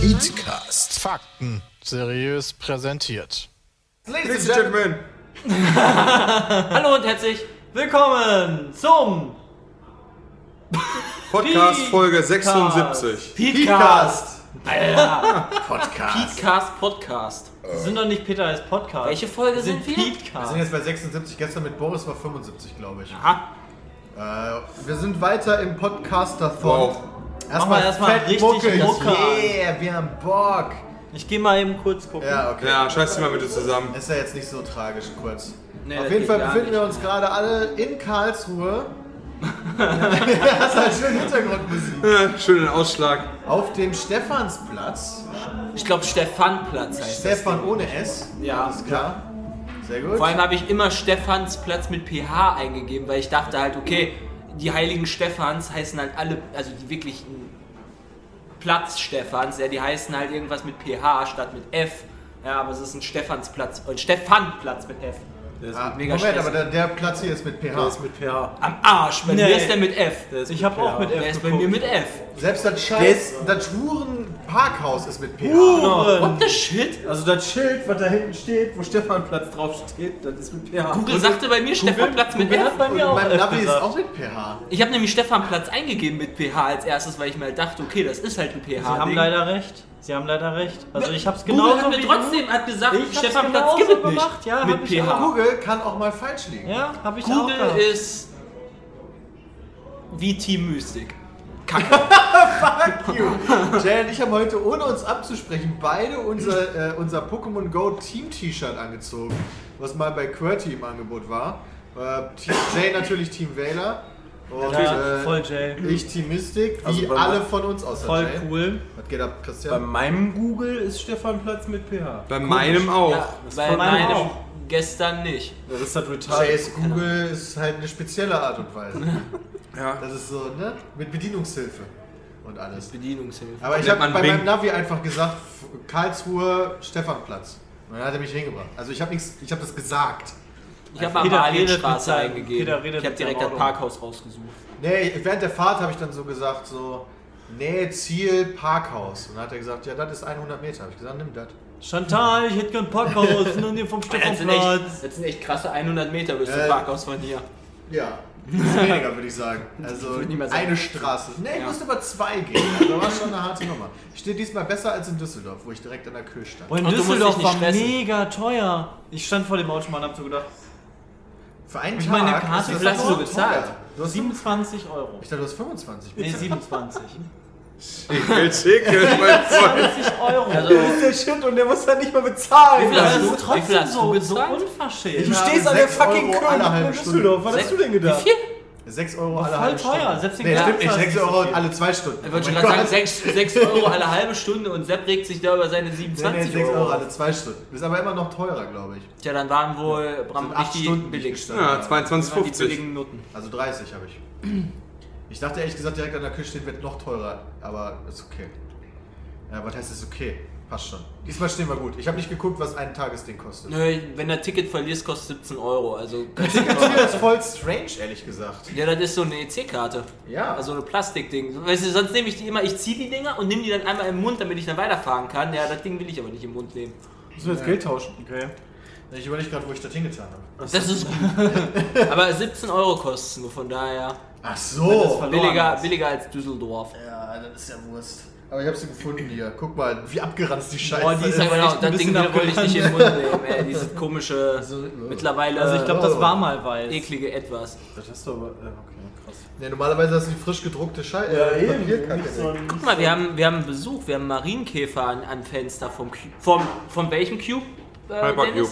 Petecast. Fakten seriös präsentiert. Ladies and Gentlemen, Hallo und herzlich willkommen zum Podcast Folge 76. Petecast. Alter, Podcast. Petecast Podcast. Wir sind doch nicht Peter als Podcast. Welche Folge sind wir? Wir Petecast. sind jetzt bei 76, gestern mit Boris war 75, glaube ich. Aha. Äh, wir sind weiter im Podcaster-Thon. Wow. Machen wir erstmal fett richtig Mucke. Mucke. Yeah, wir haben Bock. Ich gehe mal eben kurz gucken. Ja, okay. Ja, scheiß dich mal bitte zusammen. Ist ja jetzt nicht so tragisch kurz. Nee, Auf das jeden Fall befinden wir uns gerade alle in Karlsruhe. das ist halt schön Hintergrundmusik. Äh, Schönen Ausschlag. Auf dem Stephansplatz. Ich glaube Stefanplatz heißt Stefan ohne S. Ja. Alles klar. Sehr gut. das. Vor allem habe ich immer Stephansplatz mit PH eingegeben, weil ich dachte halt, okay, die heiligen Stephans heißen halt alle, also die wirklichen Platz Stephans, ja, die heißen halt irgendwas mit PH statt mit F. Ja, aber es ist ein Stephansplatz, ein Stefanplatz mit F. ah, mega Moment, aber der, der Platz hier ist mit PH. Der ist mit PH. Am Arsch, bei Nee. mir ist der mit F. Ich habe auch mit F Der ist bei mir mit F. Selbst das Scheiß, das Huren-Parkhaus ist mit PH. Huren. What the shit? Also das Schild, was da hinten steht, wo Stefanplatz drauf steht, das ist mit PH. Google sagte bei mir Stefanplatz mit Google F. hat bei mir auch mein Navi ist auch mit PH. Ich habe nämlich Stefanplatz eingegeben mit PH als erstes, weil ich mir halt dachte, okay, das ist halt ein PH. Sie haben leider recht. Sie haben leider recht. Also ich habe es Google genauso hat mir trotzdem hat gesagt, Stefanplatz genauso gibt es nicht. gemacht, ja, mit hab ich PH. auch. Google kann auch mal falsch liegen. Ja, habe ich auch Google gehabt. ist wie Team Mystic. Fuck you. Jay und ich haben heute, ohne uns abzusprechen, beide unser, äh, unser Pokémon Go Team T-Shirt angezogen, was mal bei QWERTY im Angebot war. Äh, Jay natürlich Team Wähler und Ja, äh, voll Jay. ich Team Mystic, wie Also bei alle von uns außer Voll Jay. cool. Was geht ab, Bei Christian? meinem Google ist Stefanplatz mit PH. Bei meinem auch. Ja, bei meinem meinem auch. gestern nicht. Das ist das Retard. Jays Google ist halt eine spezielle Art und Weise. Ja. Das ist so, ne? Mit Bedienungshilfe und alles. Bedienungshilfe. Aber ich habe bei Bing. meinem Navi einfach gesagt, Karlsruhe, Stefanplatz. Und dann hat er mich hingebracht. Also ich habe nichts, ich habe das gesagt. Ich habe mal seinem- eingegeben. Peter redet Ich habe direkt das. Parkhaus rausgesucht. Nee, während der Fahrt habe ich dann so gesagt, so, nee, Ziel, Parkhaus. Und dann hat er gesagt, ja, das ist 100 Meter. Habe ich gesagt, nimm das. Chantal, ich hätte gern Parkhaus und hier vom Das sind, echt, Stefanplatz. das sind echt krasse 100 Meter bis zum Äh, Parkhaus von hier. Ja, das ist weniger, würde ich sagen. Also mal sagen. eine Straße. Nee, ich Ja. musste über zwei gehen. Also war schon eine harte Nummer. Ich stehe diesmal besser als in Düsseldorf, wo ich direkt an der Kühe stand. Boah, in Düsseldorf war mega teuer. Ich stand vor dem Automaten und hab so gedacht, Für einen Ich Tag meine, Karte ist das Wie hast du so bezahlt? Du hast 27 Euro. Ich dachte, du hast 25. Nee, 27. Schickel, schickel, mein Freund. 20 Euro. Also, Das ist der Shit und der muss dann nicht mal bezahlen. Wie viel hast das du- ist trotzdem wie viel hast du so, so bezahlt? unverschämt. Du Ich stehst an der fucking halbe in. Düsseldorf. Was hast du denn gedacht? wie viel? 6 Euro alle voll halbe teuer, Stunde. selbst den nee, stimmt nicht. Glasfaser 6 ist Euro alle 2 Stunden. Ich wollte Oh schon gerade sagen, Gott. 6, 6 Euro alle halbe Stunde und Sepp regt sich da über seine Nee, nee, 27 6 Euro Euro. alle 2 Stunden. Das ist aber immer noch teurer, glaube ich. Tja, dann waren wohl Bram Sind nicht acht die Stunden billigsten. Ja, Das waren die 22,50. billigen Noten. Also 30 habe ich. Ich dachte ehrlich gesagt, direkt an der Küche stehen wird noch teurer. Aber ist okay. Ja, was heißt ist okay? Passt schon. Diesmal stehen wir gut. Ich habe nicht geguckt, was ein Tagesding kostet. Nö, wenn du ein Ticket verlierst, kostet 17 Euro. Also, Das ist voll strange, ehrlich gesagt. ja, das ist so eine EC-Karte. Ja. Also eine Plastikding. Weißt du, sonst nehme ich die immer, ich ziehe die Dinger und nehme die dann einmal im Mund, damit ich dann weiterfahren kann. Ja, das Ding will ich aber nicht im Mund nehmen. Müssen wir jetzt Geld tauschen? Okay. Ich überlege gerade, wo ich das hingetan habe. Das ist gut. aber 17 Euro kostet es nur, von daher Ach das so. billiger, billiger als Düsseldorf. Ja, das ist ja Wurst. Aber ich habe sie gefunden hier. Guck mal, wie abgeranzt die Scheiße Boah, die ist ist. Genau, das Ding bisschen wollte ich nicht im Mund nehmen, ey. Dieses komische, mittlerweile Also ich glaube, das war mal weiß. eklige Etwas. Das hast du aber. äh, Okay, krass. Nee, normalerweise hast du die frisch gedruckte Scheiße. Ja, eben. Papierkacke. Nicht so Guck mal, wir haben, wir haben Besuch, wir haben Marienkäfer an, an Fenster vom Cube. Vom, von welchem Cube? Äh, Hypercube.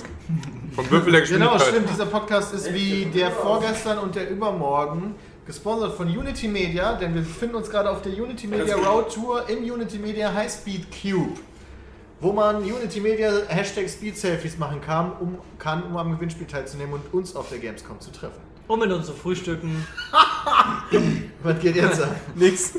Vom Würfel der Genau, stimmt. Dieser Podcast ist wie der vorgestern und der übermorgen gesponsert von Unity Media, denn wir befinden uns gerade auf der Unity Media Road Tour im Unity Media Highspeed Cube. wo man Unity Media Hashtag Speed Selfies machen kann, um, kann, um am Gewinnspiel teilzunehmen und uns auf der Gamescom zu treffen. Um mit uns zu frühstücken. Was geht jetzt ab? Nix.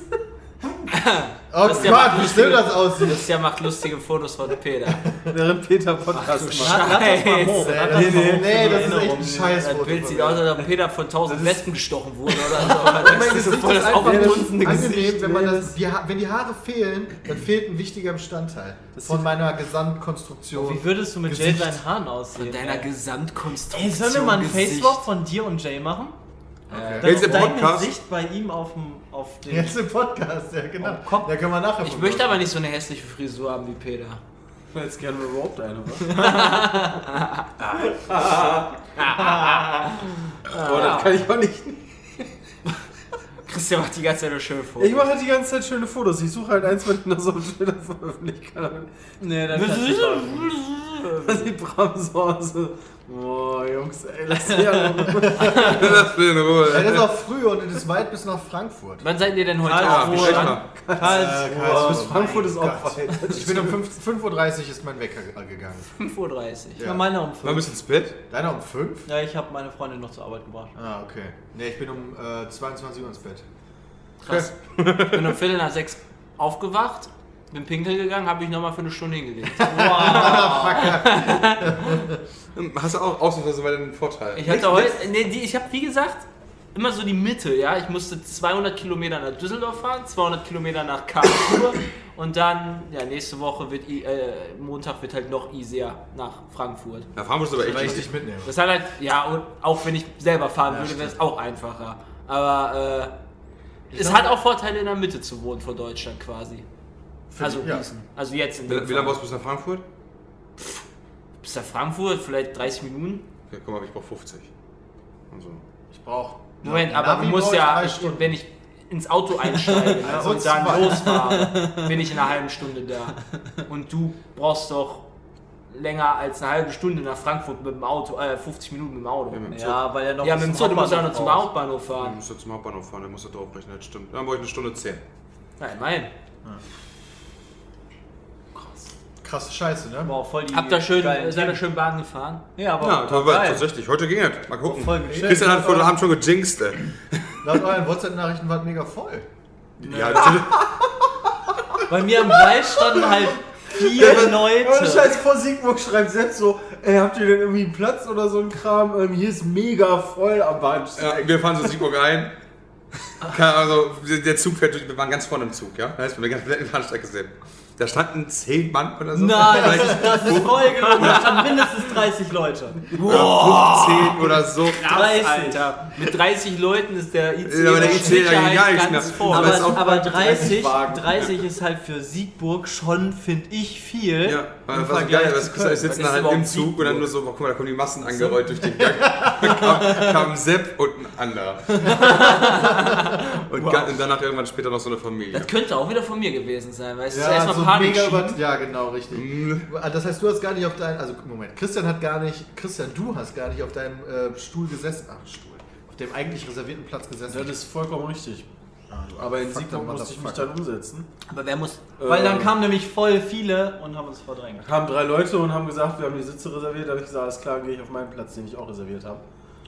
Oh Das Gott, wie lustige- schlimm das aussieht. Christian macht lustige Fotos von Peter. Während Peter Podcast macht. Das mal hoch. Nee, nee, hoch. nee, das ist echt ein Scheiß. Das Bild sieht aus, als ob Peter von tausend Wespen gestochen wurde oder so. Das ist so voll das angenehm, Gesicht. wenn, man das, die, wenn die Haare fehlen, dann fehlt ein wichtiger Bestandteil von meiner Gesamtkonstruktion. Wie würdest du mit Jay Gesicht. seinen Haaren aussehen? Von deiner ey? Gesamtkonstruktion. Ey, sollen wir mal ein Gesicht. Facewalk von dir und Jay machen? Okay. Dann Jetzt ist im dein Podcast? Gesicht bei ihm auf dem auf dem. Jetzt im Podcast, ja genau. Komm. Da können wir nachher Ich möchte aber nicht so eine hässliche Frisur haben wie Peter. Jetzt gerne überhaupt eine, was? Oh, das kann ich auch nicht. Christian macht die ganze Zeit nur schöne Fotos. Ich mache halt die ganze Zeit schöne Fotos. Ich suche halt eins, was ich noch so Twitter veröffentlichen kann. Nee, dann machen. Was die aus. Boah, Jungs, ey, lass mich ja Lass mich in Ja, Ruhe. das ist auch früh und es ist weit bis nach Frankfurt. Wann seid ihr denn heute Karlsruhe. aufgestanden? Äh, Bis Karlsruhe. Frankfurt ist auch weit. Ich bin um 5 5.30 Uhr ist mein Wecker gegangen. 5.30 Uhr. Ja, meine um Wann 5. bist du ins Bett? Deiner um 5? Ja, ich habe meine Freundin noch zur Arbeit gebracht. Ah, okay. Ne, ich bin um äh, 22 Uhr ins Bett. Krass. Ich bin um Viertel nach sechs aufgewacht, bin pinkeln gegangen, habe ich nochmal für eine Stunde hingelegt. Hast du auch ausnahmsweise mal den Vorteil? Ich hatte heute, nee, die, ich habe wie gesagt immer so die Mitte, ja. Ich musste 200 Kilometer nach Düsseldorf fahren, 200 Kilometer nach Karlsruhe und dann, ja, nächste Woche wird, I- äh, Montag wird halt noch easier nach Frankfurt. Ja, fahren musst du aber echt Weil ich nicht. dich mitnehme. Das hat halt, ja, und auch wenn ich selber fahren Ja, würde, wäre es auch einfacher. Aber äh, es hat auch Vorteile in der Mitte zu wohnen von Deutschland quasi. Also ja. Also jetzt in Wie, wie lange brauchst du bis nach Frankfurt? Bis nach Frankfurt, vielleicht 30 Minuten. Okay, guck mal, ich brauch 50. Und so. Ich brauche. Moment, aber du musst ja, wenn ich ins Auto einsteige ne, Also und dann zwei. losfahre, bin ich in einer halben Stunde da. Und du brauchst doch länger als eine halbe Stunde nach Frankfurt mit dem Auto, äh, 50 Minuten mit dem Auto. Ja, mit dem. Ja, weil er noch Ja, mit dem Zug, du musst ja noch Hauptbahnhof zum. Hauptbahnhof Du fahren. musst ja zum Hauptbahnhof fahren, dann musst du draufrechnen, das stimmt. Dann brauche ich eine Stunde 10. Nein, mein. Krasse Scheiße, ne? Boah, voll die Habt ihr schön, seid ihr schön Bahn gefahren? Ja, aber Ja, war aber tatsächlich. Heute ging es. Mal gucken. Voll. Christian hat vor der Abend schon gejinxt, ey. Laut euren WhatsApp-Nachrichten war es mega voll. Ja, natürlich. Bei mir am Wall standen halt vier Ohne Leute. Scheiß, vor Siegburg schreibt selbst so, ey, habt ihr denn irgendwie einen Platz oder so ein Kram? Ähm, hier ist mega voll am Bahnsteig. Ja, wir fahren so Siegburg ein. Also, der Zug fährt durch, wir waren ganz vorne im Zug, ja? Da ist man eine ganz kompletten Bahnsteig gesehen. Da standen 10 Mann oder so. Nein, das ist, das ist voll gelogen. Da standen mindestens 30 Leute. 15 oder so. 30. Alter, mit 30 Leuten ist der IC Ja, aber der IC gar nichts ganz mehr. voll. Aber Aber, aber bald 30, 30 Wagen. 30 ist halt für Siegburg schon, finde ich, viel. Ja, weil im was Vergleich geil, Köln. ich sitzen Was ist halt im Zug und dann nur so, boah, guck mal, da kommen die Massen angerollt durch den Gang. Da kam, kam Sepp und ein anderer. und, ga- und danach irgendwann später noch so eine Familie. Das könnte auch wieder von mir gewesen sein, weil es ist Ja, erstmal so Panik. mega über. Ja, genau, richtig. Ah, Das heißt, du hast gar nicht auf deinem. Also, Moment, Christian hat gar nicht. Christian, du hast gar nicht auf deinem äh, Stuhl gesessen. Ach, Stuhl. Auf dem eigentlich reservierten Platz gesessen. Das ist vollkommen richtig. Aber in Siegburg musste ich mich dann umsetzen. Aber wer muss. Weil dann Ähm, kamen nämlich voll viele und haben uns verdrängt. kamen drei Leute und haben gesagt, wir haben die Sitze reserviert. Da habe ich gesagt, alles klar, gehe ich auf meinen Platz, den ich auch reserviert habe.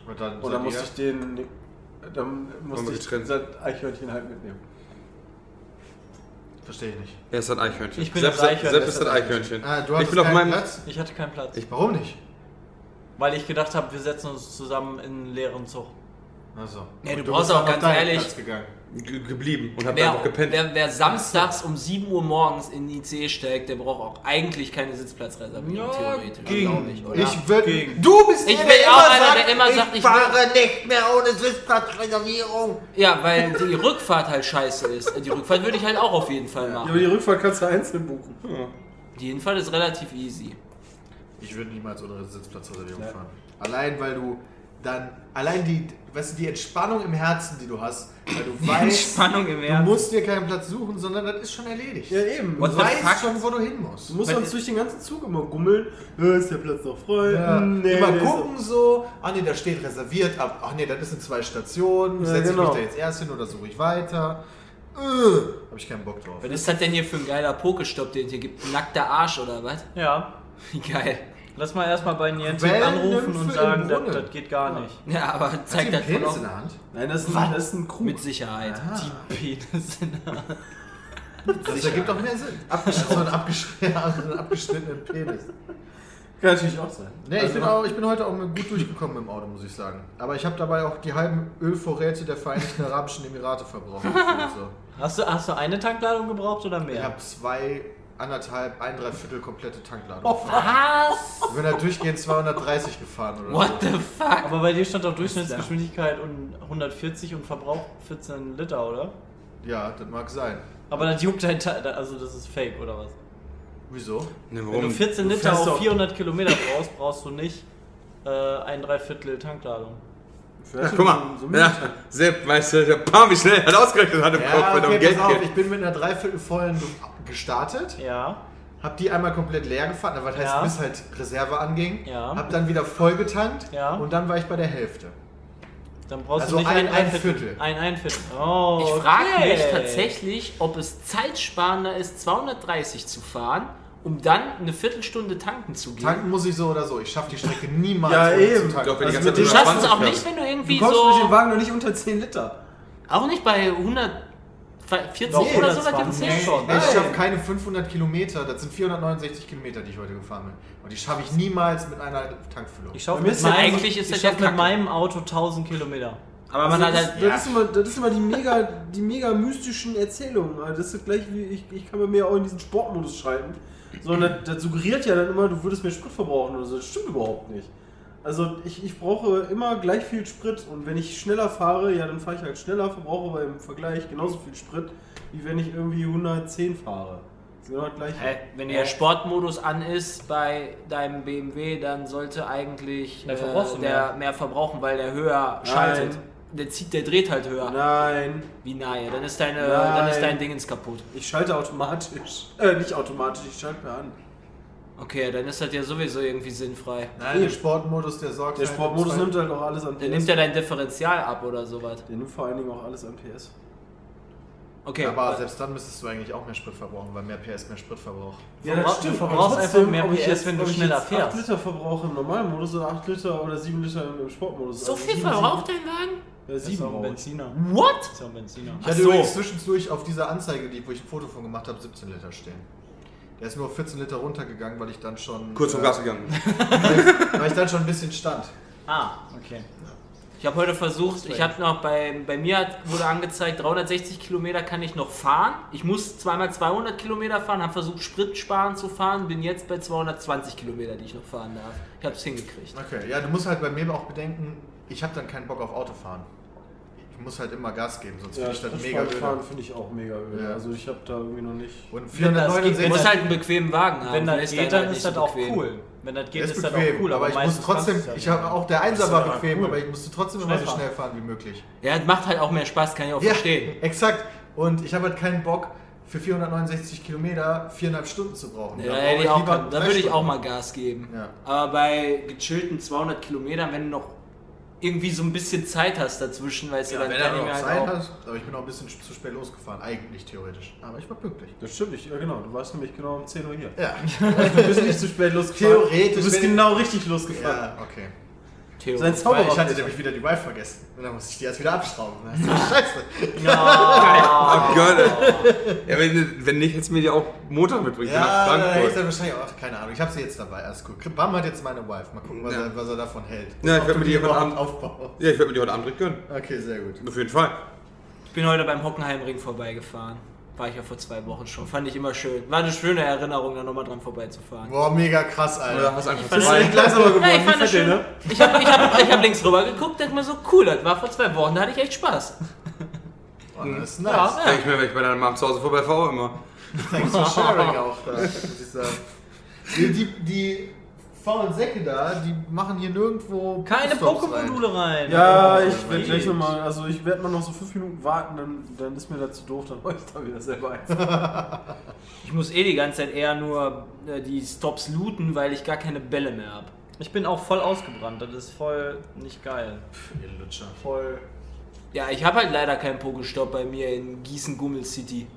Und dann, Und dann musste ich den, dann musste ich das Eichhörnchen halt mitnehmen. Verstehe ich nicht. Er ist ein Eichhörnchen. Ich bin Sepp, das Eichhörnchen. Sepp ist ein Eichhörnchen. Ah, du ich bin auf meinem. Platz? Ich hatte keinen Platz. Ich, warum nicht? Weil ich gedacht habe, wir setzen uns zusammen in einen leeren Zug. Achso. Nee, du brauchst bist auch ganz ehrlich- Platz gegangen. Ge- geblieben und hab Wer, einfach gepennt. wer, wer samstags um 7 Uhr morgens in die IC steigt, der braucht auch eigentlich keine Sitzplatzreservierung, Ja, theoretisch. ging. glaub ich, oder? Ich würde. Gegen. Du bist Ich der, bin der auch immer einer, sagt, der immer sagt, ich ich fahre nicht mehr ohne Sitzplatzreservierung. Ja, weil die Rückfahrt halt scheiße ist. Die Rückfahrt würde ich halt auch auf jeden Fall Ja, aber machen. die Rückfahrt kannst du einzeln buchen. Die Hinfahrt ist relativ easy. Ich würde niemals ohne Sitzplatzreservierung fahren. Allein weil du dann, allein die, weißt du, die Entspannung im Herzen, die du hast, weil du weißt, Spannung im du musst dir keinen Platz suchen, sondern das ist schon erledigt. Ja, eben. What du weißt fuck? schon, wo du hin musst. Du musst Weil- uns durch den ganzen Zug immer gummeln. Ja, ist der Platz noch frei? Ja. Hm, Nee, Immer gucken so, ah nee, da steht reserviert, ab, ach nee, das ist in zwei Stationen, Ja, setze ich genau. mich da jetzt erst hin oder suche ich weiter. Habe ich keinen Bock drauf. Was ist das denn hier für ein geiler Pokestopp, den es hier gibt? Ein nackter Arsch oder was? Ja. Wie geil. Lass mal erstmal bei Niantic Quellen anrufen und sagen, das, das geht gar nicht. Ja, aber sie das Penis auch in der Hand? Nein, das ist, ein, das ist ein Krug. mit Sicherheit. Ah. Die Penis in der Das ergibt auch mehr Sinn. Abgesch so einen abgesch ja, so einen abgeschnittenen Penis. Kann natürlich auch sein. Nee, ich Also- bin, auch, ich bin heute auch gut durchgekommen im Auto, muss ich sagen. Aber ich habe dabei auch die halben Ölvorräte der Vereinigten Arabischen Emirate verbraucht. Also, Hast du, hast du eine Tankladung gebraucht oder ich mehr? habe zwei, anderthalb, ein Dreiviertel komplette Tankladung. Was? Ich bin da durchgehend 230 gefahren oder What so. the fuck? Aber bei dir stand doch Durchschnittsgeschwindigkeit und 140 und Verbrauch 14 Liter, oder? Ja, das mag sein. Aber das juckt dein Teil, also das ist fake, oder was? Wieso? Ne, Wenn du warum? 14 Du Liter auf doch- 400 Kilometer brauchst, brauchst du nicht äh, ein Dreiviertel Tankladung. Ja, guck mal. Ja, Sepp, weißt du, Pam, wie schnell er ausgerechnet hat im Kopf, Ja, wenn er okay, Geld pass auf, geht. ich bin mit einer Dreiviertel vollen gestartet, Ja. hab die einmal komplett leer gefahren, was heißt, Ja. bis halt Reserve anging, Ja. hab dann wieder voll getankt Ja. und dann war ich bei der Hälfte. Dann brauchst Also du nicht ein- ein, ein Viertel. Viertel. Ein ein Viertel. Oh, Ich frage okay. mich tatsächlich, ob es zeitsparender ist, 230 zu fahren, um dann eine Viertelstunde tanken zu gehen. Tanken muss ich so oder so, ich schaffe die Strecke niemals Ja, eben. zu tanken. Doch, wenn die Also Du schaffst es 120 auch nicht, wenn du Du irgendwie kommst mit dem so. Wagen noch nicht unter 10 Liter. Auch nicht bei 140 Doch, oder so, was 120 gibt's nicht? schon. Ich schaffe keine 500 Kilometer, das sind 469 Kilometer, die ich heute gefahren bin. Und die schaffe ich niemals mit einer Tankfüllung. Ich schaffe mit, ja meinem- eigentlich ist ich das ja schaff mit meinem Auto 1000 Kilometer. Aber man Also hat das, halt. das, ist immer, das ist immer die mega, die mega mystischen Erzählungen. Also Das ist gleich wie, ich, ich kann bei mir auch in diesen Sportmodus schalten. Sondern das, das suggeriert ja dann immer, du würdest mehr Sprit verbrauchen oder so. Das stimmt überhaupt nicht. Also ich, ich brauche immer gleich viel Sprit und wenn ich schneller fahre, ja dann fahre ich halt schneller, verbrauche aber im Vergleich genauso viel Sprit, wie wenn ich irgendwie 110 fahre. Das ist genau das gleiche. Hä? Wenn der Sportmodus an ist bei deinem BMW, dann sollte eigentlich Der äh, der mehr. mehr verbrauchen, weil der höher schaltet. Der zieht, der dreht halt höher. Nein, Wie nahe? Dann ist deine, Nein. dann ist dein Dingens kaputt. ich schalte automatisch. Äh, nicht automatisch, ich schalte mir an. Okay, dann ist das ja sowieso irgendwie sinnfrei. Nein, der Sportmodus, der sorgt Der halt Sportmodus nimmt halt auch alles an PS. Dann nimmt er dein Differential ab oder sowas. Der nimmt vor allen Dingen auch alles an PS. Okay. Aber selbst dann müsstest du eigentlich auch mehr Sprit verbrauchen, weil mehr PS mehr Spritverbrauch. Verbra- du verbrauchst einfach trotzdem, mehr PS, jetzt, wenn du schneller jetzt fährst. 8 Liter verbrauche im normalen Modus oder 8 Liter oder 7 Liter im Sportmodus. so Also viel verbraucht dein Wagen? Ja, Das ist 7 auch ein brauche ich. Benziner. What? Das ist auch ein Benziner. Ich hatte so. übrigens zwischendurch auf dieser Anzeige, die, wo ich ein Foto von gemacht habe, 17 Liter stehen. Der ist nur auf 14 Liter runtergegangen, weil ich dann schon. Kurz vom äh, Gas gegangen. Weil ich dann schon ein bisschen stand. Ah, okay. Ich habe heute versucht, ich habe noch bei, bei mir hat, wurde angezeigt, 360 Kilometer kann ich noch fahren. Ich muss zweimal 200 Kilometer fahren, habe versucht Sprit sparen zu fahren, bin jetzt bei 220 Kilometer, die ich noch fahren darf. Ich habe es hingekriegt. Okay, ja, du musst halt bei mir auch bedenken, ich habe dann keinen Bock auf Autofahren. Ich muss halt immer Gas geben, sonst Ja, finde ich das das mega fahren öde. finde ich auch mega öde. Ja. Also ich habe da irgendwie noch nicht... Und Wenn das geht, Du 469 musst halt einen bequemen Wagen haben. Wenn das geht, dann halt ist nicht das auch bequem. cool. Wenn das geht, ist, ist das auch cool. aber ich muss trotzdem, es ich ja habe auch der Einser war ja bequem, cool. aber ich musste trotzdem immer so fahren. schnell fahren wie möglich. Ja, das macht halt auch mehr Spaß, kann ich auch verstehen. exakt. Und ich habe halt keinen Bock, für 469 Kilometer viereinhalb Stunden zu brauchen. Ja, Da ich würde ich auch mal Gas geben. Ja. Aber bei gechillten 200 Kilometern, wenn du noch irgendwie so ein bisschen Zeit hast dazwischen, weißt du, Ja, dann wenn ich noch mir halt Zeit auch... hat, aber ich bin auch ein bisschen zu spät losgefahren, eigentlich theoretisch. Aber ich war pünktlich. Das stimmt nicht, ja genau. Du warst nämlich genau um 10 Uhr hier. Ja, Du bist nicht zu spät losgefahren. Theoretisch, Du bist genau richtig losgefahren. ja okay. Theo. Sein Zauber- Weil ich hatte nämlich wieder die Wife vergessen. Und dann musste ich die erst wieder abschrauben. Das ist scheiße. Oh Gott. Ja, wenn, wenn nicht, hättest du mir die auch Montag mitbringen können nach Ja, da ist Frankfurt. er wahrscheinlich auch, keine Ahnung. Ich habe sie jetzt dabei, alles gut. Bam hat jetzt meine Wife. Mal gucken, was, Ja. er, was er davon hält. Ja, ich Ob werd du mir die heute Abend- aufbauen. Ja, ich werde mir die heute Abend gönnen. Okay, sehr gut. Auf jeden Fall. Ich bin heute beim Hockenheimring vorbeigefahren. War ich ja vor zwei Wochen schon. Fand ich immer schön. War eine schöne Erinnerung, da nochmal dran vorbeizufahren. Boah, mega krass, Oder Alter. hast einfach zwei. langsamer geworden. Ja, ich fand das schön. ne? Ich habe ich hab, ich hab links rüber geguckt, dachte mir so, cool, das war vor zwei Wochen, da hatte ich echt Spaß. Oh, das ist Ja, nice. Denke ich mir, wenn ich bei deiner Mom zu Hause vorbeifahre, immer. Thanks for sharing auch da, muss ich sagen. Die, die, die faulen Säcke da, die machen hier nirgendwo Keine Pokestops rein. Pokémon-Module rein. Ja, Oh, ich werde gleich nochmal, also ich werde mal noch so 5 Minuten warten, dann, dann ist mir das zu doof, dann hol ich da wieder selber eins. Ich muss eh die ganze Zeit eher nur äh, die Stops looten, weil ich gar keine Bälle mehr habe. Ich bin auch voll ausgebrannt. Das ist voll nicht geil. Ihr Lutscher. Voll. Ja, ich habe halt leider keinen Pokestop bei mir in Gießen-Gummel City.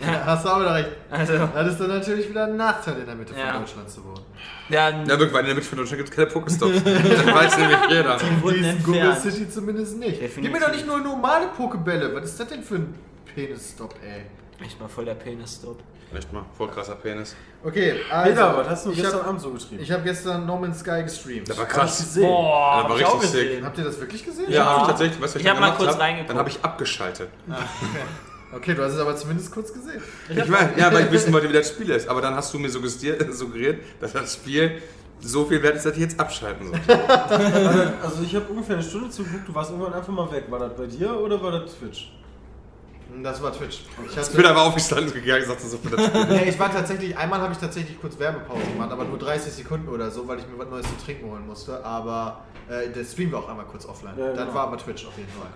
Ja, hast du auch wieder recht. Also, Das ist dann natürlich wieder ein Nachteil, in der Mitte Ja. von Deutschland zu wohnen. ja, Ja, wirklich, weil in der Mitte von Deutschland gibt es keine Pokestops. das weiß nämlich jeder. Wurden Diesen Google. City zumindest nicht. Definitiv. Gib mir doch nicht nur normale Pokebälle. Was ist das denn für ein Penisstop, ey? echt mal voll der Penis-Stop. Echt mal, voll krasser Penis. Okay, also. Peter, was hast du ich gestern hab, Abend so getrieben? Ich habe gestern No Man's Sky gestreamt. Das war Hab ich krass. gesehen. Boah, Ja, war hab ich auch richtig sick. gesehen. Habt ihr das wirklich gesehen? Ja, hab ich tatsächlich. Weißt Ich hab dann mal kurz hab? reingeguckt. Dann habe ich abgeschaltet. Okay, du hast es aber zumindest kurz gesehen. Ich meine, ja, weil ich wissen wollte, wie das Spiel ist. Aber dann hast du mir suggeriert, dass das Spiel so viel wert ist, dass ich jetzt abschalten soll. Also ich habe ungefähr eine Stunde zugeguckt, du warst irgendwann einfach mal weg. War das bei dir oder war das Twitch? Das war Twitch. Ich, Ich bin aber aufgestanden und gegangen und sagte so für das Spiel. nee, ich war tatsächlich, einmal habe ich tatsächlich kurz Werbepause gemacht, aber nur 30 Sekunden oder so, weil ich mir was Neues zu trinken holen musste. Aber äh, der Stream war auch einmal kurz offline. Ja, Dann genau. war aber Twitch auf jeden Fall.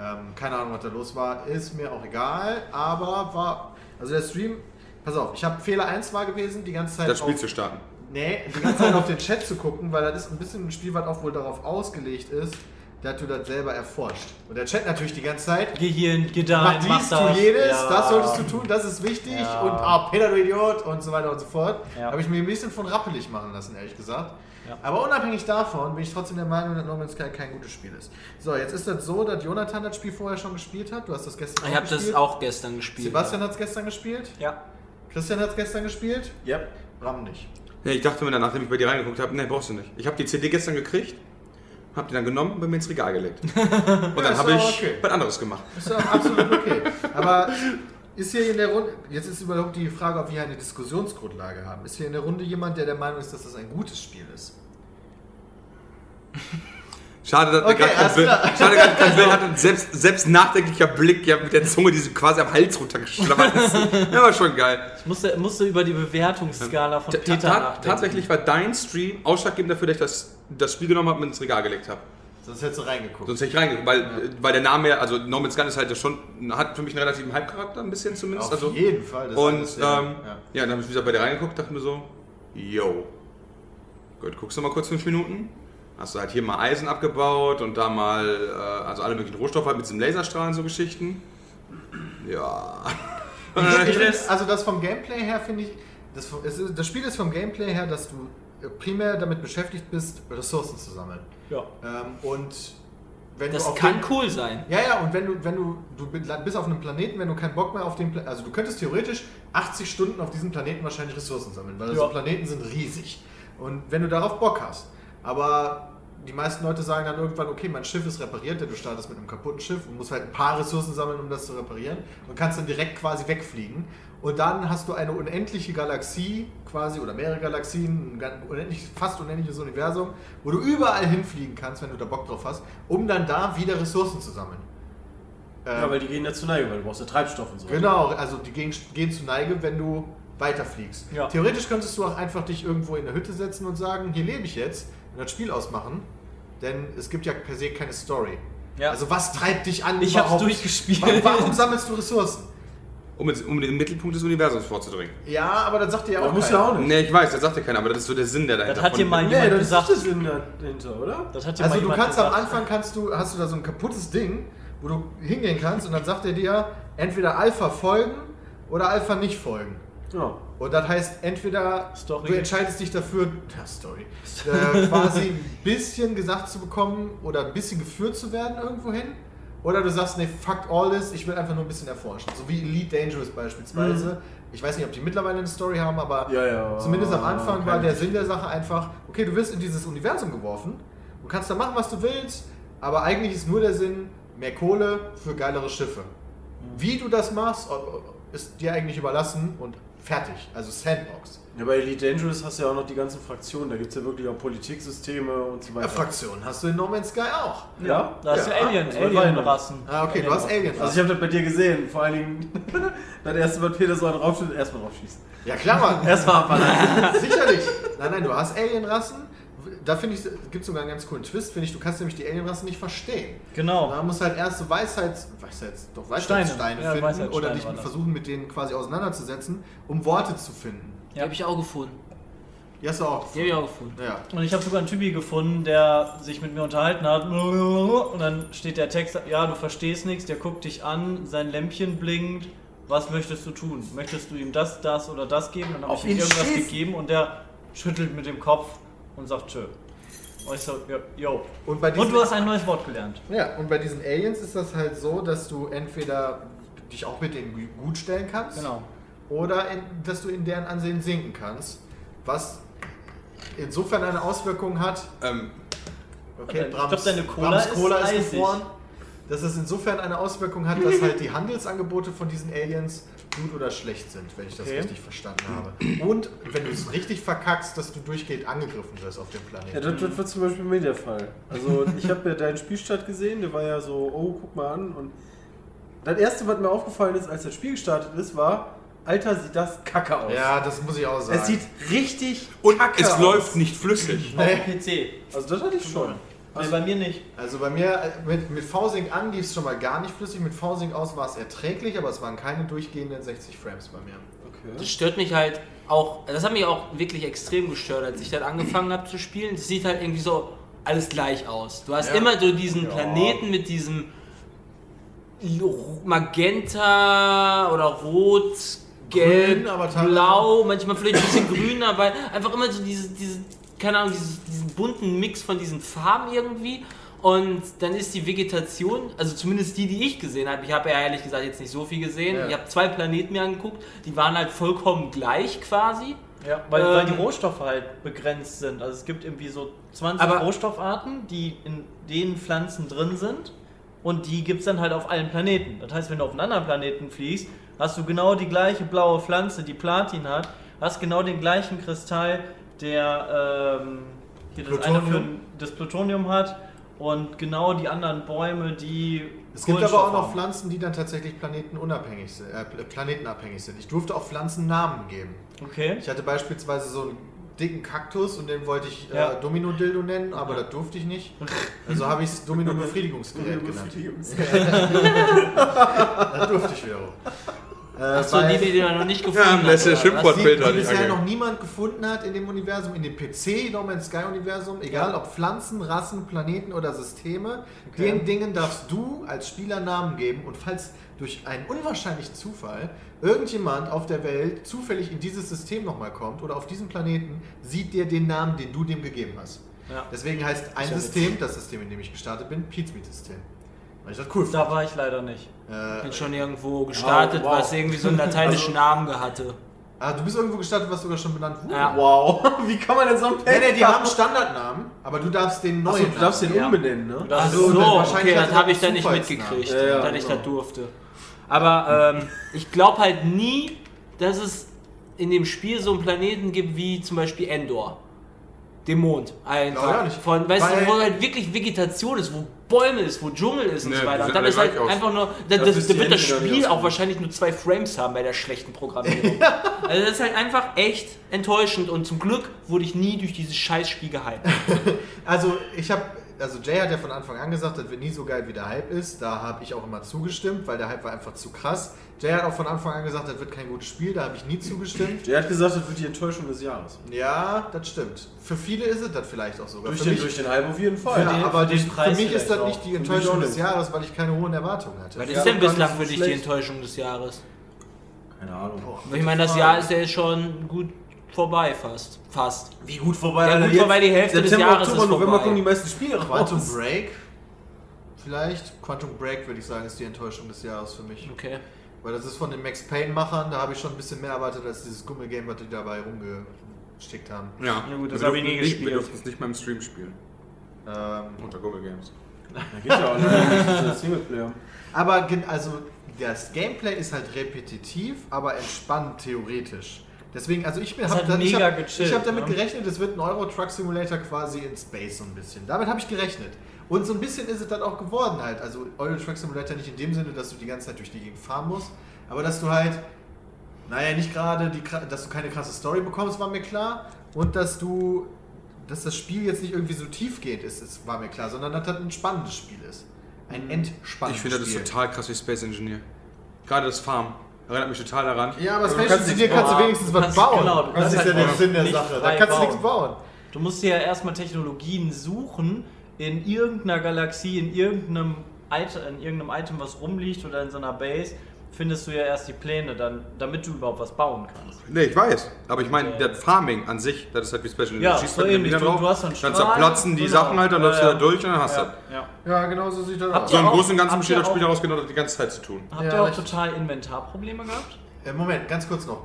Ähm, keine Ahnung, was da los war. Ist mir auch egal, aber war. Also der Stream. Pass auf, ich habe Fehler 1 war gewesen, die ganze Zeit. Das Spiel auf- zu starten. Nee, die ganze Zeit auf den Chat zu gucken, weil das ist ein bisschen ein Spiel, was auch wohl darauf ausgelegt ist, dass du das selber erforscht. Und der Chat natürlich die ganze Zeit. Geh hier, geh da, Mach mach dies, das. tu jedes, Ja. das solltest du tun, das ist wichtig Ja. und ah, Peter, du Idiot und so weiter und so fort. Ja. Habe ich mir ein bisschen von rappelig machen lassen, ehrlich gesagt. Ja. Aber unabhängig davon bin ich trotzdem der Meinung, dass No Man's Sky kein gutes Spiel ist. So, jetzt ist das so, dass Jonathan das Spiel vorher schon gespielt hat. Du hast das gestern Ich auch habe das auch gestern gespielt. Sebastian hat es gestern gespielt. Ja. Christian hat es gestern gespielt. Ja. Bram nicht. Ja, ich dachte mir dann, nachdem ich bei dir reingeguckt habe, nee, brauchst du nicht. Ich habe die CD gestern gekriegt, habe die dann genommen und bei mir ins Regal gelegt. Und dann ist habe ich okay. was anderes gemacht. Ist doch absolut okay. Aber ist hier in der Runde, jetzt ist überhaupt die Frage, ob wir eine Diskussionsgrundlage haben. Ist hier in der Runde jemand, der der Meinung ist, dass das ein gutes Spiel ist? Schade, dass Okay, alles kein, Bild, klar. schade, dass kein Bild hatte. Selbst, selbst nachdenklicher Blick ja, mit der Zunge, die so quasi am Hals runtergeschlammert ist. Ja, war schon geil. Ich musste, musste über die Bewertungsskala von Ta- Peter nachdenken. tatsächlich war dein Stream ausschlaggebend dafür, dass ich das, das Spiel genommen habe und ins Regal gelegt habe. Sonst hättest du reingeguckt. Sonst hätte ich reingeguckt, weil, weil der Name ja, also No Man's Gun ist halt schon, hat für mich einen relativen Hype-Charakter, ein bisschen zumindest. Auf also, jeden Fall. das Und alles, ähm, ja. ja. ja. dann habe ich wieder bei dir reingeguckt, dachte mir so, yo. Gut, guckst du mal kurz fünf Minuten. Hast du halt hier mal Eisen abgebaut und da mal, äh, also alle möglichen Rohstoffe halt mit diesem Laserstrahlen, so Geschichten. Ja. Ich find, also das vom Gameplay her finde ich, das, es ist, das Spiel ist vom Gameplay her, dass du primär damit beschäftigt bist, Ressourcen zu sammeln. Ja. Ähm, und wenn Das kann dem- cool sein. Ja, ja, und wenn du, wenn du, du bist auf einem Planeten, wenn du keinen Bock mehr auf den Planeten, also du könntest theoretisch 80 Stunden auf diesem Planeten wahrscheinlich Ressourcen sammeln, weil Ja. so Planeten sind riesig. Und wenn du darauf Bock hast, aber die meisten Leute sagen dann irgendwann, okay, mein Schiff ist repariert, denn du startest mit einem kaputten Schiff und musst halt ein paar Ressourcen sammeln, um das zu reparieren und kannst dann direkt quasi wegfliegen. Und dann hast du eine unendliche Galaxie quasi oder mehrere Galaxien, ein unendlich, fast unendliches Universum, wo du überall hinfliegen kannst, wenn du da Bock drauf hast, um dann da wieder Ressourcen zu sammeln. Ja, Ähm, weil die gehen ja zu Neige, weil du brauchst ja Treibstoff und so. Genau, also die gehen, gehen zu Neige, wenn du weiterfliegst. Ja. Theoretisch könntest du auch einfach dich irgendwo in eine Hütte setzen und sagen, hier lebe ich jetzt und das Spiel ausmachen, denn es gibt ja per se keine Story. Ja. Also was treibt dich an Ich hab's überhaupt? durchgespielt. Wa- Warum sammelst du Ressourcen? Um, um den Mittelpunkt des Universums vorzudringen. Ja, aber das sagt dir ja Das auch muss keiner. ja auch nicht. Nee, ich weiß, das sagt ja keiner, aber das ist so der Sinn, der dahinter Das hat dir mal Nee, jemand das gesagt. ist das Sinn dahinter, oder? Das hat dir Also mal du jemand kannst am gesagt. Anfang kannst du, hast du da so ein kaputtes Ding, wo du hingehen kannst und dann sagt er dir entweder Alpha folgen oder Alpha nicht folgen. Ja. Und das heißt, entweder Story. du entscheidest dich dafür, ja, Story, äh, quasi ein bisschen gesagt zu bekommen oder ein bisschen geführt zu werden irgendwo hin. Oder du sagst, nee, fuck all this, ich will einfach nur ein bisschen erforschen. So wie Elite Dangerous beispielsweise. Ich weiß nicht, ob die mittlerweile eine Story haben, aber Ja, ja. zumindest am Anfang war der Sinn der Sache einfach, okay, du wirst in dieses Universum geworfen, du kannst da machen, was du willst, aber eigentlich ist nur der Sinn, mehr Kohle für geilere Schiffe. Wie du das machst, ist dir eigentlich überlassen und fertig. Also Sandbox. Ja, bei Elite Dangerous hast du ja auch noch die ganzen Fraktionen. Da gibt es ja wirklich auch Politiksysteme und so Ja, weiter. Fraktionen hast du in No Man's Sky auch. Ja? Da hast du Ja. Alien, Das war Weihnachten. Alien-Rassen. Ah, okay, du hast Alien. Also ich habe das bei dir gesehen. Vor allen Dingen das erste Mal Peter so einen raufschießt, erstmal raufschießen. ja, klar, Mann. Erstmal abballern. Sicherlich. Nein, nein, du hast Alienrassen. Da finde ich, gibt sogar einen ganz coolen Twist, finde ich. Du kannst nämlich die Alienrassen nicht verstehen. Genau. Da musst halt erst so Weisheits, Weisheits, doch Weisheitssteine Steine. Ja, finden Weisheitssteine oder dich versuchen mit denen quasi auseinanderzusetzen, um Worte zu finden. Die habe ich auch gefunden. Die hast du auch Die habe ich auch gefunden. Ja. Und ich habe sogar einen Typi gefunden, der sich mit mir unterhalten hat. Und dann steht der Text, ja, du verstehst nichts, der guckt dich an, sein Lämpchen blinkt. Was möchtest du tun? Möchtest du ihm das, das oder das geben? Dann habe Auf ich ihm ihn irgendwas schießen. gegeben und der schüttelt mit dem Kopf und sagt tschö. Und ich so, ja, yo. Und, bei diesen, Und du hast ein neues Wort gelernt. ja, und bei diesen Aliens ist das halt so, dass du entweder dich auch mit denen gut stellen kannst Genau. oder in, dass du in deren Ansehen sinken kannst. Was insofern eine Auswirkung hat, Ähm, Okay, Ich glaub, deine Cola ist Cola ist eisig. gefroren. Dass es insofern eine Auswirkung hat, dass halt die Handelsangebote von diesen Aliens gut oder schlecht sind, wenn ich das Okay. richtig verstanden habe. Und wenn du es richtig verkackst, dass du durchgehend angegriffen wirst auf dem Planeten. Ja, das, das war zum Beispiel bei mir der Fall. Also ich habe ja deinen Spielstart gesehen, der war ja so, oh, guck mal an. Und das erste, was mir aufgefallen ist, als das Spiel gestartet ist, war, Alter, sieht das kacke aus. Ja, das muss ich auch sagen. Es sieht richtig und kacke es aus. läuft nicht flüssig. Auf dem PC. Also das hatte ich schon. Nee, bei mir nicht. Also bei mir, äh, mit, mit V-Sync an lief es schon mal gar nicht flüssig, mit V-Sync aus war es erträglich, aber es waren keine durchgehenden 60 Frames bei mir. Okay. Das stört mich halt auch, das hat mich auch wirklich extrem gestört, als ich dann angefangen habe zu spielen. Das sieht halt irgendwie so alles gleich aus. Du hast Ja. immer so diesen Ja. Planeten mit diesem Magenta oder Rot, Gelb, Grün, Blau, manchmal vielleicht ein bisschen grün, aber einfach immer so diese, diese keine Ahnung, dieses, diesen bunten Mix von diesen Farben irgendwie. Und dann ist die Vegetation, also zumindest die, die ich gesehen habe, ich habe ja ehrlich gesagt jetzt nicht so viel gesehen. Ja. Ich habe zwei Planeten mir angeguckt, die waren halt vollkommen gleich quasi. Ja, weil, weil Ähm, die Rohstoffe halt begrenzt sind. Also es gibt irgendwie so 20 Aber- Rohstoffarten, die in den Pflanzen drin sind. Und die gibt es dann halt auf allen Planeten. Das heißt, wenn du auf einen anderen Planeten fliegst, hast du genau die gleiche blaue Pflanze, die Platin hat, hast genau den gleichen Kristall, der ähm, hier das, eine Plutonium. für das Plutonium hat und genau die anderen Bäume, die. Es gibt aber auch noch. Pflanzen, die dann tatsächlich planetenunabhängig sind, äh, planetenabhängig sind. Ich durfte auch Pflanzen Namen geben. Okay. Ich hatte beispielsweise so einen dicken Kaktus und den wollte ich Ja. äh, Domino-Dildo nennen, aber das durfte ich nicht. Also habe ich es Domino-Befriedigungsgerät genannt. das durfte ich wiederum. Äh, Achso, die, die du noch nicht gefunden Ja, hast. lässt der oder was? Schimpfwort- die, die bisher noch niemand gefunden hat in dem Universum, in dem PC, No Man's Sky Universum, egal ob Pflanzen, Rassen, Planeten oder Systeme, den Dingen darfst du als Spieler Namen geben und falls durch einen unwahrscheinlichen Zufall irgendjemand auf der Welt zufällig in dieses System nochmal kommt oder auf diesem Planeten, sieht der den Namen, den du dem gegeben hast. Ja. Deswegen heißt ein ja System, das System, in dem ich gestartet bin, Pizmeet-System. Weil ich das cool Da fand. war ich leider nicht. Äh, bin schon irgendwo gestartet, Wow, wow. was irgendwie so einen lateinischen Namen hatte. ah, du bist irgendwo gestartet, was sogar schon benannt wurde. Ja. Wow, wie kann man denn so ein Nee, nee, die haben Standardnamen, aber du darfst den neuen Achso, du darfst den Namen umbenennen, ne? Ach Also, so, okay, das habe ich dann nicht mitgekriegt, Ja, ja, dass ich genau. das durfte. Aber ähm, ich glaube halt nie, dass es in dem Spiel so einen Planeten gibt wie zum Beispiel Endor. Dem Mond. Ich Einfach. nicht. Von, weißt Weil- du, wo halt wirklich Vegetation ist, wo Bäume ist, wo Dschungel ist und Nee, so weiter. Und dann ist halt aus. einfach nur. Da, Das das, da wird das Spiel auch wahrscheinlich nur zwei Frames haben bei der schlechten Programmierung. Also das ist halt einfach echt enttäuschend und zum Glück wurde ich nie durch dieses Scheißspiel gehypt. Also ich habe, also Jay hat ja von Anfang an gesagt, das wird nie so geil wie der Hype ist. Da habe ich auch immer zugestimmt, weil der Hype war einfach zu krass. Jay hat auch von Anfang an gesagt, das wird kein gutes Spiel. Da habe ich nie zugestimmt. Der hat gesagt, das wird die Enttäuschung des Jahres. Ja, das stimmt. Für viele ist es das vielleicht auch sogar. Durch für den, mich, durch den Hype auf jeden Fall. ja, den- aber für den für mich ist das auch. nicht die Enttäuschung des. Jahres, weil ich keine hohen Erwartungen hatte. Was ist denn bislang so für dich die. Enttäuschung des Jahres? Keine Ahnung. Ich meine, das Jahr ist ja schon gut vorbei fast. Fast. Wie gut vorbei, Ja, gut Jetzt vorbei, die Hälfte des September, Jahres Oktober, ist November vorbei. kommen die meisten Spiele Quantum raus. Break vielleicht. Quantum Break würde ich sagen, ist die Enttäuschung des Jahres für mich. Okay. Weil das ist von den Max Payne-Machern, da habe ich schon ein bisschen mehr erwartet als dieses Gummigame, was die dabei rumgestickt haben. Ja, Ja gut, das wir hab ich nie nicht, gespielt. Wir durften es nicht mal im Stream spielen. Ähm, Unter Google Games. Da geht's ja auch nicht. Das ist ein Singleplayer. aber also das Gameplay ist halt repetitiv, aber entspannt theoretisch. Deswegen, also ich, hab habe gechillt, hab damit ne? gerechnet, es wird ein Euro Truck Simulator quasi in Space so ein bisschen. Damit habe ich gerechnet. Und so ein bisschen ist es dann auch geworden halt. Also Euro Truck Simulator nicht in dem Sinne, dass du die ganze Zeit durch die Gegend fahren musst, aber dass du halt, naja, nicht gerade, die, dass du keine krasse Story bekommst, war mir klar. Und dass du, dass das Spiel jetzt nicht irgendwie so tiefgehend ist, ist war mir klar, sondern dass das ein spannendes Spiel ist. Ein entspannendes Ich finde, das Spiel. ist total krass wie Space Engineer. Gerade das Farm. Erinnert mich total daran. Ja, aber Space kannst Engineer kannst du wenigstens was bauen. genau, das ist ja halt der Sinn der Sache. Da kannst du nichts bauen. Du musst dir ja erstmal Technologien suchen in irgendeiner Galaxie, in irgendeinem, Item, in irgendeinem Item, was rumliegt oder in so einer Base, findest du ja erst die Pläne, dann, damit du überhaupt was bauen kannst. Nee, ich weiß. Aber ich meine, der Farming an sich, das ist halt wie Special Ja, Schießt so mit dem ähnlich. Ding Du- drauf, du hast so Dann zerplatzen die genau. Sachen halt, dann Ja, läufst du ja. da durch und dann hast du das. Ja. Ja, genau so sieht das Habt aus. So im Großen und Ganzen besteht das Spiel daraus, genau die ganze Zeit zu tun. Habt Ja, ihr auch richtig. total Inventarprobleme gehabt? Äh, Moment, ganz kurz noch.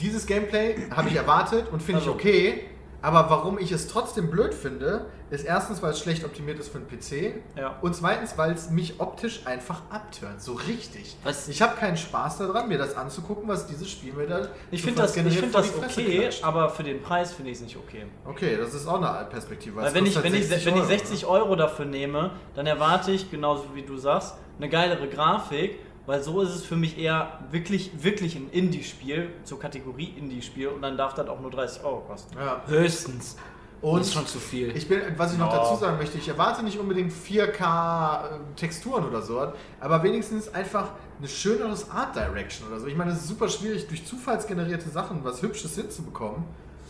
Dieses Gameplay habe ich erwartet und finde ich Also. okay. Aber warum ich es trotzdem blöd finde, ist erstens, weil es schlecht optimiert ist für den PC. Ja. Und zweitens, weil es mich optisch einfach abturnt. So richtig. Was- Ich habe keinen Spaß daran, mir das anzugucken, was dieses Spiel mir da. Ich so finde das, ich find das okay, klatscht. aber für den Preis finde ich es nicht okay. Okay, das ist auch eine Perspektive. Weil wenn ich, wenn, ich, 60 wenn ich Euro, 60 Euro dafür nehme, dann erwarte ich, genauso wie du sagst, eine geilere Grafik, weil so ist es für mich eher wirklich, wirklich ein Indie-Spiel, zur Kategorie Indie-Spiel und dann darf das auch nur 30 Euro kosten. ne? Ja. Höchstens. Und das ist schon zu viel. Ich bin, was ich noch Ja. dazu sagen möchte, ich erwarte nicht unbedingt 4K äh, Texturen oder so, aber wenigstens einfach eine schöneres Art Direction oder so. Ich meine, es ist super schwierig, durch zufallsgenerierte Sachen was Hübsches hinzubekommen,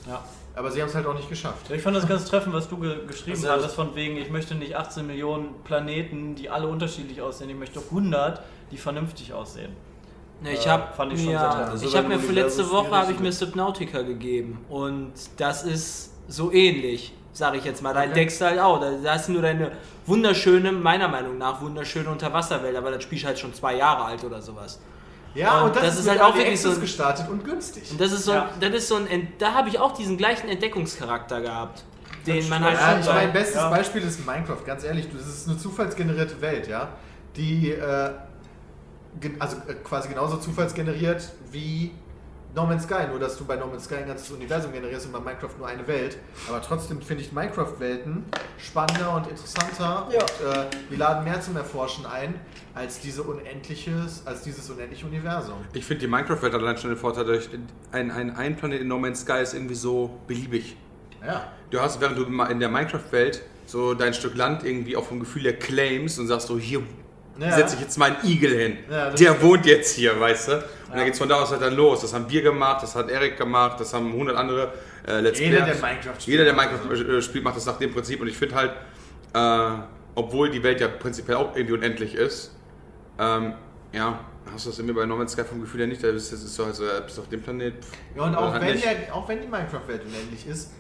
Ja. aber sie haben es halt auch nicht geschafft. Ich fand das ganz treffend, was du ge geschrieben Also- hattest, von wegen, ich möchte nicht 18 Millionen Planeten, die alle unterschiedlich aussehen, ich möchte 100, die vernünftig aussehen. Ne, ich Äh, habe fand ich schon sehr mir, treffend. Also ich wenn hab mir für letzte Woche habe ich mir Subnautica gegeben und das ist so ähnlich, sage ich jetzt mal. Da Okay. du halt auch, da hast du nur deine wunderschöne, meiner Meinung nach wunderschöne Unterwasserwelt, aber das Spiel ist halt schon zwei Jahre alt oder sowas. Ja, Und und das, das ist ist halt auch wirklich so ein- gestartet und günstig. Und das ist so, Ja. das ist so ein, da habe ich auch diesen gleichen Entdeckungscharakter gehabt, den man halt Ja, ich mein bestes ja. Beispiel ist Minecraft, ganz ehrlich, das ist eine zufallsgenerierte Welt, ja, die äh, also äh, quasi genauso zufallsgeneriert wie No Man's Sky, nur dass du bei No Man's Sky ein ganzes Universum generierst und bei Minecraft nur eine Welt. Aber trotzdem finde ich Minecraft-Welten spannender und interessanter Ja. und äh, die laden mehr zum Erforschen ein als diese unendliches, als dieses unendliche Universum. Ich finde die Minecraft-Welt hat allein schon den Vorteil, dass ein, ein, ein Planet in No Man's Sky ist irgendwie so beliebig. Ja. Du hast, während du in der Minecraft-Welt so dein Stück Land irgendwie auch vom Gefühl her claimst und sagst so, hier Ja. setze ich jetzt meinen Igel hin. Ja, Der wohnt jetzt hier, weißt du? Und dann geht's von da aus halt dann los. Das haben wir gemacht, das hat Erik gemacht, das haben 100 andere äh, Let's Jeder, Player. der Minecraft spielt. Jeder, der Minecraft äh, spielt, macht das nach dem Prinzip. Und ich finde halt, äh, obwohl die Welt ja prinzipiell auch irgendwie unendlich ist, ähm, ja, hast du das irgendwie bei No Man's Sky vom Gefühl her nicht. Da bist du so, also, äh, bist du auf dem Planet. pff, Ja, und oder auch halt wenn, der, auch wenn die Minecraft-Welt unendlich ist,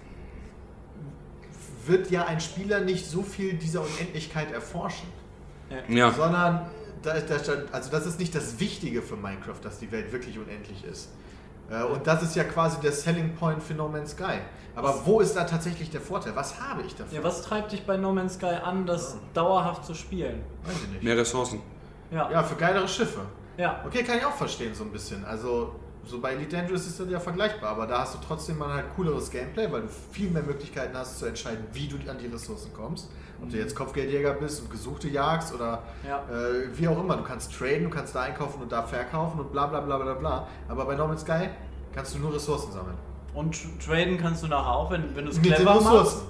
wird ja ein Spieler nicht so viel dieser Unendlichkeit erforschen. Ja. Sondern, da, da, also das ist nicht das Wichtige für Minecraft, dass die Welt wirklich unendlich ist. Äh, Und das ist ja quasi der Selling Point für No Man's Sky. Aber wo ist da tatsächlich der Vorteil? Was habe ich davon? Ja, was treibt dich bei No Man's Sky an, das dauerhaft zu spielen? Weiß ich nicht. Mehr Ressourcen. Ja. Ja, für geilere Schiffe. ja. Okay, kann ich auch verstehen so ein bisschen. Also so bei Elite Dangerous ist das ja vergleichbar, aber da hast du trotzdem mal halt cooleres Gameplay, weil du viel mehr Möglichkeiten hast zu entscheiden, wie du an die Ressourcen kommst. Ob du jetzt Kopfgeldjäger bist und Gesuchte jagst oder Ja. äh, wie auch immer. Du kannst traden, du kannst da einkaufen und da verkaufen und bla bla bla bla bla. Aber bei No Man's Sky kannst du nur Ressourcen sammeln. Und tr- traden kannst du nachher auch, wenn, wenn du es clever machst. Ressourcen.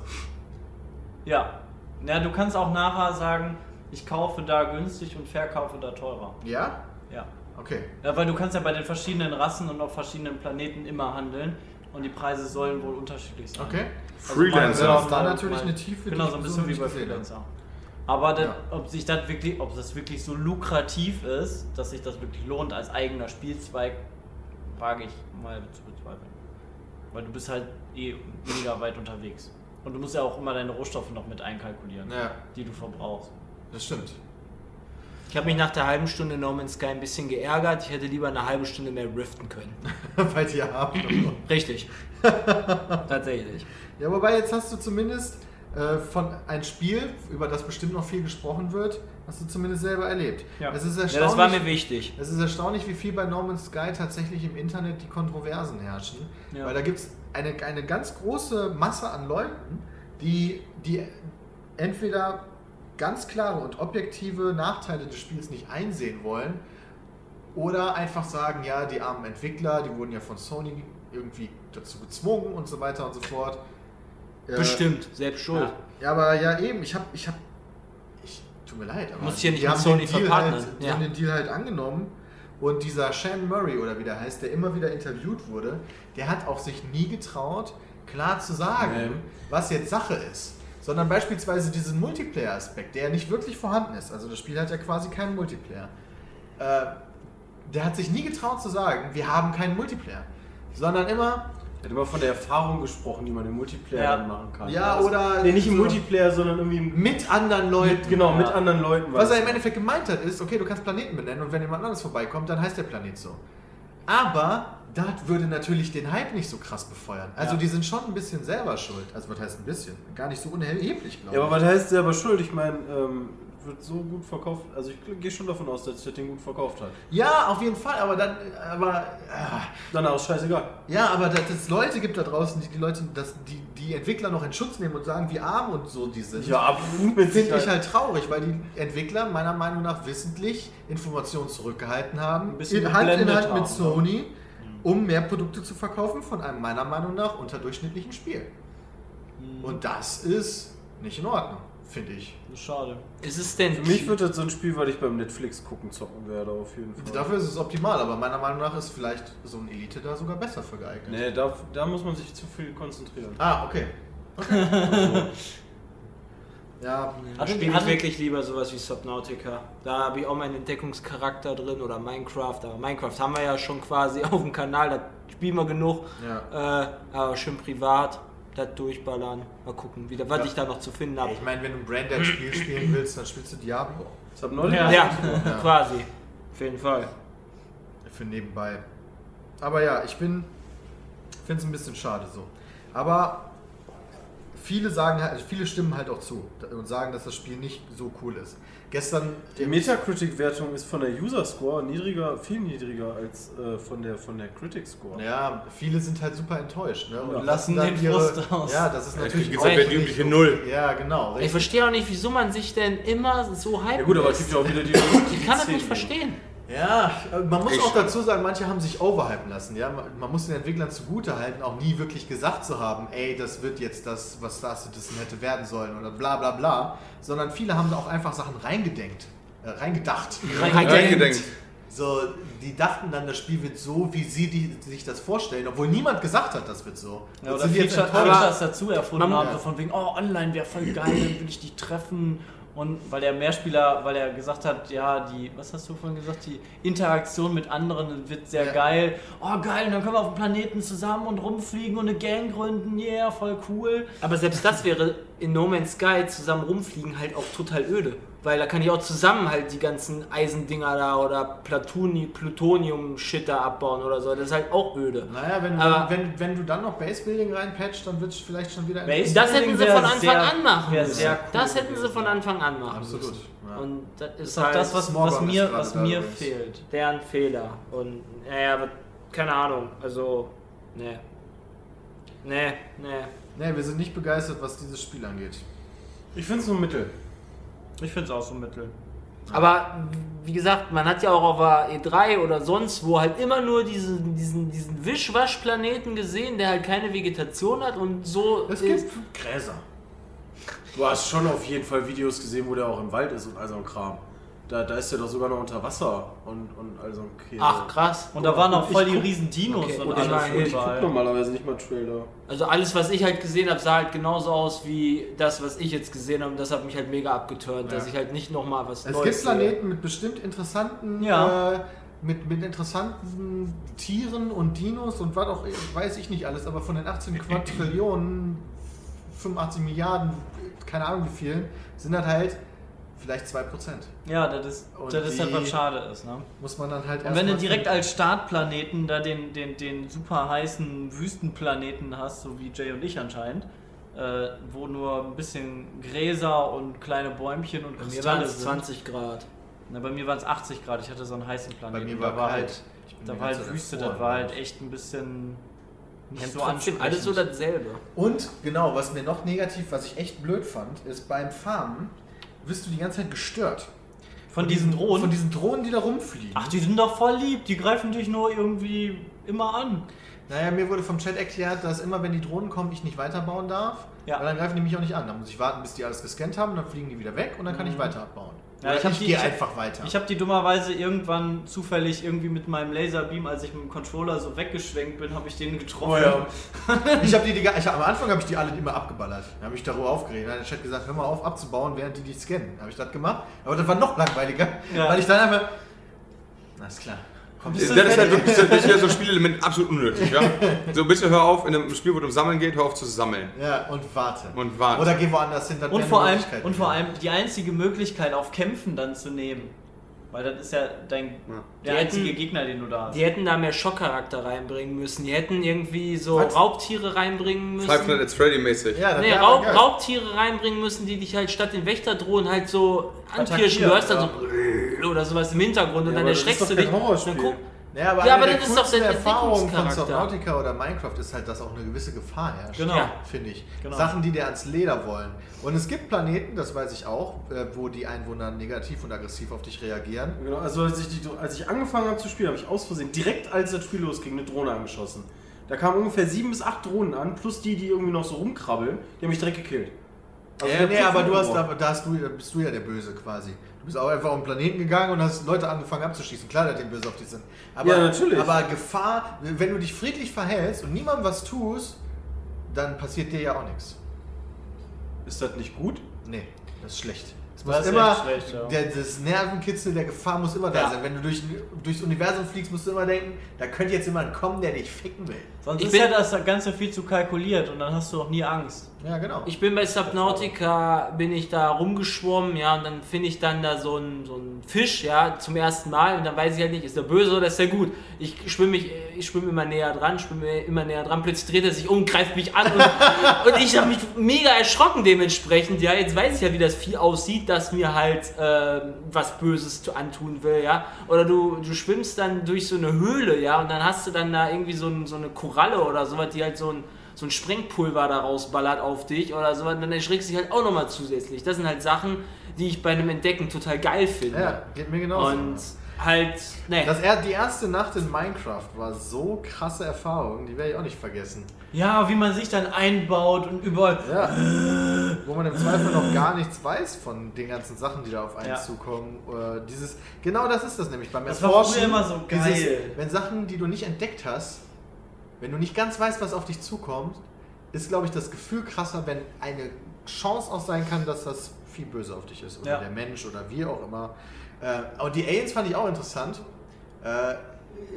Ja. Ja, du kannst auch nachher sagen, ich kaufe da günstig und verkaufe da teurer. Ja? Ja. Okay. Ja, weil du kannst ja bei den verschiedenen Rassen und auf verschiedenen Planeten immer handeln und die Preise sollen wohl unterschiedlich sein. Okay. Freelancer. Das mal- ist da natürlich mal- eine Tiefe, Genau, so ein bisschen so wie bei. Freelancer. Aber das, Ja. ob sich das wirklich, ob das wirklich so lukrativ ist, dass sich das wirklich lohnt als eigener Spielzweig, wage ich mal zu bezweifeln. Weil du bist halt eh mega weit unterwegs. Und du musst ja auch immer deine Rohstoffe noch mit einkalkulieren, Ja, die du verbrauchst. das stimmt. Ich habe mich nach der halben Stunde No Man's Sky ein bisschen geärgert. Ich hätte lieber eine halbe Stunde mehr riften können. Weil die ja haben. Richtig. Tatsächlich. Ja, wobei jetzt hast du zumindest äh, von ein Spiel, über das bestimmt noch viel gesprochen wird, hast du zumindest selber erlebt. Ja. Es ist Ja, erstaunlich, das war mir wichtig. es ist erstaunlich, wie viel bei No Man's Sky tatsächlich im Internet die Kontroversen herrschen. Ja. Weil da gibt es eine, eine ganz große Masse an Leuten, die, die entweder ganz klare und objektive Nachteile des Spiels nicht einsehen wollen oder einfach sagen, ja, die armen Entwickler, die wurden ja von Sony irgendwie dazu gezwungen und so weiter und so fort. Äh, Bestimmt, selbst schuld. Ja. Ja, aber ja eben, ich habe, ich habe, ich, tut mir leid, aber Musst hier nicht die haben Sony den halt, die ja. haben den Deal halt angenommen Und dieser Shan Murray oder wie der heißt, der immer wieder interviewt wurde, der hat auch sich nie getraut, klar zu sagen, Nee. was jetzt Sache ist. Sondern beispielsweise diesen Multiplayer-Aspekt, der nicht wirklich vorhanden ist. Also das Spiel hat ja quasi keinen Multiplayer. Äh, der hat sich nie getraut zu sagen, wir haben keinen Multiplayer. Sondern immer, Er hat immer von der Erfahrung gesprochen, die man im Multiplayer Ja. dann machen kann. Ja, Also- oder Nee, nicht im so- Multiplayer, sondern irgendwie im- mit anderen Leuten. mit, genau, mit Ja. anderen Leuten. Was er im. Endeffekt gemeint hat, ist, okay, du kannst Planeten benennen und wenn jemand anderes vorbeikommt, dann heißt der Planet so. Aber das würde natürlich den Hype nicht so krass befeuern. Also Ja. die sind schon ein bisschen selber schuld. Also was heißt ein bisschen? Gar nicht so unerheblich, glaube Ja, ich. aber was heißt selber schuld? Ich meine, ähm, wird so gut verkauft. Also ich gehe schon davon aus, dass das Ding gut verkauft hat. ja, auf jeden Fall, aber dann, aber, ah, Danach ist scheißegal. ja, aber dass es Leute gibt da draußen, die, die Leute, dass die, die Entwickler noch in Schutz nehmen und sagen, wie arm und so die sind. Ja, ab Finde ich halt traurig, weil die Entwickler meiner Meinung nach wissentlich Informationen zurückgehalten haben, Ein bisschen in Hand in Hand mit haben, Sony, um mehr Produkte zu verkaufen von einem meiner Meinung nach unterdurchschnittlichen Spiel. Und das ist nicht in Ordnung, finde ich. Schade. Ist es denn. Für mich wird das so ein Spiel, weil ich beim Netflix gucken zocken werde, auf jeden Fall. Dafür ist es optimal, aber meiner Meinung nach ist vielleicht so ein Elite da sogar besser für geeignet. Nee, da, da muss man sich zu viel konzentrieren. Ah, okay. okay. ja, Da Hatte- spiele ich wirklich lieber sowas wie Subnautica. Da habe ich auch meinen Entdeckungscharakter drin oder Minecraft. Aber Minecraft haben wir ja schon quasi auf dem Kanal, da spielen wir genug. ja. Äh, aber schön privat, das durchballern. Mal gucken, wieder, was Ja. ich da noch zu finden habe. Ich meine, wenn du ein Braindead-Spiel spielen willst, dann spielst du Diablo. Ja. Ja, Ja. quasi. Auf jeden Fall. für nebenbei. Aber ja, ich bin finde es ein bisschen schade so. Aber viele sagen halt, viele stimmen halt auch zu und sagen, dass das Spiel nicht so cool ist. Gestern Die Metacritic-Wertung ist von der User-Score niedriger, viel niedriger als äh, von der, von der Critic-Score. ja, viele sind halt super enttäuscht ne? und Ja. lassen dann den ihre Frust raus. Ja, das ist Ja, natürlich gesagt, wird die nicht übliche. Null. Ja, genau. Ich richtig. verstehe auch nicht, wieso man sich denn immer so hypen Ja gut, aber es gibt ja auch wieder die Ich kann das nicht verstehen. Ja, äh, man muss Ich- auch dazu sagen, manche haben sich overhypen lassen. Ja? Man- muss den Entwicklern zugute halten, auch nie wirklich gesagt zu haben, ey, das wird jetzt das, was Star Citizen hätte werden sollen oder bla bla bla. Sondern viele haben da auch einfach Sachen reingedenkt, äh, reingedacht. Reingedenkt. So, die dachten dann, das Spiel wird so, wie sie die, sich das vorstellen, obwohl niemand gesagt hat, das wird so. Ja, oder sind die jetzt Feature-. Features dazu erfunden haben, Ja. so von wegen, oh, online wäre voll geil, dann will ich dich treffen. Und weil der Mehrspieler, weil er gesagt hat, ja, die, was hast du vorhin gesagt, die Interaktion mit anderen wird sehr Ja. geil. Oh, geil, und dann können wir auf dem Planeten zusammen und rumfliegen und eine Gang gründen, yeah, voll cool. Aber selbst das wäre in No Man's Sky zusammen rumfliegen halt auch total öde. Weil da kann ich auch zusammen halt die ganzen Eisendinger da oder Platoni, Plutonium-Shit da abbauen oder so. Das ist halt auch öde. Naja, wenn, Aber- wenn, wenn du dann noch Basebuilding reinpatcht, dann wird es vielleicht schon wieder Base- Das hätten sie von Anfang sehr- an machen müssen. sehr cool Das hätten sie von. Anfang an machen Absolut. müssen. Ja. Und das ist, auch halt das, was, was mir, was mir fehlt. deren Fehler. Und naja, aber keine Ahnung. Also, ne. Ne, ne. Nee, wir sind nicht begeistert, was dieses Spiel angeht. Ich finde es nur Mittel. Ich finde es auch so mittel. Aber wie gesagt, man hat ja auch auf der E3 oder sonst wo halt immer nur diesen, diesen, diesen Wischwaschplaneten gesehen, der halt keine Vegetation hat und so. Es gibt Gräser. Du hast schon auf jeden Fall Videos gesehen, wo der auch im Wald ist und all so ein Kram. Da, da ist der doch sogar noch unter Wasser und, und all so ein Käse. Ach krass. Und da waren auch voll die guck- riesen Dinos Okay, und und ich alles meine, ich guck überall. normalerweise nicht mal Trailer. Also alles, was ich halt gesehen habe, sah halt genauso aus wie das, was ich jetzt gesehen habe. Und das hat mich halt mega abgeturnt, Ja. dass ich halt nicht nochmal was Es Neues gibt sehe. Planeten mit bestimmt interessanten, Ja. äh, mit, mit interessanten Tieren und Dinos und was auch weiß ich nicht alles, aber von den 18 Quadrillionen, 85 Milliarden, keine Ahnung wie vielen, sind das halt vielleicht 2%. Ja, das ist, Und das ist halt was schade ist, ne? Muss man dann halt Und wenn du direkt als Startplaneten da den, den, den super heißen Wüstenplaneten hast, so wie Jay und ich anscheinend, äh, wo nur ein bisschen Gräser und kleine Bäumchen und Bei mir waren Kristalle es sind. 20 Grad. Na, bei mir waren es 80 Grad, ich hatte so einen heißen bei Planeten. mir war da war kalt. halt, da war halt Wüste, das war halt echt ein bisschen nicht haben so trotzdem ansprechend. alles so dasselbe. Und genau, was mir noch negativ, was ich echt blöd fand, ist beim Farmen wirst du die ganze Zeit gestört. Von diesen Drohnen? Von diesen Drohnen, die da rumfliegen. Ach, die sind doch voll lieb, die greifen dich nur irgendwie immer an. Naja, mir wurde vom Chat erklärt, dass immer wenn die Drohnen kommen, ich nicht weiterbauen darf. Ja. Weil dann greifen die mich auch nicht an. Dann muss ich warten, bis die alles gescannt haben, dann fliegen die wieder weg und dann kann ich weiter abbauen. Ja, ich ich die- gehe ich einfach weiter. Ich habe die dummerweise irgendwann zufällig irgendwie mit meinem Laserbeam, als ich mit dem Controller so weggeschwenkt bin, habe ich den getroffen. Oh ja. ich habe die, die, ich am Anfang habe ich die alle immer abgeballert. Da habe ich darüber aufgeregt. Dann hat der Chat gesagt, hör mal auf abzubauen, während die dich scannen. Habe ich das gemacht. Aber das war noch langweiliger, Ja. weil ich dann einfach. Na ist klar. Komm, Bist Das ist halt wirklich das ist wieder so ein Spielelement absolut unnötig. Ja? So bitte hör auf, in einem Spiel, wo es um Sammeln geht, hör auf zu sammeln. Ja, und warte. Und warte. Oder geh woanders hin. das Und vor, allem, und vor allem die einzige Möglichkeit auf Kämpfen dann zu nehmen. Weil das ist ja dein, der Die einzige hätten- Gegner, den du da hast. Die hätten da mehr Schockcharakter reinbringen müssen. Die hätten irgendwie so Was? Raubtiere reinbringen müssen. Five Nights at Freddy mäßig. Ja, das Nee, Raub. Raubtiere reinbringen müssen, die dich halt statt den Wächterdrohnen halt so anpirschen. Du hörst dann so oder sowas im Hintergrund und Ja, dann erschreckst du dich. Dann guck, Ja, aber Ja, eine aber das ist doch der Erfahrungen von. Subnautica oder Minecraft ist halt, dass auch eine gewisse Gefahr herrscht. Genau. Ja. Finde ich. Genau. Sachen, die dir ans Leder wollen. Und es gibt Planeten, das weiß ich auch, äh, wo die Einwohner negativ und aggressiv auf dich reagieren. Genau, also als ich, die, als ich angefangen habe zu spielen, habe ich aus Versehen direkt als das Spiel losging eine Drohne angeschossen. Da kamen ungefähr sieben bis acht Drohnen an, plus die, die irgendwie noch so rumkrabbeln. Die haben mich direkt gekillt. Also ja, ich nee, aber du hast, da, da, hast du, da bist du ja der Böse quasi. Du bist auch einfach auf den Planeten gegangen und hast Leute angefangen abzuschießen. Klar, dass die böse auf dich sind. Aber, Ja, natürlich. Aber Gefahr, wenn du dich friedlich verhältst und niemandem was tust, dann passiert dir ja auch nichts. Ist das nicht gut? Nee, das ist schlecht. Es Das muss ist immer, echt schlecht, ja. der, das Nervenkitzel der Gefahr muss immer da Ja. sein. Wenn du durch, durchs Universum fliegst, musst du immer denken, da könnte jetzt jemand kommen, der dich ficken will. Sonst Ich ist bin- ja das Ganze viel zu kalkuliert und dann hast du auch nie Angst. Ja, genau. Ich bin bei Subnautica, bin ich da rumgeschwommen, ja, und dann finde ich dann da so einen so einen Fisch, ja, zum ersten Mal und dann weiß ich halt nicht, ist der böse oder ist der gut. Ich schwimme mich, ich schwimme immer näher dran, schwimme immer näher dran, plötzlich dreht er sich um, greift mich an und, und ich habe mich mega erschrocken dementsprechend, ja, jetzt weiß ich ja, wie das Vieh aussieht, das mir halt ähm, was Böses antun will, ja, oder du, du schwimmst dann durch so eine Höhle, ja, und dann hast du dann da irgendwie so, ein, so eine Koralle oder sowas, die halt so ein so ein Sprengpulver da rausballert auf dich oder so, dann erschreckst du dich halt auch nochmal zusätzlich. Das sind halt Sachen, die ich bei einem Entdecken total geil finde. ja, geht mir genauso. Und halt, ne. das, er- die erste Nacht in Minecraft war so krasse Erfahrung, die werde ich auch nicht vergessen. Ja, wie man sich dann einbaut und überall. Ja. Wo man im Zweifel noch gar nichts weiß von den ganzen Sachen, die da auf einen Ja. zukommen. Äh, dieses, genau das ist das nämlich beim Das war Erforschen. früher immer so geil. Dieses, wenn Sachen, die du nicht entdeckt hast, wenn du nicht ganz weißt, was auf dich zukommt, ist, glaube ich, das Gefühl krasser, wenn eine Chance auch sein kann, dass das viel böse auf dich ist. Oder Ja. der Mensch oder wie auch immer. Äh, und die Aliens fand ich auch interessant. Äh,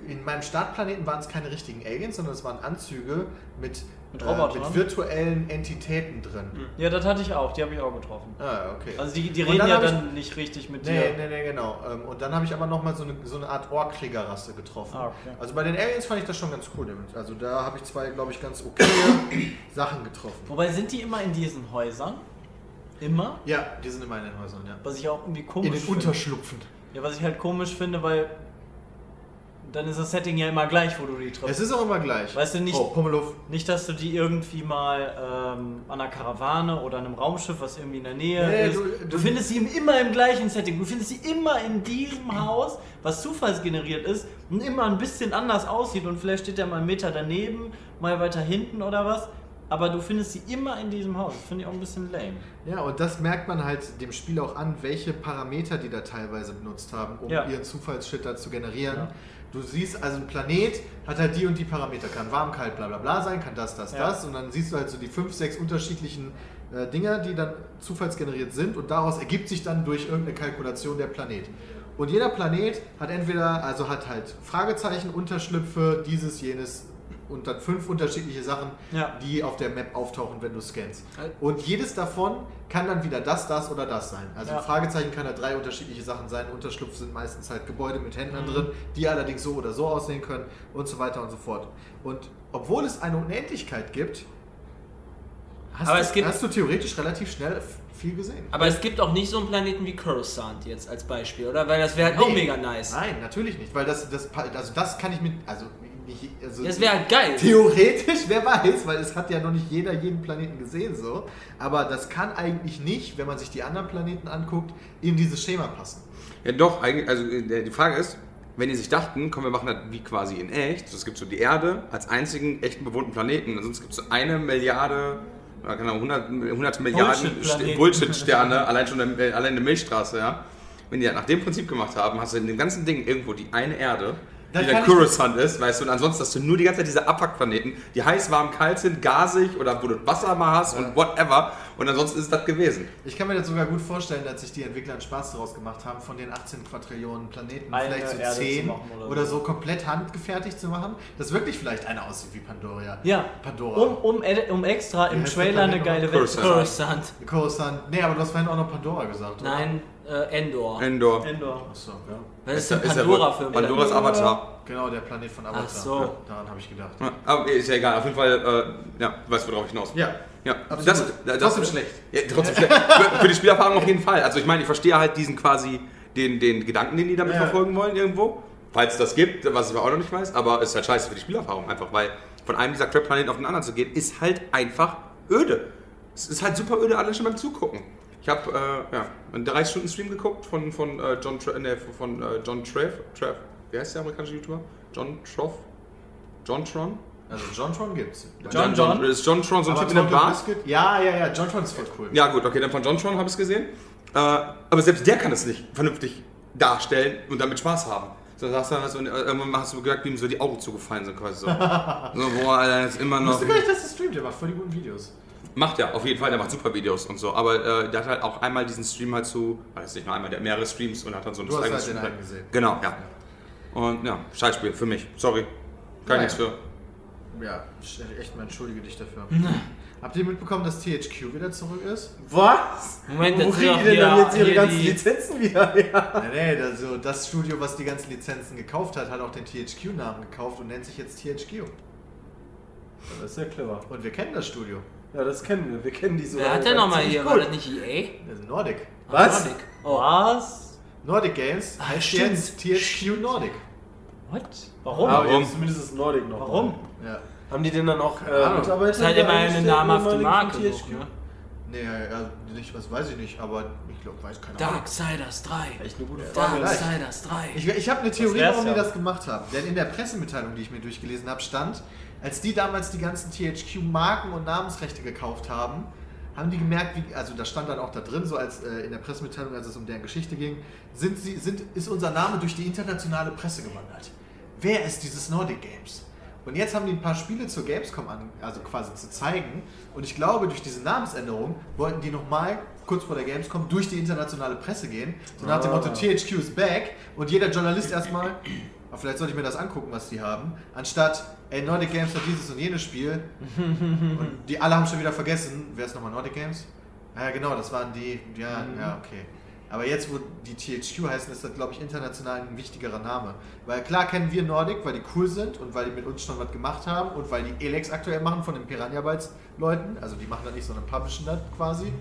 in meinem Startplaneten waren es keine richtigen Aliens, sondern es waren Anzüge mit, Mit äh, Robotern? mit virtuellen Entitäten drin. Ja, das hatte ich auch, die habe ich auch getroffen. Ah, okay. Also die, die reden dann ja hab ich- dann nicht richtig mit Nee, dir. nee, nee, genau. Ähm, Und dann habe ich aber nochmal so eine, so eine Art Ohrkriegerrasse getroffen. Ah, okay. Also bei den Aliens fand ich das schon ganz cool. Also da habe ich zwei, glaube ich, ganz okay Sachen getroffen. Wobei sind die immer in diesen Häusern? Immer? Ja, die sind immer in den Häusern, ja. Was ich auch irgendwie komisch In den finde. Unterschlupfen. Ja, was ich halt komisch finde, weil dann ist das Setting ja immer gleich, wo du die Es triffst. ist auch immer gleich. Weißt du nicht- Oh, Pummeluff. Nicht, dass du die irgendwie mal ähm, an einer Karawane oder einem Raumschiff, was irgendwie in der Nähe Nee, ist. du- Du, du- findest sie immer im gleichen Setting. Du findest sie immer in diesem Haus, was zufallsgeneriert ist und immer ein bisschen anders aussieht und vielleicht steht der mal einen Meter daneben, mal weiter hinten oder was. Aber du findest sie immer in diesem Haus. Das finde ich auch ein bisschen lame. Ja, und das merkt man halt dem Spiel auch an, welche Parameter die da teilweise benutzt haben, um Ja. ihren Zufallsshit zu generieren. Ja. Du siehst, also ein Planet hat halt die und die Parameter, kann warm, kalt, bla bla bla sein, kann das, das, Ja. das. Und dann siehst du halt so die fünf, sechs unterschiedlichen äh, Dinger, die dann zufallsgeneriert sind und daraus ergibt sich dann durch irgendeine Kalkulation der Planet. Und jeder Planet hat entweder, also hat halt Fragezeichen, Unterschlüpfe, dieses, jenes und dann fünf unterschiedliche Sachen, Ja. die auf der Map auftauchen, wenn du scannst. Und jedes davon kann dann wieder das, das oder das sein. Also Ja. ein Fragezeichen kann halt drei unterschiedliche Sachen sein. Unterschlupf sind meistens halt Gebäude mit Händlern drin, die allerdings so oder so aussehen können und so weiter und so fort. Und obwohl es eine Unendlichkeit gibt, hast, Aber du, es gibt- hast du theoretisch relativ schnell viel gesehen. Aber es gibt auch nicht so einen Planeten wie Coruscant jetzt als Beispiel, oder? Weil das wäre halt auch Nee. mega nice. Nein, natürlich nicht, weil das, das, also das kann ich mit, also nicht, also Das wäre halt geil. Theoretisch, wer weiß, weil es hat ja noch nicht jeder jeden Planeten gesehen so. Aber das kann eigentlich nicht, wenn man sich die anderen Planeten anguckt, in dieses Schema passen. Ja, doch, eigentlich, also äh, die Frage ist, wenn die sich dachten, komm, wir machen das wie quasi in echt. Es gibt so die Erde als einzigen echten bewohnten Planeten. Sonst gibt es so eine Milliarde, oder keine Ahnung, 100, 100 Milliarden Bullshit-Sterne, allein schon in, allein in der Milchstraße, ja. Wenn die das nach dem Prinzip gemacht haben, hast du in dem ganzen Ding irgendwo die eine Erde, die der Coruscant ist, weißt du, und ansonsten hast du nur die ganze Zeit diese Abfuck-Planeten, die heiß, warm, kalt sind, gasig oder wo du Wasser mal hast und whatever. Und ansonsten ist das gewesen. Ich kann mir das sogar gut vorstellen, dass sich die Entwickler einen Spaß daraus gemacht haben, von den 18 Quadrillionen Planeten Eine vielleicht so Erde 10 zu machen oder oder, so. komplett handgefertigt zu machen, dass wirklich vielleicht einer aussieht wie Pandoria. Ja, Pandora. um, um, um extra im Trailer eine geile? Welt. Coruscant. Coruscant. Nee, aber du hast vorhin auch noch Pandora gesagt, oder? Nein, äh, Endor. Endor. Endor. Achso, ja. Was ist für ein Pandoras Planet? Avatar. Genau, der Planet von Avatar. Ach so. Ja, daran habe ich gedacht. Ja, aber ist ja egal, auf jeden Fall, äh, ja, du weißt, worauf ich hinaus will. Ja. Ja, Absolut. das, das, Trotzdem schlecht. Ja, trotzdem schlecht. Für, für die Spielerfahrung auf jeden Fall. Also ich meine, ich verstehe halt diesen quasi, den, den Gedanken, den die damit Ja. verfolgen wollen irgendwo. Falls es das gibt, was ich aber auch noch nicht weiß. Aber es ist halt scheiße für die Spielerfahrung einfach, weil von einem dieser Crap-Planeten auf den anderen zu gehen, ist halt einfach öde. Es ist halt super öde, alle schon beim Zugucken. Ich habe äh, ja, einen 30 Stunden Stream geguckt von, von äh, John, Tra nee, von äh, John Trev, Trev. Wie heißt der amerikanische YouTuber? John Troff? John Tron? Also John Tron gibt's. John John? Ist John Tron so ein Typ in der Bar? Biscuit? Ja, ja, ja, John Tron ist voll cool. Ja gut, okay, dann von John Tron habe ich es gesehen. Äh, aber selbst der kann es nicht vernünftig darstellen und damit Spaß haben. So, sagst du, hast du, irgendwann hast du gemerkt, wie ihm so die Augen zugefallen sind quasi so. so boah, Alter, ist immer Ich noch... wusste gar nicht, dass er streamt, der macht voll die guten Videos. Macht ja, auf jeden Fall, der macht super Videos und so. Aber äh, der hat halt auch einmal diesen Stream halt zu, weiß nicht nur einmal, der hat mehrere Streams und hat dann so ein Du hast halt den Stream. einen gesehen. Genau, ja. Und ja, Scheißspiel für mich. Sorry. Kann Naja. nichts für. Ja, ich echt mal entschuldige dich dafür. Habt ihr mitbekommen, dass THQ wieder zurück ist? Was? Moment, Wo das kriegen ist die denn dann jetzt ihre ganzen die- Lizenzen wieder her? Nee, nee, also das Studio, was die ganzen Lizenzen gekauft hat, hat auch den THQ-Namen gekauft und nennt sich jetzt THQ. Das ist ja clever. Und wir kennen das Studio. Ja, das kennen wir. Wir kennen die so. Wer hat denn nochmal hier? gut. War das nicht EA? Das ist Nordic. Was? Nordic. Oh. Was? Nordic Games Ah, heißt stimmt. jetzt THQ Nordic. What? Warum? Aber Warum? zumindest ist Nordic noch. Warum? Ja. Haben die denn dann auch äh, Ahnung. Mitarbeiter? Das ist halt immer eine namhafte Marke. ne? Nee, ja, ja, nicht, was weiß ich nicht, aber ich glaube, weiß keine Ahnung. Darksiders 3. Echt eine gute Frage. Darksiders 3. Ich, ich habe eine Theorie, warum ja. die das gemacht haben. Denn in der Pressemitteilung, die ich mir durchgelesen habe, stand, als die damals die ganzen THQ-Marken und Namensrechte gekauft haben, haben die gemerkt, wie, also da stand dann auch da drin, so als äh, in der Pressemitteilung, als es um deren Geschichte ging, sind sie, sind, ist unser Name durch die internationale Presse gewandert. Wer ist dieses Nordic Games? Und jetzt haben die ein paar Spiele zur Gamescom an, also quasi zu zeigen. Und ich glaube, durch diese Namensänderung wollten die nochmal kurz vor der Gamescom durch die internationale Presse gehen. So nach dem Ah. Motto THQ is back. Und jeder Journalist erstmal, "Ah, vielleicht sollte ich mir das angucken, was die haben. Anstatt, ey, Nordic Games hat dieses und jenes Spiel. und die alle haben schon wieder vergessen. Wer ist nochmal Nordic Games? Ja, genau, das waren die. Ja, ja, okay. Aber jetzt, wo die THQ heißen, ist das, glaube ich, international ein wichtigerer Name. Weil klar kennen wir Nordic, weil die cool sind und weil die mit uns schon was gemacht haben und weil die Elex aktuell machen von den Piranha Bytes Leuten. Also die machen das nicht, sondern publishen das quasi.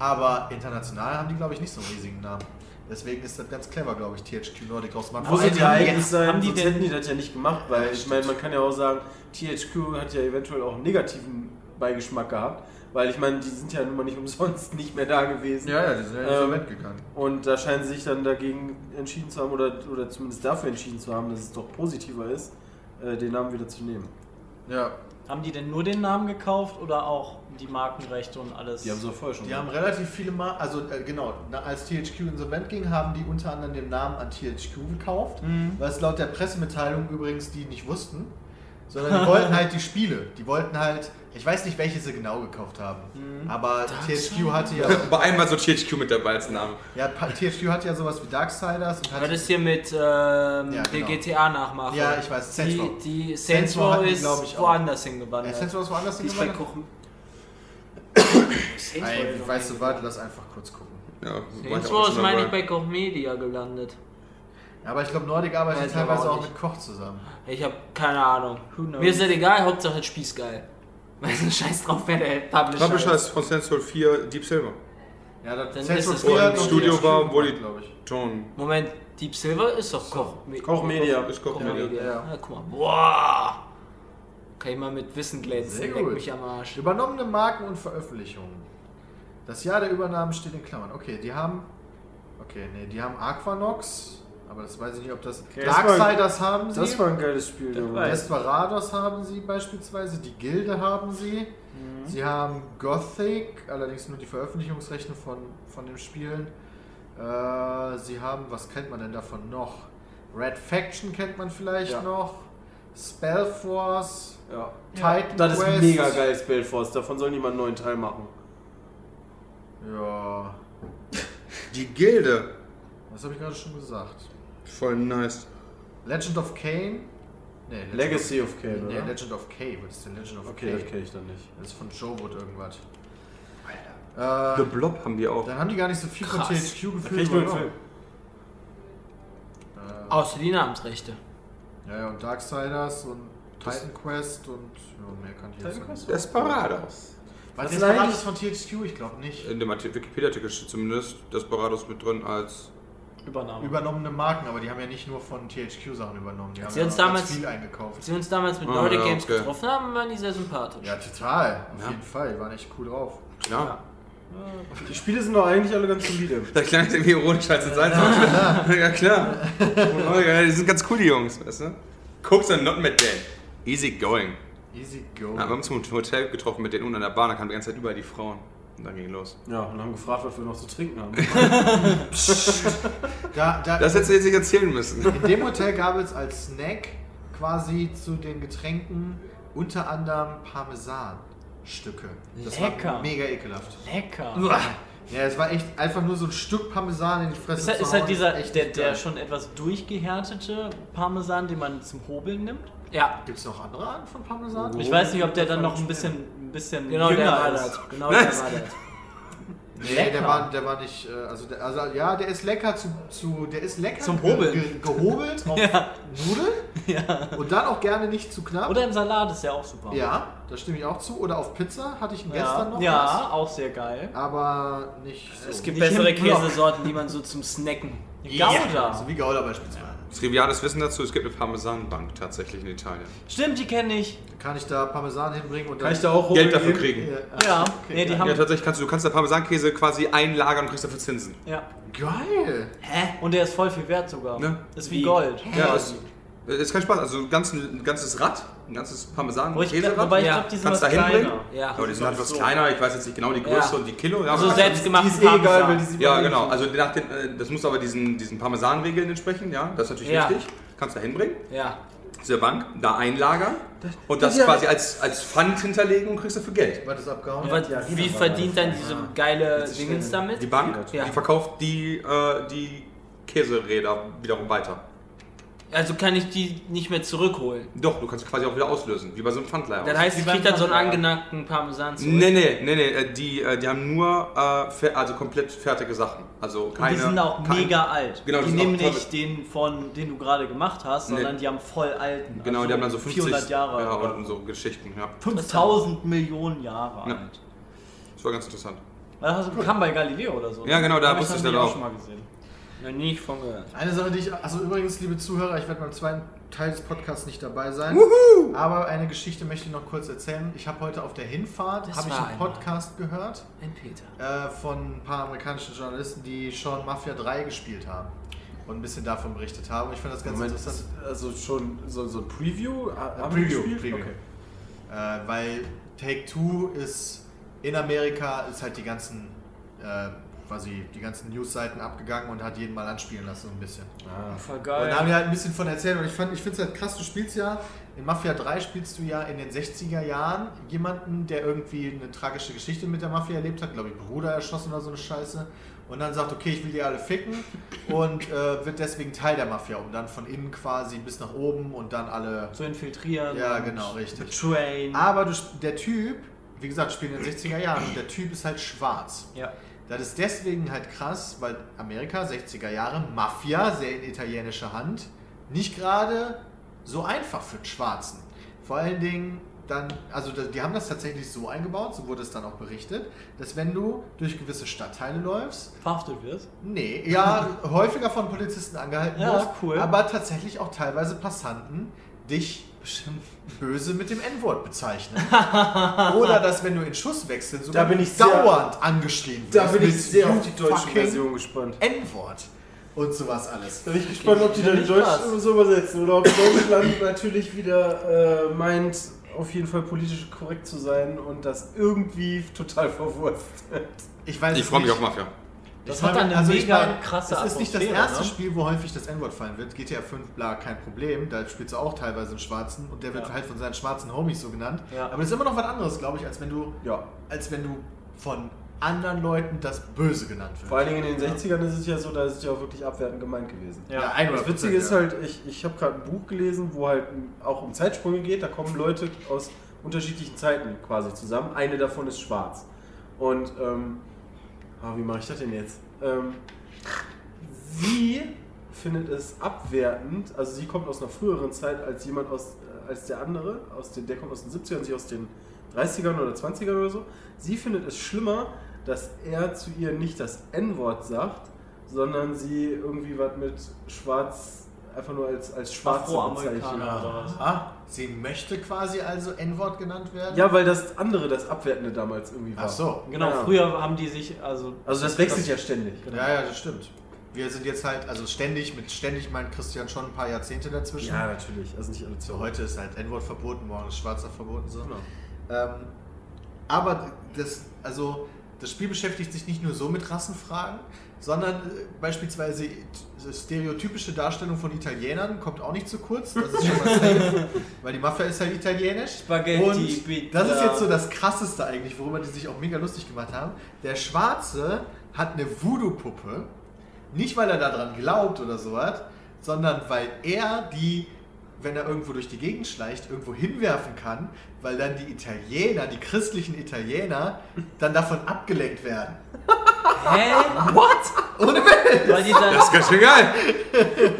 Aber international haben die, glaube ich, nicht so einen riesigen Namen. Deswegen ist das ganz clever, glaube ich, THQ Nordic. Muss allem ja haben die eigentlich sein, haben die sonst denn- hätten die das ja nicht gemacht, weil ich meine, man kann ja auch sagen, THQ hat ja eventuell auch einen negativen Beigeschmack gehabt, weil ich meine, die sind ja nun mal nicht umsonst nicht mehr da gewesen. Ja, ja, die sind ja Ähm, insolvent gegangen. Und da scheinen sie sich dann dagegen entschieden zu haben oder, oder zumindest dafür entschieden zu haben, dass es doch positiver ist, äh, den Namen wieder zu nehmen. Ja, Haben die denn nur den Namen gekauft oder auch die Markenrechte und alles? Die haben sie doch vorher schon Die haben relativ viele Mal, also äh, genau, na, als THQ insolvent ging, haben die unter anderem den Namen an THQ gekauft, Mhm. was laut der Pressemitteilung übrigens die nicht wussten, sondern die wollten halt die Spiele. Die wollten halt, ich weiß nicht, welche sie genau gekauft haben, Mhm. aber THQ hatte ja, Bei einem war so THQ mit dabei als Name. ja, THQ hatte ja sowas wie Darksiders und hatte, ist hier mit ähm, Ja, der genau. GTA-Nachmacher? Ja, ich weiß, Saints Die, Row. die Saints Saints Row die, ist ich, woanders ja, hingewandert. Saints Row ist woanders die ist bei hingewandert? Ey, ist doch weißt du nicht was, lass einfach kurz gucken. Ja, war Saints Row ist, meine ich, bei Koch Media gelandet. Ja, aber ich glaube, Nordic arbeitet aber teilweise auch auch mit Koch zusammen. Ich habe keine Ahnung. Mir ist das egal, Hauptsache das Spiel ist geil. Weißt du, scheiß drauf, wer der Publisher, Publisher ist. ist von Row 4 Deep Silver. Ja, das Dann Saints ist es 4 ein noch Studio THQ war, wo die- glaube ich. John. Moment, Deep Silver ist doch Koch. Koch Media. Ist Koch Koch Media. Ja. Ja, guck mal. Boah! Kann ich mal mit Wissen glänzen, Sehr leck gut. mich am Arsch. Übernommene Marken und Veröffentlichungen. Das Jahr der Übernahmen steht in Klammern. Okay, die haben. Okay, nee, die haben Aquanox, Aber das weiß ich nicht, ob das. Okay, Darksiders haben sie. Das war ein geiles Spiel. Desperados haben sie beispielsweise, die Gilde haben sie. Mhm. Sie haben Gothic, allerdings nur die Veröffentlichungsrechte von, von den Spielen. Äh, sie haben, was kennt man denn davon noch? Red Faction kennt man vielleicht Ja. noch. Spellforce, Ja. Titan Das ist Quest. mega geil, Spellforce. Davon soll niemand einen neuen Teil machen. Ja, Die Gilde. das habe ich gerade schon gesagt. Voll nice. Legend of Kane. Nee, Legend Legacy of Kane, nee, oder? Legend of K. Was ist denn Legend of Okay, K? das kenne ich dann nicht. Das ist von Joe Wood irgendwas. The Äh, Blob haben die auch. dann haben die gar nicht so viel Krass. von THQ Da gefühlt. ich nur den aber- Film. Äh, Außer die Namensrechte. Ja, ja, und Darksiders und Titan Quest und ja, mehr kann ich jetzt Titan nicht. Quest? Desperados. Was alles von THQ? Ich glaube nicht. In dem Arti- Wikipedia-Artikel steht zumindest Desperados mit drin als. Übernahme. Übernommene Marken, aber die haben ja nicht nur von THQ Sachen übernommen. Die haben Sie ja uns damals- viel eingekauft. Als wir uns damals mit Ah, Nordic ja, Games okay. getroffen haben, waren die sehr sympathisch. Ja, total. Auf Ja. jeden Fall. Die waren echt cool drauf. Klar. Die Spiele sind doch eigentlich alle ganz solide. Da klang irgendwie ironisch, als es sein. Ja, klar. Oh, ja, die sind ganz cool, die Jungs, weißt du? Cooks and not mit denen. Easy going. Easy go. Ja, wir haben uns im Hotel getroffen mit denen unten an der Bahn, da kamen die ganze Zeit überall die Frauen. Und dann ging los. Ja, und haben gefragt, was wir noch zu trinken haben. Da, da, Das hättest du jetzt nicht erzählen müssen. in dem Hotel gab es als Snack quasi zu den Getränken unter anderem Parmesanstücke. Das Lecker. war mega ekelhaft. Lecker. Ja, es war echt einfach nur so ein Stück Parmesan in die Fresse Ist halt, zu ist halt dieser, echt der, der schon etwas durchgehärtete Parmesan, den man zum Hobeln nimmt. Ja, Gibt's noch andere Arten von Parmesan? Ich weiß nicht, ob der dann noch ein bisschen, bisschen genau der jünger war ist. das. Genau der Was? war das. Nee, Lecker. der war, der war nicht, äh, also, der, also ja, der ist lecker zu, zu der ist lecker Zum Hobeln. ge, gehobelt auf Ja. Nudeln und dann auch gerne nicht zu knapp. Oder im Salat ist ja auch super. ja, da stimme ich auch zu. Oder auf Pizza hatte ich ihn ja, gestern noch. ja auch sehr geil. Was, aber nicht so. Es gibt Nicht bessere. Käsesorten, die man so zum Snacken. Gouda. So wie Gouda beispielsweise. Triviales Wissen dazu, es gibt eine Parmesanbank tatsächlich in Italien. Stimmt, die kenne ich. Kann ich da Parmesan hinbringen und Kann ich da auch Geld dafür hochgeben? kriegen. Ja, Ja, okay, nee, die geil. haben- Ja, tatsächlich kannst du, du kannst der Parmesankäse quasi einlagern und kriegst dafür Zinsen. Ja. Geil! Und der ist voll viel wert sogar. Ne? Ist wie Gold. Ja, das ist kein Spaß. Also ein, ganz, ein ganzes Rad, ein ganzes parmesan ich, Käserad. wobei ich Ja. glaube, die sind was Kannst du da hinbringen? kleiner. Ja. Aber die sind halt was so. kleiner, ich weiß jetzt nicht genau die Größe Ja. und die Kilo. Ja, Also Die ist eh egal, weil die sieht Ja, genau. Also nach den, äh, das muss aber diesen, diesen Parmesanregeln entsprechen, ja. Das ist natürlich Ja. wichtig. Kannst du da hinbringen, Ja. diese Bank, da einlagern und das ja- quasi als, als Pfand hinterlegen und kriegst dafür Geld. War das abgehauen? Was, Ja, wie China verdient dann das. diese Ja. geile Dingens damit? Die Bank, Ja. die verkauft die, äh, die Käseräder wiederum weiter. Also kann ich die nicht mehr zurückholen. Doch, du kannst quasi auch wieder auslösen, wie bei so einem Pfandleiher. Das heißt, ich krieg dann so einen angenackten Parmesan zurück. Nee, nee, nee, nee, äh, die, äh, die haben nur äh, also komplett fertige Sachen. Also Und keine. die sind auch kein- mega alt. Genau, die die sind nehmen nicht den von, den du gerade gemacht hast, Nee. sondern die haben voll alten. Genau, also die haben dann so 50 400 Jahre. Ja, oder und so Geschichten, ja. 5000 Millionen Jahre Ja. alt. Das war ganz interessant. Das kam bei Galileo oder so. Ja, genau, da Hab wusste ich das dann auch. schon mal gesehen. Noch nie von gehört. Eine Sache, die ich, also übrigens, liebe Zuhörer, ich werde beim zweiten Teil des Podcasts nicht dabei sein. Aber eine Geschichte möchte ich noch kurz erzählen. Ich habe heute auf der Hinfahrt Das habe ich war einen einmal. Podcast gehört Ein Peter. äh, von ein paar amerikanischen Journalisten, die schon Mafia 3 gespielt haben und ein bisschen davon berichtet haben. Ich finde das ganz Moment, interessant. ist also schon so, so ein Preview? Ha- haben Preview, gespielt? Preview. Okay. Äh, weil Take Two ist in Amerika ist halt die ganzen äh, quasi die ganzen Newsseiten abgegangen und hat jeden mal anspielen lassen so ein bisschen. Ah. Voll Und da haben geil. wir halt ein bisschen von erzählt und ich, fand- ich finde es halt krass, du spielst ja, in Mafia 3 spielst du ja in den 60er Jahren jemanden, der irgendwie eine tragische Geschichte mit der Mafia erlebt hat, glaube ich, Bruder erschossen oder so eine Scheiße. Und dann sagt, okay, ich will die alle ficken und äh, wird deswegen Teil der Mafia, um dann von innen quasi bis nach oben und dann alle. Zu infiltrieren. Ja, und genau, richtig. Train. Aber du, der Typ, wie gesagt, spielt in den 60er Jahren und der Typ ist halt schwarz. Ja. Das ist deswegen halt krass, weil Amerika, 60er Jahre, Mafia, sehr in italienischer Hand, nicht gerade so einfach für den Schwarzen. Vor allen Dingen dann, also die haben das tatsächlich so eingebaut, so wurde es dann auch berichtet, dass wenn du durch gewisse Stadtteile läufst, Verhaftet wirst. nee, ja, häufiger von Polizisten angehalten Ja, wirst, cool. aber tatsächlich auch teilweise Passanten dich böse mit dem N-Wort bezeichnen. Oder dass, wenn du in Schusswechseln sogar Da bin ich sehr- dauernd angeschrien wirst. Da bin ich sehr auf die deutsche Version gespannt. N-Wort. und sowas alles. Da bin ich gespannt, ob die dann in Deutsch so übersetzen oder ob Deutschland natürlich wieder äh, meint, auf jeden Fall politisch korrekt zu sein und das irgendwie total verwurstet. Ich weiß Ich freue mich auf Mafia. Das Ich hat dann eine also ich mega meine, krasse Es ist nicht das erste ne? Spiel, wo häufig das N-Wort fallen wird. GTA 5, bla, kein Problem. Da spielst du auch teilweise einen Schwarzen und der wird Ja. halt von seinen schwarzen Homies so genannt. Ja. Aber das ist immer noch was anderes, glaube ich, als wenn du, Ja. als wenn du von anderen Leuten das Böse genannt wird. Vor allen Dingen in den 60ern ist es ja so, da ist es ja auch wirklich abwertend gemeint gewesen. Ja. 100%, Das Witzige ist ja. halt, ich, ich habe gerade ein Buch gelesen, wo halt auch um Zeitsprünge geht. Da kommen Leute aus unterschiedlichen Zeiten quasi zusammen. Eine davon ist schwarz. Und, ähm, ah, wie mache ich das denn jetzt? Ähm, sie findet es abwertend, also sie kommt aus einer früheren Zeit als jemand aus, äh, als der andere, aus den, der kommt aus den 70ern, sie aus den 30ern oder 20ern oder so. Sie findet es schlimmer, dass er zu ihr nicht das N-Wort sagt, sondern sie irgendwie was mit schwarz, einfach nur als, als schwarze bezeichnet. Ah, sie möchte quasi also N-Wort genannt werden? Ja, weil das andere, das Abwertende damals irgendwie war. Ach so. Genau, Ja. früher haben die sich, also. Also das wechselt ja ständig. Ja, ja, das stimmt. Wir sind jetzt halt, also ständig, mit ständig meint Christian schon ein paar Jahrzehnte dazwischen. Ja, natürlich. Also nicht alle So, heute ist halt N-Wort verboten, morgen ist Schwarzer verboten. So. Genau. Ähm, aber das, also, das Spiel beschäftigt sich nicht nur so mit Rassenfragen, sondern äh, beispielsweise stereotypische Darstellung von Italienern kommt auch nicht zu kurz. Das ist schon mal safe, weil die Mafia ist halt italienisch. Spaghetti, Und Pizza. das ist jetzt so das Krasseste eigentlich, worüber die sich auch mega lustig gemacht haben. Der Schwarze hat eine Voodoo-Puppe, nicht weil er daran glaubt oder sowas, sondern weil er die, wenn er irgendwo durch die Gegend schleicht, irgendwo hinwerfen kann, weil dann die Italiener, die christlichen Italiener, dann davon abgelenkt werden. Hä? What? Ohne Welt! Weil die dann. Das ist ganz schön geil.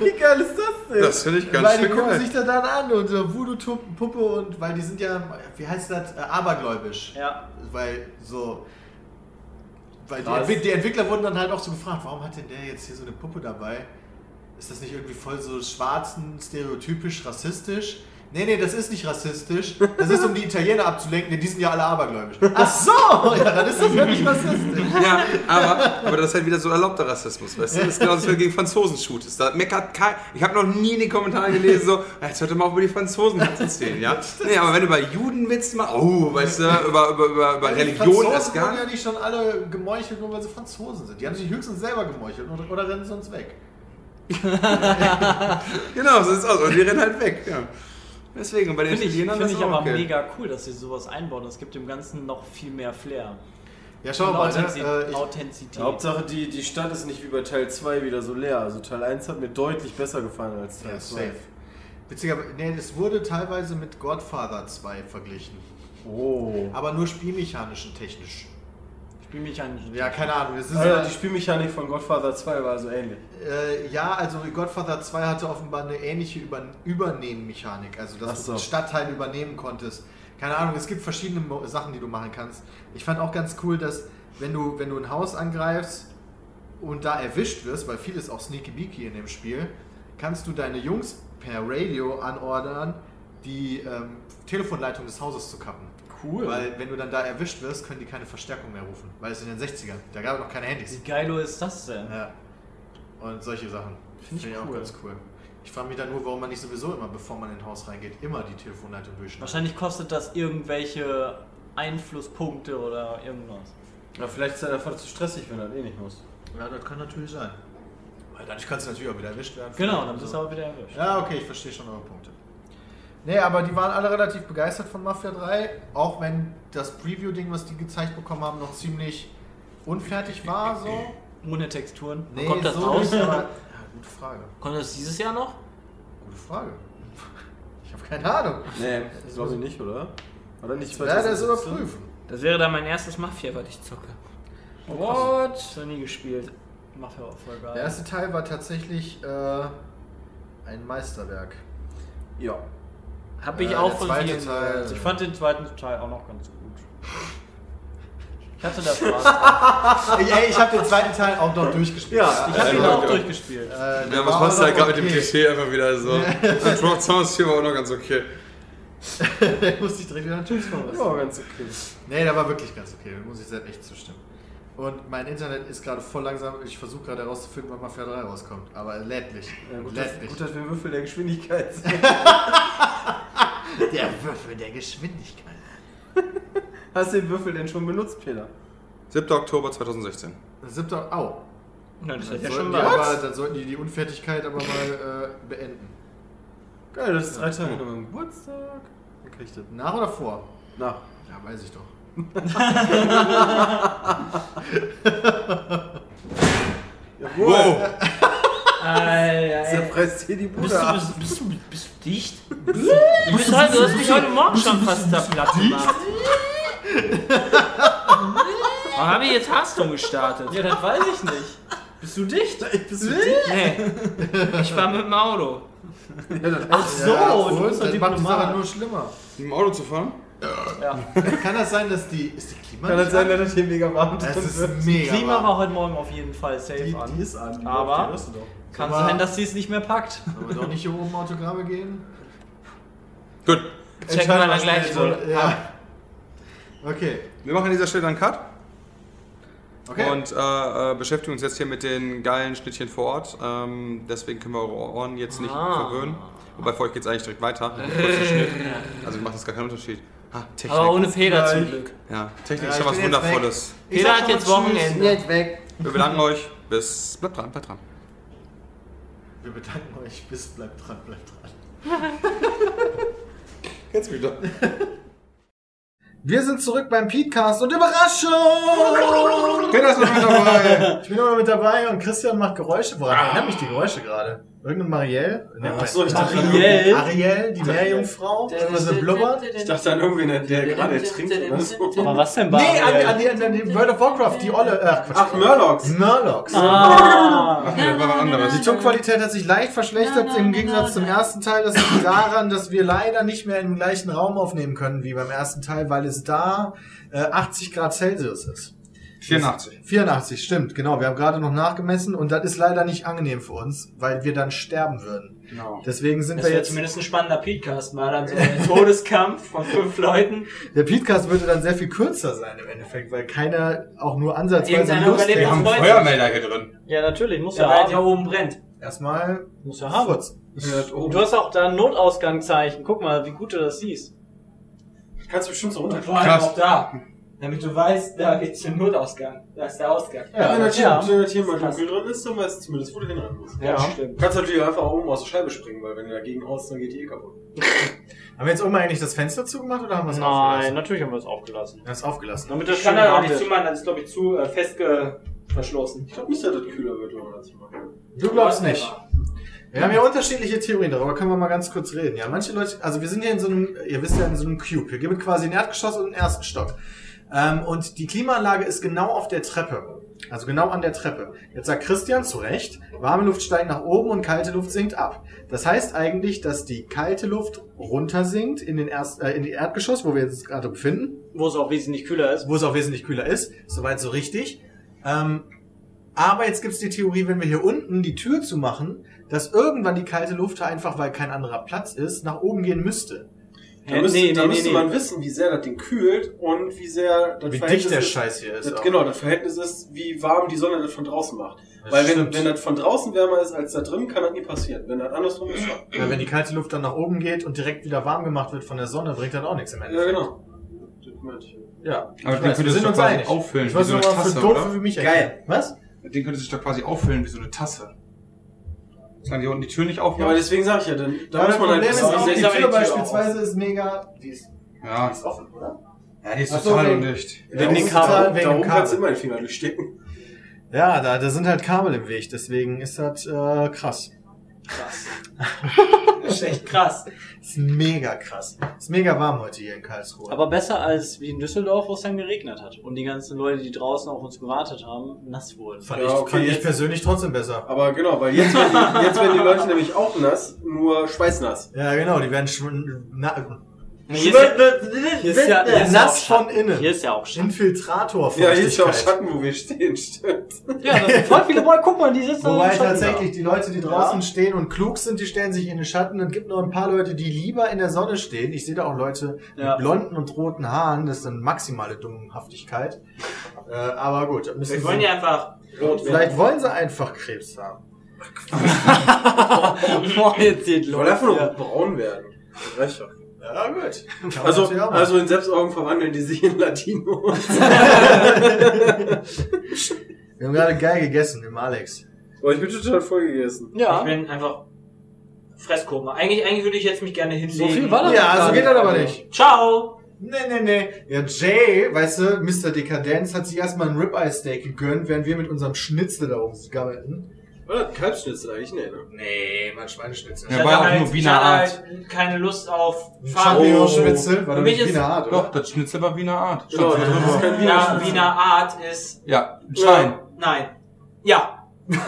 Wie geil ist das denn? Das finde ich ganz weil die schön gucken geil. sich da dann an und so Voodoo-Puppe und weil die sind ja, wie heißt das, äh, abergläubisch. Ja. Weil so. Weil die, die Entwickler wurden dann halt auch so gefragt, warum hat denn der jetzt hier so eine Puppe dabei? Ist das nicht irgendwie voll so schwarzen, stereotypisch, rassistisch? Nee, nee, das ist nicht rassistisch. Das ist, um die Italiener abzulenken, denn die sind ja alle abergläubisch. Ach so! Ja, dann ist das wirklich rassistisch. Ja, aber, aber das ist halt wieder so erlaubter Rassismus, weißt du? Das ist genau das, wenn du gegen Franzosen shootest. Da meckert kein, ich habe noch nie in den Kommentaren gelesen, so, "Ja, jetzt hört doch mal auf, über die Franzosen erzählen, ja? Nee, aber wenn du über Juden Witze machst, oh, weißt du, über, über, über, über Die Religion erst gar wurden ja nicht. nicht schon alle gemeuchelt, nur weil sie Franzosen sind. Die haben sich höchstens selber gemeuchelt oder, oder rennen sonst weg. Genau, so sieht's aus. Und die rennen halt weg, ja. Deswegen, bei den Finde ich, find ich aber okay. mega cool, dass sie sowas einbauen. Das gibt dem Ganzen noch viel mehr Flair. Ja, schau mal, ne, Authentiz äh, ich, Authentizität. Hauptsache, die, die Stadt ist nicht wie bei Teil 2 wieder so leer. Also Teil 1 hat mir deutlich besser gefallen als Teil Ja, 2. safe. Witzigerweise, nee, es wurde teilweise mit Godfather 2 verglichen. Oh. Aber nur spielmechanisch und technisch. Spielmechanisch. Ja, keine Ahnung. Das ist Also ja, die Spielmechanik von Godfather 2 war so ähnlich. äh, ja, also Godfather 2 hatte offenbar eine ähnliche Über Übernehmen-Mechanik. Also, dass Ach du so. einen Stadtteil übernehmen konntest. Keine Ahnung, es gibt verschiedene Mo Sachen, die du machen kannst. Ich fand auch ganz cool, dass wenn du, wenn du ein Haus angreifst und da erwischt wirst, weil viel ist auch Sneaky Beaky in dem Spiel, kannst du deine Jungs per Radio anordern, die ähm, Telefonleitung des Hauses zu kappen. Cool. Weil wenn du dann da erwischt wirst, können die keine Verstärkung mehr rufen. Weil es in den 60ern, da gab es noch keine Handys. Wie geilo ist das denn? Ja. Und solche Sachen. Find ich Finde ich auch cool. ganz cool. Ich frage mich dann nur, warum man nicht sowieso immer, bevor man in ein Haus reingeht, immer die Telefonleitung durchschneidet. Wahrscheinlich kostet das irgendwelche Einflusspunkte oder irgendwas. Aber vielleicht ist er einfach zu stressig, wenn er eh nicht muss. Ja, das kann natürlich sein. Weil dadurch kannst du natürlich auch wieder erwischt werden. Genau, dann bist du so. aber wieder erwischt. Ja, okay, ich verstehe schon eure Punkte. Nee, aber die waren alle relativ begeistert von Mafia 3, auch wenn das Preview-Ding, was die gezeigt bekommen haben, noch ziemlich unfertig war, so. Ohne Texturen. Nee, kommt das so raus? nicht, aber, ja, gute Frage. Kommt das dieses Jahr noch? Gute Frage. Ich habe keine Ahnung. Nee, das glaube ich nicht, oder? Oder nicht Ja, das 2017? überprüfen. Das wäre dann mein erstes Mafia, was ich zocke. What? Ich noch nie gespielt. Mafia war voll geil. Der erste Teil war tatsächlich äh, ein Meisterwerk. Ja. Hab ich Äh, auch von vielen Teil. gehört. ich fand den zweiten Teil auch noch ganz gut. Ich hatte da Spaß. dran. Ey, ey, ich habe den zweiten Teil auch noch durchgespielt. Ja, Ich habe ihn Ja, auch ja. durchgespielt. Äh, Ja, war was machst du auch halt noch gerade mit dem okay. Klischee einfach wieder so? Und Rock Sounds hier war auch noch ganz okay. Der musste ich direkt wieder einen Tschüss Das vorlassen. war ganz okay. Nee, der war wirklich ganz okay, da muss ich selbst echt zustimmen. Und mein Internet ist gerade voll langsam. Ich versuche gerade herauszufinden, wann Mafia 3 rauskommt. Aber er lädt nicht. Ja, gut, dass, gut, dass wir Würfel der Geschwindigkeit sind. Der Würfel der Geschwindigkeit. Hast du den Würfel denn schon benutzt, Peter? 7. Oktober 2016. Siebter. Au. Na, das ist Dann ja sollten, schon die aber, dann sollten die die Unfertigkeit aber mal äh, beenden. Geil, das ist drei Tage nach meinem Geburtstag. Das Nach oder vor? nach. Ja, weiß ich doch. Wow! Alter, ey. Zerpresst hier die Bist Bude du, ab. bist, bist, du, bist du dicht? Du, bist heute, du hast mich heute Morgen schon fast da platt gemacht. Warum habe ich jetzt Hearthstone gestartet? Ja, das weiß ich nicht. Bist du dicht? Bist du dicht? Nee, ich war mit dem Auto. Ach so, ja, du und bist doch das macht die Sache Diplomat. nur schlimmer. Mit dem Auto zu fahren? Kann das sein, dass die. Ist die Klima kann nicht das sein, an? dass das hier mega warm Es drin ist mega. Klima warm. war heute Morgen auf jeden Fall safe Die, an. die ist an. Die Aber- läuft, die hörst du doch. Kann Aber- sein, dass sie es nicht mehr packt. Sollen wir doch nicht hier oben Autogramme gehen? Gut. Checken wir dann gleich wohl. Ja. Okay. Wir machen an dieser Stelle einen Cut Okay. und äh, äh, beschäftigen uns jetzt hier mit den geilen Schnittchen vor Ort. Ähm, deswegen können wir eure Ohren jetzt nicht Ah. verwöhnen. Wobei für euch geht es eigentlich direkt weiter. Also macht das gar keinen Unterschied. Ah, Technik. Aber ohne Fehler zum Glück. ja, Technik Ja, ist schon was Wundervolles. Sag hat jetzt. Wochenende. Jetzt weg. Wir bedanken euch. Bis. Bleibt dran, bleibt dran. Wir bedanken euch. Bis bleibt dran, bleibt dran. Jetzt wieder. Wir sind zurück beim Podcast und Überraschung! Peter ist noch mit dabei. Ich bin immer mit dabei und Christian macht Geräusche. Woran erinnern mich die Geräusche gerade? Irgendeine Marielle? Ach so, ich dachte, Ariel. Ariel, die Meerjungfrau? Irgendwas mit Blubbern? Ich dachte an irgendwen, der, der gerade trinkt oder so. Aber was denn Nee, an, an, die, an die World of Warcraft, die Olle. Ach, Quatsch. Ach, Murlocs. Murlocs. Ah. Ach nee, war was anderes. Die Tonqualität hat sich leicht verschlechtert im Gegensatz zum ersten Teil. Das liegt daran, dass wir leider nicht mehr im gleichen Raum aufnehmen können wie beim ersten Teil, weil es da äh, 80 Grad Celsius ist. 84. 84, stimmt, genau. Wir haben gerade noch nachgemessen und das ist leider nicht angenehm für uns, weil wir dann sterben würden. Genau. Deswegen sind Das wir wäre jetzt. zumindest ein spannender Podcast, mal dann so ein Todeskampf von fünf Leuten. Der Podcast würde dann sehr viel kürzer sein im Endeffekt, weil keiner auch nur ansatzweise Lust überlebt Wir haben. Feuermelder hier drin. Ja, natürlich, muss Ja, ja weil haben. der oben brennt. Erstmal Muss ja haben. Furz. Du hast auch da ein Notausgangzeichen. Guck mal, wie gut du das siehst. Kannst du bestimmt so runter. Vor allem Krass. auch da. Damit du weißt, da geht's zum Notausgang. Da ist der Ausgang. Ja, wenn das hier, ja. wenn das hier mal dunkel drin ist, dann weißt du zumindest, wo du hinrennen musst. Ja, Ja. stimmt. Du kannst natürlich auch einfach oben aus der Scheibe springen, weil wenn du dagegen haust, dann geht die eh kaputt. Haben wir jetzt immer eigentlich das Fenster zugemacht oder haben wir es Nein, aufgelassen? natürlich haben wir es aufgelassen. Wir haben es aufgelassen. Damit das Ich kann da auch nicht zumachen, das ist glaube ich zu äh, fest verschlossen. Ich glaube nicht, dass das kühler wird, wenn man das macht. Du glaubst nicht. Wir haben ja unterschiedliche Theorien, darüber können wir mal ganz kurz reden. Ja, manche Leute, also wir sind hier in so einem, ihr wisst ja, in so einem Cube. Hier gibt es quasi ein Erdgeschoss und einen ersten Stock. Ähm, und die Klimaanlage ist genau auf der Treppe. Also genau an der Treppe. Jetzt sagt Christian zu Recht, warme Luft steigt nach oben und kalte Luft sinkt ab. Das heißt eigentlich, dass die kalte Luft runtersinkt in den erst, äh, in die Erdgeschoss, wo wir uns gerade befinden Wo es auch wesentlich kühler ist. wo es auch wesentlich kühler ist. Soweit so richtig. Ähm, aber jetzt gibt's die Theorie, wenn wir hier unten die Tür zu machen, dass irgendwann die kalte Luft einfach, weil kein anderer Platz ist, nach oben gehen müsste. Da Ja, müsste, nee, da nee, müsste nee, man wissen, wie sehr das Ding kühlt und wie sehr das Wie Verhältnis dicht der ist. Scheiß hier ist. Das, genau, das Verhältnis ist, wie warm die Sonne das von draußen macht. Das Weil wenn, stimmt. wenn das von draußen wärmer ist als da drin, kann das nie passieren. Wenn das andersrum ist, schon. Ja, wenn die kalte Luft dann nach oben geht und direkt wieder warm gemacht wird von der Sonne, bringt das auch nichts im Ja, Endeffekt. genau. Das meinte ich. Ja, Aber ich den könntest sind du uns quasi auffüllen, Ich wie weiß so nur für Tasse, doof oder? für mich Geil. Was? Den könnte sich doch quasi auffüllen wie so eine Tasse. Solange die unten die Tür nicht Ja, aber aufmacht. deswegen sage ich ja, dann, da Ja, muss man halt Problem ist wissen, auch, die aber Tür die Tür beispielsweise ist mega, die ist, Ja. die ist offen, oder? ja, die ist Ach so, total wegen- undicht. Wegen den da, Kabel. da Wegen dem oben kannst du Kabel. immer den Finger durchstecken. Ja, da, da sind halt Kabel im Weg, deswegen ist das äh, krass. Krass. Das ist echt krass. ist mega krass. Ist mega warm heute hier in Karlsruhe. Aber besser als wie in Düsseldorf, wo es dann geregnet hat. Und die ganzen Leute, die draußen auf uns gewartet haben, nass wurden. fand, Ja, ich, okay, fand ich persönlich trotzdem besser. Aber genau, weil jetzt werden die, jetzt werden die Leute nämlich auch nass, nur schweißnass. Ja, genau, die werden schon Hier ist ja, hier ist ja, hier ist ja auch Nass von Schatten. innen. Hier ist ja auch Schatten. Infiltrator Ja, hier ist ja auch Schatten, wo wir stehen, stimmt. Ja, das sind voll viele Boy. Guck mal, die sitzen Wobei Schatten tatsächlich die Leute, die draußen Ja. stehen und klug sind, die stellen sich in den Schatten. Und gibt noch ein paar Leute, die lieber in der Sonne stehen. Ich sehe da auch Leute Ja. mit blonden und roten Haaren. Das ist dann maximale Dummhaftigkeit. Äh, aber gut, da müssen Wir sie, wollen ja einfach rot vielleicht wollen sie einfach Krebs haben. da. Boah, jetzt geht Ich los. wollte einfach nur Ja. braun werden. Doch. Ja, gut. Kann Also, also in Selbstaugen verwandeln die sich in Latino. wir haben gerade geil gegessen im Alex. Boah, ich bin total voll gegessen. Ich Ja. bin einfach Fresskoma. Eigentlich, eigentlich würde ich jetzt mich gerne hinlegen. viel war das? Ja, so geht das aber nicht. Ciao! Nee, nee, nee. Ja, Jay, weißt du, Mr. Dekadenz, hat sich erstmal ein Ribeye Steak gegönnt, während wir mit unserem Schnitzel da rumgammelten. Oder Kalbschnitzel eigentlich? Nee, ne? Nee, mein Schweineschnitzel. Ja, Ich war hatte auch halt, nur ich Wiener hatte Art. halt keine Lust auf. Champignon-Schnitzel, war doch mich nicht ist- Wiener Art, Doch, oder? das Schnitzel war Wiener Art. Genau, das ist kein Wiener Ja. Wiener Art ist. Ja, ein Schwein. Nein. Ja.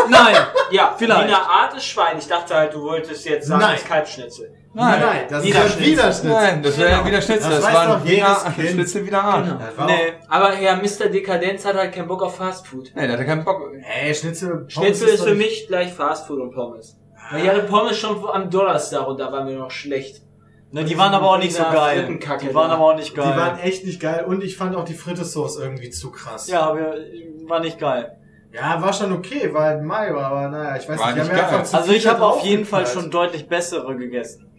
Nein. Ja, Vielleicht. Wiener Art ist Schwein. Ich dachte halt, du wolltest jetzt sagen, Nein. das ist Kalbschnitzel. Nein. Nein, das Wiener ist Schnitzel. Nein, das wäre Genau. ja wieder Schnitzel. Das Das, war ein jedes Wiener Kind. Schnitzel. Das war auch- Nee, aber ja, Mr. Dekadenz hat halt keinen Bock auf Fastfood. Nee, der hatte keinen Bock. Ey, Schnitzel. Pommes Schnitzel ist für mich gleich Fastfood und Pommes. Weil ich hatte Pommes schon am Donnerstag und da waren wir noch schlecht. Ne, die waren aber auch nicht so geil. Die waren aber auch nicht Die waren geil. echt nicht geil und ich fand auch die Frittesauce irgendwie zu krass. Ja, aber war nicht geil. Ja, war schon okay, war halt Mai, aber naja, ich weiß War nicht. nicht geil. einfach zu Also viel ich habe auf jeden Fall schon deutlich bessere gegessen.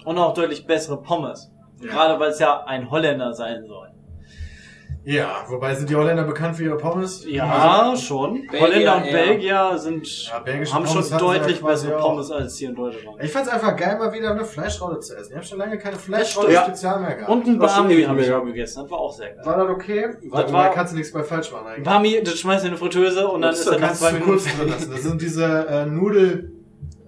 Ja. Und auch deutlich bessere Pommes. Gerade weil es ja ein Holländer sein soll. ja, wobei sind die Holländer bekannt für ihre Pommes? Ja, schon. Belgier Holländer und eher. Belgier sind, Ja, haben Pommes schon deutlich ja bessere auch. Pommes als hier in Deutschland. Ich fand's einfach geil, mal wieder eine Fleischrolle zu essen. Ich habe schon lange keine stimmt. Fleischrolle-Spezial mehr gehabt. Und ein ewig habe ich mehr. auch gegessen. Das war auch sehr geil. war das okay? Da war- kannst du nichts bei falsch machen eigentlich. Bami, das schmeißt du in eine Fritteuse und dann Das ist er nach zwei Minuten kurz drin lassen. Das sind diese äh, Nudel,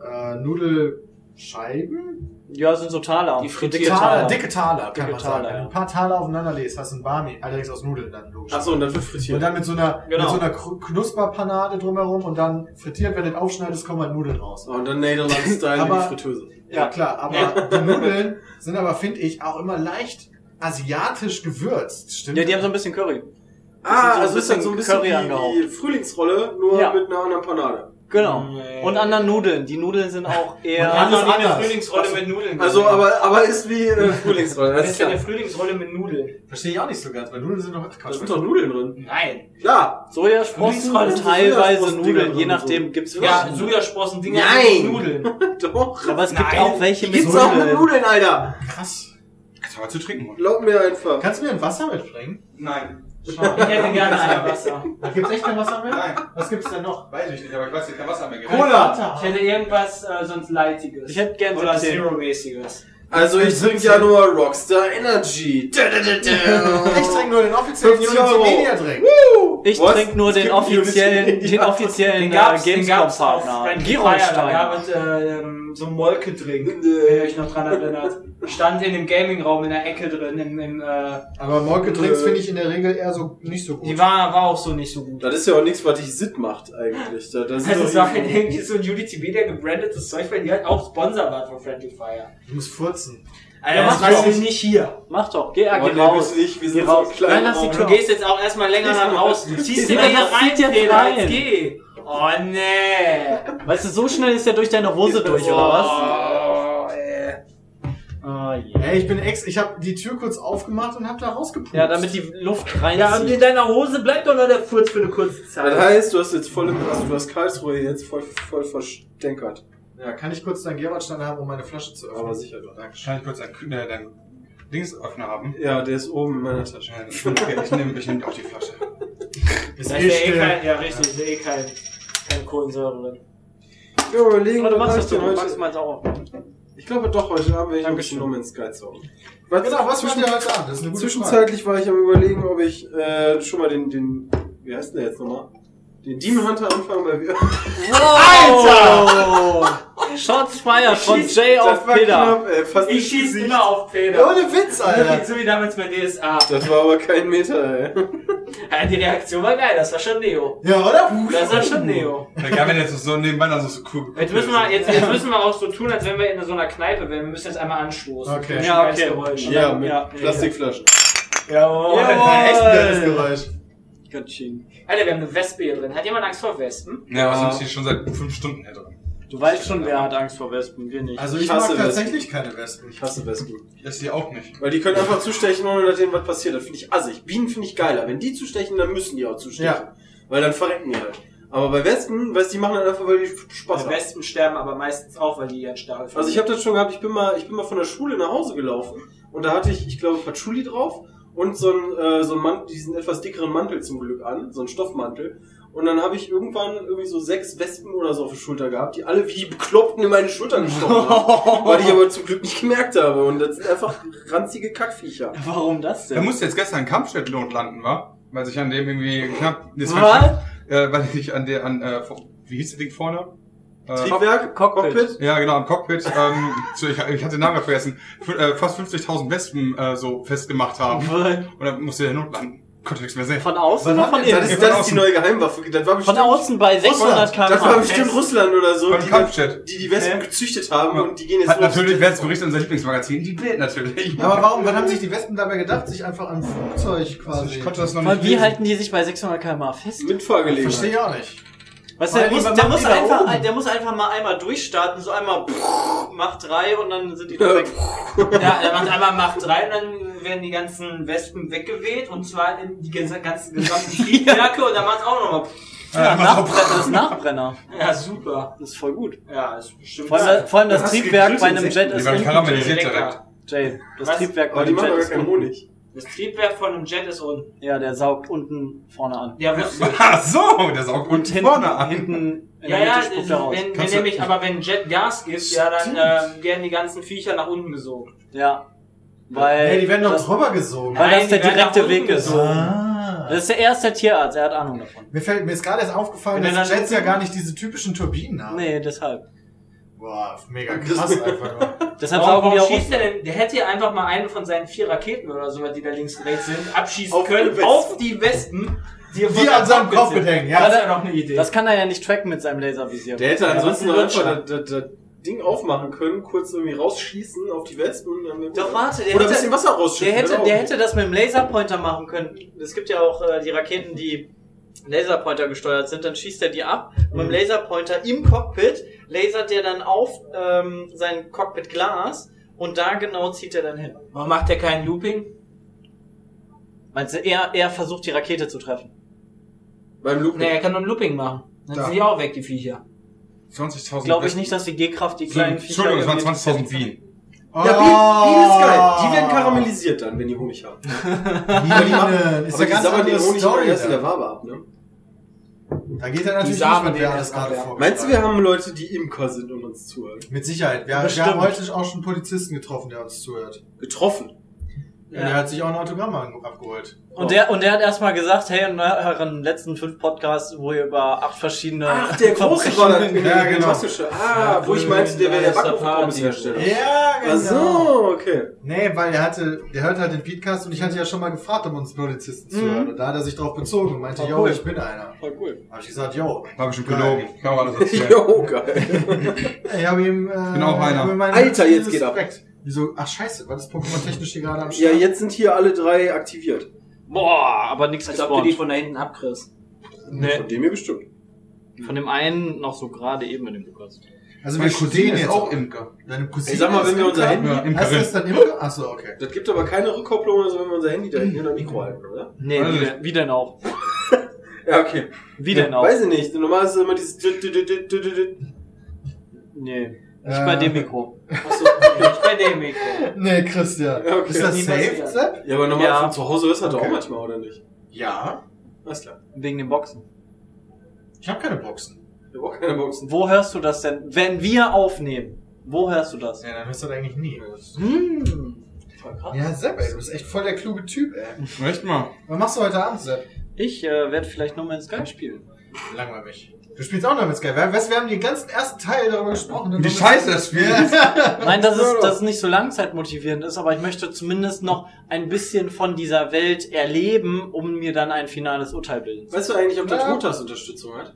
äh, Nudelscheiben? Ja, sind so Taler. Die So frittiert dicke Taler, dicke Taler, kann Dicke man sagen. Taler, Wenn du ein paar Taler aufeinander legst, hast du ein Bami, allerdings aus Nudeln dann logisch. Achso, und dann wird Und frittiert. dann mit so einer, Genau. mit so einer Knusperpanade drumherum und dann frittiert, wenn du den aufschneidest, kommen halt Nudeln raus. Und dann Nederland-Style in die Fritteuse. Ja, klar, aber die Nudeln sind aber, finde ich, auch immer leicht asiatisch gewürzt. Stimmt? Ja, die haben so ein bisschen Curry. Ah, so also ist das bisschen so ein bisschen Curry wie, wie Frühlingsrolle, nur Ja. mit einer anderen Panade. Genau. Nee. Und anderen Nudeln. Die Nudeln sind auch eher. habe noch nie eine anders. Frühlingsrolle mit Nudeln Also, aber, aber ist wie äh, Frühlingsrolle. Das ist ja ja, eine Frühlingsrolle mit Nudeln. Verstehe ich auch nicht so ganz, weil Nudeln sind doch, da sind doch Nudeln drin. Nein. Klar. Sojasprossen Frühlingsrolle und sind teilweise Nudeln, je und nachdem gibt's Ja, verschiedene. Sojasprossen-Dinger Nein. mit Nudeln. Doch. Aber es gibt Nein. auch welche mit Gibt's auch mit Nudeln. Nudeln, Alter. Krass. Kannst du mal zu trinken. Glaub mir einfach. Kannst du mir ein Wasser mitbringen? Nein. Ich hätte gerne ein Wasser. Da gibt's echt kein Wasser mehr? Nein. Was gibt's denn noch? Weiß ich nicht, aber ich weiß, dass kein Wasser mehr gibt. Cola! Ich hätte irgendwas äh, sonst Leitiges. Ich hätte gern Oder 17. Zero-mäßiges. Also ich trinke ja nur Rockstar Energy. Da, da, da, da. Ich trinke nur den offiziellen 50 Unity Euro. Media Drink. Ich trinke nur den offiziellen, den offiziellen Den äh, gab's, den gab's auf Gamescom-Partner. Da Gironstein. gab es ähm, so einen Molke-Drink, wenn ihr euch noch dran erinnert. Stand in dem Gaming-Raum in der Ecke drin, im, im, äh, Aber Molke-Drinks finde ich in der Regel eher so nicht so gut. die war, war auch so nicht so gut. Das ist ja auch nichts, was dich sitt macht eigentlich. Da, da sind Also es war halt irgendwie- so ein Unity Media gebrandetes Zeug, weil die halt auch Sponsor war von Friendly Fire. Du musst furzen. Alter, Ja, das mach weiß doch. ich nicht hier. Mach doch, geh, Oh, geh nee, raus. nicht, wir Geh sind so raus. klein. Nein, lass die Raum. Du Tür gehst jetzt auch erstmal länger dann raus. Du ziehst hier das rein, Peter, rein. jetzt geh. Oh nee. Weißt du, so schnell ist der durch deine Hose durch, oder was? Oh, ey. Oh, je. Ey, ich bin ex, ich habe die Tür kurz aufgemacht und hab da rausgepupst. Ja, damit die Luft Ja, und in deiner Hose bleibt doch nur der Furz für eine kurze Das Zeit. heißt, du hast jetzt voll, also du hast Karlsruhe jetzt voll, voll verstänkert. Ja, kann ich kurz deinen Gerbertstein haben, um meine Flasche zu öffnen? Aber sicher doch. Kann ich kurz dein, Kü- äh, dein Dingsöffner haben? Ja, der ist oben in meiner Tasche. Okay, ich nehme ich nehm auch die Flasche. Ist Da eh ist eh kein, ja richtig, ist ja eh kein, keine Kohlensäure drin. Ja, überlegen, Aber du was machst das doch, denn du machst heute? meins auch. Ich glaube doch, heute Abend werde ich ein Dankeschön. bisschen No Man's Sky zocken. Was, Genau, was macht ihr heute Abend? Das ist eine gute Zwischenzeitlich war ich am überlegen, ob ich äh, schon mal den, den, wie heißt der jetzt nochmal? Den Demon Hunter anfangen, weil wir... Alter! Shots fired von schieß- Jay auf Peter. knapp, ey, fast Ich schieße Gesicht. immer auf Peter. Ohne Witz, Alter. So wie damals bei DSA. Das war aber kein Meter, ey. Ja, die Reaktion war geil, das war schon Neo. Ja, oder? Das war schon Neo. Ja, geil, wenn jetzt so nebenbei dann so, cool Jetzt müssen, wir, jetzt, jetzt müssen wir auch so tun, als wenn wir in so einer Kneipe wären. Wir müssen jetzt einmal anstoßen. Okay. Ja, okay. Ja, mit Ja. Plastikflaschen. Jawohl. Oh, das war echt ein geiles Geräusch. Gatsching. Alter, wir haben eine Wespe hier drin. Hat jemand Angst vor Wespen? Ja, wir sind hier schon seit fünf Stunden hier drin. Du weißt schon, wer hat Angst vor Wespen, wir nicht. Also Ich ich, hasse mag tatsächlich keine Wespen. Ich hasse Wespen. Das hier auch nicht. Weil die können einfach zustechen, ohne dass denen was passiert. Das finde ich assig. Bienen finde ich geiler. Wenn die zustechen, dann müssen die auch zustechen. Ja. Weil dann verrecken die halt. Aber bei Wespen, weißt du, die machen halt einfach, weil die Spaß Die haben. Wespen sterben aber meistens auch, weil die ihren Stachel Also ich habe das schon gehabt, ich bin mal, ich bin mal von der Schule nach Hause gelaufen und da hatte ich, ich glaube, Patchouli drauf und so ein, äh, so ein Mantel, diesen etwas dickeren Mantel zum Glück an, so ein Stoffmantel. Und dann habe ich irgendwann irgendwie so sechs Wespen oder so auf der Schulter gehabt, die alle wie Bekloppten in meine Schultern gestochen haben, weil ich aber zum Glück nicht gemerkt habe. Und das sind einfach ranzige Kackviecher. Warum das Da denn? musste jetzt gestern ein Kampfjet-Not landen, war? Weil sich an dem irgendwie knapp, das Was? äh, weil ich an der, an, äh, wie hieß das Ding vorne? Äh, Triebwerk, Cockpit. Ja, genau, am Cockpit. Ähm, so, ich, ich hatte den Namen vergessen. F äh, fast 50.000 Wespen äh, so festgemacht haben. Und dann musste der Not landen. Konnte nichts mehr sehen. Von außen oder von wir- Das innen? ist, das ist die neue Geheimwaffe. Das war Von bestimmt, außen bei 600 das war bestimmt Russland oder so, Von die, die die Wespen gezüchtet haben Ja. und die gehen jetzt Hat los. natürlich, wer jetzt berichtet, unser Lieblingsmagazin, die Bild natürlich. Aber warum, wann haben sich die Wespen dabei gedacht, sich einfach am Flugzeug Also quasi... ich konnte das noch Weil nicht wie lesen. halten die sich bei 600 km/h fest? Mitfahrgelegenheit. Verstehe ich auch nicht. Was Vor der, muss, der, muss die einfach, oben? der muss einfach mal einmal durchstarten, so einmal macht drei und dann sind die da weg. Ja, er macht einmal Macht rein, dann werden die ganzen Wespen weggeweht und zwar in die ganzen, ganzen gesamten Triebwerke und dann macht auch nochmal. Ja, Nachbrenner, das ist Nachbrenner. Ja, super. Das ist voll gut. Ja, ist bestimmt. Vor allem, vor allem das du Triebwerk bei einem? Jet Die ist waren unten. karamellisiert direkt. Jay, das Was? Triebwerk bei die machen Jet aber ist gar keinen unten. Honig. Das Triebwerk von einem Jet ist unten. Ja, der saugt unten vorne an. Ja, ich. Ach so, der saugt unten hinten, vorne an. hinten in Ja, der ja, er raus. wenn, wenn nämlich, aber wenn Jet Gas gibt, ja, dann äh, werden die ganzen Viecher nach unten gesogen. Ja. Weil Nee, die werden doch drüber gesogen. weil Nein, das der die werden direkte nach Weg unten ist. Ah. Das ist der erste Tierarzt, er hat Ahnung davon. Mir, fällt, mir ist gerade erst aufgefallen, Wenn er dass Jets ja gar nicht diese typischen Turbinen haben. Nee, deshalb. Boah, mega krass einfach nur. Deshalb Warum, die warum auch schießt der denn? Der hätte ja einfach mal eine von seinen vier Raketen oder so, die da links und rechts sind, abschießen Auf die können Wespen. auf die Wespen, die, Die an seinem Cockpit sind. hängen, ja. Das ist ja doch eine Idee. Das kann er ja nicht tracken mit seinem Laservisier. Der hätte ansonsten noch einfach das, das, das Ding aufmachen können, kurz irgendwie rausschießen auf die Wespen und dann Doch, warte, der Oder ein hätte- bisschen Wasser rausschießen. Der hätte, genau. der hätte das mit dem Laserpointer machen können. Es gibt ja auch äh, die Raketen, die Laserpointer gesteuert sind. Dann schießt er die ab. Und mit dem Laserpointer im Cockpit lasert der dann auf ähm, sein Cockpitglas und da genau zieht er dann hin. Warum macht der kein Looping? Meinst du, er, er versucht die Rakete zu treffen? Beim Loop. Nee, er kann nur ein Looping machen. Dann Da. sind die auch weg, die Viecher. 20.000 Glaube ich nicht, dass die G-Kraft die kleinen Entschuldigung, es waren irgendwie 20.000 Bienen. Ja, Bienen, Bienen ist geil. Die werden karamellisiert dann, wenn die Honig haben. Bienen, ist Aber ja die ganz sabbern andere den Honig Story. erst in der. Wabe ab, ne? Da geht er natürlich Samen nicht mit, den wer alles gerade vorgeschlagen Meinst du, wir haben Leute, die Imker sind und uns zuhören? Mit Sicherheit. Wir, wir haben heute auch schon einen Polizisten getroffen, der uns zuhört. Getroffen. Ja. Der hat sich auch ein Autogramm an- abgeholt. Und der, und der hat erstmal gesagt, hey, in euren letzten fünf Podcasts, wo ihr über acht verschiedene Ach, der große war das. Verbrechen- Ja, genau. Klassische. Ah, wo ich meinte, der wäre der Backofenpommeshersteller. Ja, Ach so, okay. Nee, weil er hatte, der hört halt den Podcast und ich hatte ja schon mal gefragt, um uns Polizisten zu hören. Und da hat er sich drauf bezogen und meinte, yo, cool. ich bin einer. Voll cool. Hab ich gesagt, yo. War bestimmt Geil. gelogen. Kann man alles erzählen. Jo, geil. Ich habe ihm, äh, bin auch einer. hab Alter, jetzt geht ab. Wieso? Ach scheiße, war das Pokémon technisch hier gerade am Ja, Start? jetzt sind hier alle drei aktiviert. Boah, aber nichts Als ob du die von da hinten abkriegst. Von dem hier bestimmt. Von dem einen noch so gerade eben mit dem Lukas. Also Meine wir Cousine Cousine ist jetzt auch Imker. Deine Cousine Ich sag mal, wenn wir unser Imker? Handy- Ja, Imkerin. Heißt das dann Imker? Achso, okay. Das gibt aber keine Rückkopplung, also wenn wir unser Handy direkt hinter dem Mikro halten, oder? Nee, Also wie, denn, wie denn auch? Ja, okay. Wie denn auch? Weiß ich nicht. Normal ist es immer dieses... Nee, nicht Äh, bei dem Mikro. Achso, nicht bei dem Mikro. Nee, Christian. Okay. Ist das safe. Sepp? Ja, aber normal Ja. von zu Hause ist er doch Okay. auch manchmal, oder nicht? Ja. Alles klar. Wegen den Boxen. Ich habe keine Boxen. Ich hab auch keine Boxen. Wo hörst du das denn? Wenn wir aufnehmen, wo hörst du das? Ja, dann hörst du das eigentlich nie. Hm. Voll krass. Ja, Sepp, ey, du bist echt voll der kluge Typ, ey. Echt mal. Was machst du heute Abend, Sepp? Ich äh, werde vielleicht No Man's Sky spielen. Langweilig. Du spielst auch No Man's Sky. Wir- Weißt du, wir haben den ganzen ersten Teil darüber gesprochen. Wie scheiße das Spiel ist. Nein, dass es, dass es nicht so langzeitmotivierend ist, aber ich möchte zumindest noch ein bisschen von dieser Welt erleben, um mir dann ein finales Urteil bilden zu Weißt du eigentlich, ob der Ja. Trotas Unterstützung hat?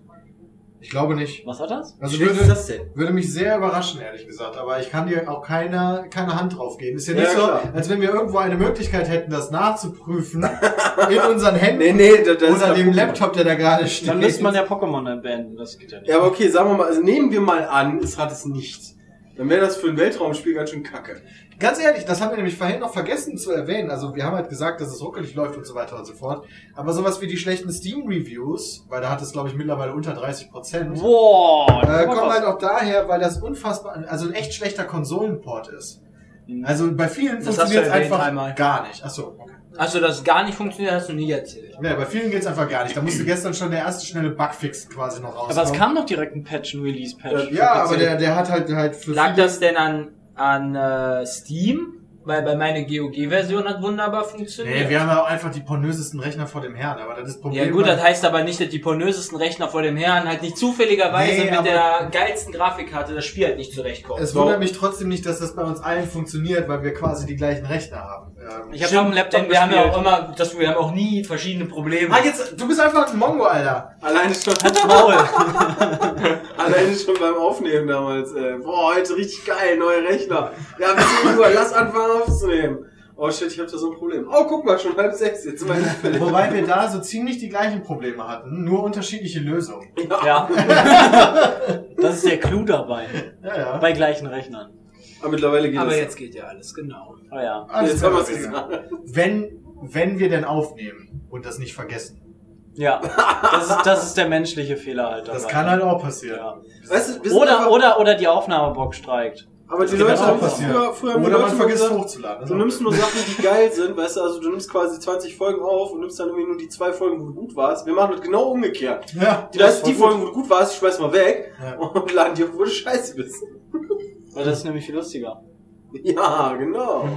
Ich glaube nicht. Was war das? Also würde, ist das denn? würde mich sehr überraschen, ehrlich gesagt. Aber ich kann dir auch keine, keine Hand drauf geben. Ist ja nicht Ja, so, klar. als wenn wir irgendwo eine Möglichkeit hätten, das nachzuprüfen in unseren Händen Nee, nee, das, das oder dem Pokémon. Laptop, der da gerade steht. Dann müsste man ja Pokémon dann beenden, das geht ja nicht. Ja, aber okay, sagen wir mal, also nehmen wir mal an, es hat es nicht. Dann wäre das für ein Weltraumspiel ganz schön kacke. Ganz ehrlich, das haben wir nämlich vorhin noch vergessen zu erwähnen. Also wir haben halt gesagt, dass es ruckelig läuft und so weiter und so fort. Aber sowas wie die schlechten Steam-Reviews, weil da hat es, glaube ich, mittlerweile unter 30 Prozent, äh, kommen halt auch daher, weil das unfassbar, also ein echt schlechter Konsolenport ist. Also bei vielen Das funktioniert es einfach einmal. gar nicht. Achso, okay. Also, dass es gar nicht funktioniert, hast du nie erzählt. Ja, bei vielen geht's einfach gar nicht. Da musste gestern schon der erste schnelle Bugfix quasi noch rauskommen. aber es kam doch direkt ein Patch, ein Release-Patch. Ja, aber der, der hat halt halt für Lag das denn an, an äh, Steam? Weil bei meiner GOG-Version hat wunderbar funktioniert. Nee, wir haben ja auch einfach die pornösesten Rechner vor dem Herrn, aber das ist Problem. ja gut, das heißt aber nicht, dass die pornösesten Rechner vor dem Herrn halt nicht zufälligerweise Nee, mit der geilsten Grafikkarte das Spiel halt nicht zurechtkommt. Es wundert mich trotzdem nicht, dass das bei uns allen funktioniert, weil wir quasi die gleichen Rechner haben. Ähm, Ich habe dem Laptop Denn wir haben ja auch immer, das, wir haben auch nie verschiedene Probleme. ah, jetzt, du bist einfach ein Mongo, Alter. Alleine schon, Maul. alleine schon beim Aufnehmen damals. Äh, boah, heute richtig geil, neue Rechner. Ja, bis 10 Uhr, lass anfangen aufzunehmen. Oh shit, ich hab da so ein Problem. Oh, guck mal, schon halb sechs, jetzt. Wobei wir da so ziemlich die gleichen Probleme hatten, nur unterschiedliche Lösungen. Ja. das ist der Clou dabei. Ja, ja. Bei gleichen Rechnern. Aber mittlerweile geht aber jetzt geht ja alles, genau. Oh ja. Alles Jetzt haben wir es gesagt. Wenn, wenn wir denn aufnehmen und das nicht vergessen. Ja. Das ist, das ist der menschliche Fehler halt dabei. Das kann halt auch passieren. ja. Weißt du, Oder, einfach- oder, oder die Aufnahmebox streikt. aber die Leute haben passieren. früher, früher Oder man Leute vergisst gesagt, hochzuladen. Du nimmst nur Sachen, die geil sind, weißt du, also du nimmst quasi 20 Folgen auf und nimmst dann irgendwie nur die zwei Folgen, wo du gut warst. Wir machen das genau umgekehrt. Ja, Die, das die Folgen, wo du gut warst, schmeiß mal weg Ja. und laden die auf, wo du scheiße bist. Weil das ist nämlich viel lustiger. Ja, genau.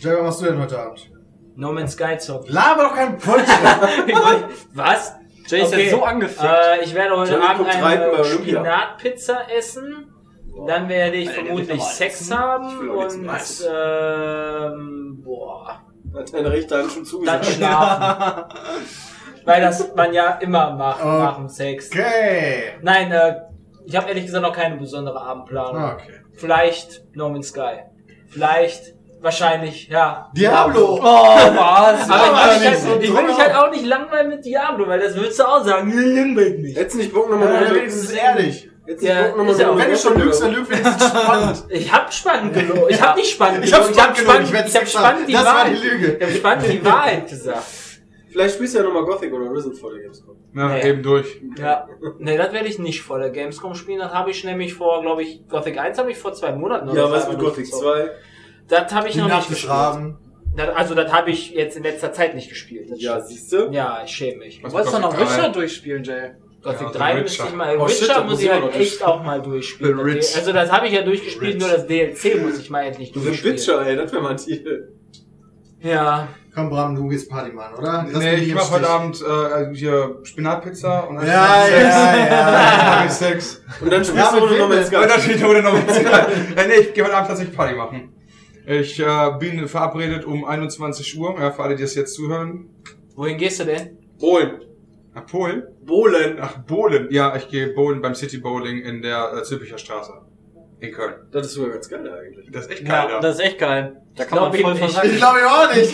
Jay, was machst du denn heute Abend? No Man's Sky zocken. Laber doch keinen Bullshit. Was? Jay ist jetzt so angefickt. Äh, ich werde heute Johnny Abend eine. Spinatpizza essen. Dann werde ich Alter, vermutlich Sex essen. haben und ähm, boah, Hat deine Rechte Hand schon dann zugesagt. schlafen. Weil das man ja immer macht Oh. nach dem Sex. Okay. Nein, äh, ich habe ehrlich gesagt noch keine besondere Abendplanung. Ah, Okay. Vielleicht No Man's Sky. Vielleicht, wahrscheinlich, ja. Diablo! Oh, was? Aber ich, nicht halt, so ich will mich halt auch nicht langweilen mit Diablo, weil das würdest du auch sagen, "Nee, langweilt mich. Du nicht Bock Ja, nochmal dann wenigstens ehrlich. Du Ja, nicht Bock nochmal ist ja auch- Wenn du schon lügst, dann lüg wenigstens spannend. Ich hab spannend gelogen. Ich hab nicht spannend Ich hab gelogen. spannend gelogen, ich ich hab spannend die Das war Wahrheit. die Lüge. Ich hab spannend die Wahrheit gesagt. Vielleicht spielst du ja nochmal Gothic oder Risen vor der Gamescom. Ja, Nee. eben durch. Ja. Nee, das werde ich nicht vor der Gamescom spielen. Das habe ich nämlich vor, glaube ich, Gothic 1 habe ich vor zwei Monaten Ja, so was mit Gothic durchgezockt. 2? Das habe ich Die noch nicht Nacht gespielt. Raben. Das, also das habe ich jetzt in letzter Zeit nicht gespielt. Das Ja, siehst du? ja, ich schäme mich. Was Du wolltest doch noch? Witcher durchspielen, Jay. Gothic Ja, also 3 Witcher. müsste ich mal. Oh, Witcher muss ich halt noch echt auch mal durchspielen. The. Also das habe ich ja durchgespielt, Rich. nur das DLC muss ich mal endlich The durchspielen. Witcher, ey, das wäre mal ein Titel. Ja. Komm, Bram, du gehst Partymann, oder? Lass nee, ich mach heute. Abend äh, hier Spinatpizza und dann Ja, Sex. ja, ja. Dann hab ich Sex. Und dann Ja, spielst mit du ohne wem No Man's denn? Und dann Sky. steht ohne noch äh, Nee, ich gehe heute Abend tatsächlich Party machen. Ich äh, bin verabredet um 21 Uhr, ja, für alle, die das jetzt zuhören. Wohin gehst du denn? Bohlen. Nach Polen? Bohlen. Ach, Bowlen. Ja, ich gehe bowlen beim City Bowling in der äh, Zülpicher Straße. In Köln. Das ist sogar ganz geil eigentlich. Das ist echt geil, Ja, das ist echt geil. Da kann glaub man voll versacken. Ich glaube auch nicht.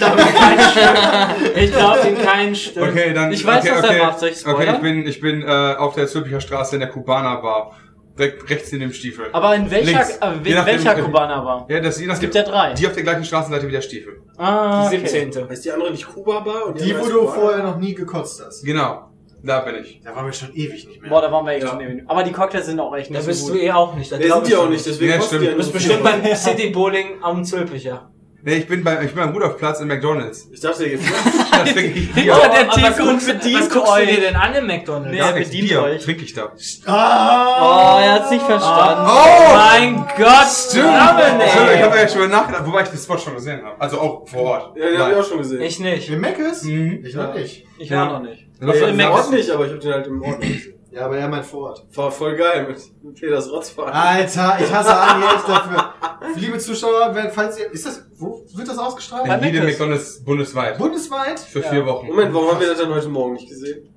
Ich glaube in keinen Stück. Okay, dann. Ich weiß, okay, was er okay. macht. Soll ich spoilern? Okay, ich bin, ich bin äh, auf der Zülpicher Straße in der Kubaner Bar. Direkt rechts in dem Stiefel. Aber in welcher, Links. aber Je in nachdem- welcher Kubaner war? ja, das je Es gibt ja drei. Die auf der gleichen Straßenseite wie der Stiefel. Ah, Die okay. 17. Heißt die andere nicht Kuba Bar? Und Die, andere wo du vorher noch nie gekotzt hast. Genau. Da bin ich. Da waren wir schon ewig nicht mehr. Boah, da waren wir echt Ja. schon ewig. Aber die Cocktails sind auch echt Da nicht bist so du gut. eh auch nicht. Nee, glaub sind die auch nicht, deswegen Ja, stimmt. Du bist bestimmt beim City Bowling am Zülpicher. Nee, ich bin bei, ich bin beim Rudolfplatz in McDonalds. Ich dachte, ihr Da trinke ich Bier. Hinter der und guckst, bedient was guckst du euch. dir denn an im McDonald's? Nee. Gar er nichts. bedient Bier euch. trinke ich da. Ah! Oh, er hat's nicht verstanden. Oh! Mein Gott, Stimmt. Dominik. Stimmt, ich habe ja schon mal nachgedacht, wobei ich den Spot schon gesehen habe. Also auch vor Ort. Ja, den hab ich auch schon gesehen. Ich nicht. Im Meckes? Mhm. Ich noch nicht. Ich Ja. war noch nicht. Das Nee, war nicht, aber ich hab den halt im Ort nicht gesehen. Ja, aber er meint vor Ort. War voll geil mit Peters Rotzfahrt. Alter, ich hasse Andi jetzt dafür. Liebe Zuschauer, wenn, falls ihr, ist das, wo wird das ausgestrahlt? In jedem McDonalds bundesweit. Bundesweit? Für vier Wochen. Moment, warum haben wir das denn heute Morgen nicht gesehen?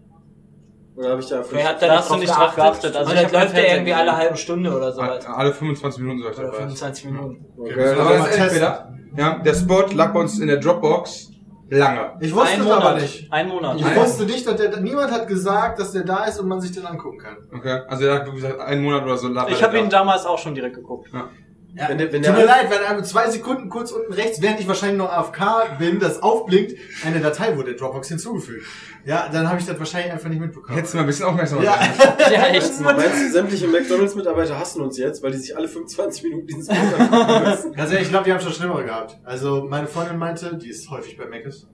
Oder habe ich da einfach Wer hat Da hast du nicht drauf geachtet. Also das läuft ja irgendwie alle halbe Stunde oder so was. Alle 25 Minuten sollte Oder dabei. 25 Minuten. Okay, wir Aber das ist entweder, ja, der Spot lag bei uns in der Dropbox lange. Ich wusste Ein es Monat. aber nicht. Ein Monat. Ich wusste nicht, dass der, niemand hat gesagt, dass der da ist und man sich den angucken kann. Okay, also er hat, wie gesagt, einen Monat oder so Ich er habe da. ihn damals auch schon direkt geguckt. Ja, Wenn der- wenn tut der- mir leid, wenn einem zwei Sekunden kurz unten rechts, während ich wahrscheinlich noch AFK bin, das aufblinkt, eine Datei wurde Dropbox hinzugefügt. Ja, dann habe ich das wahrscheinlich einfach nicht mitbekommen. Hättest du mal ein bisschen aufmerksamer ja. Ja, echt. Meinst du, sämtliche McDonalds-Mitarbeiter hassen uns jetzt, weil die sich alle 25 Minuten diesen Spot angucken müssen? Ganz ehrlich, ich glaube, die haben schon schlimmere gehabt. Also meine Freundin meinte, die ist häufig bei Mc's.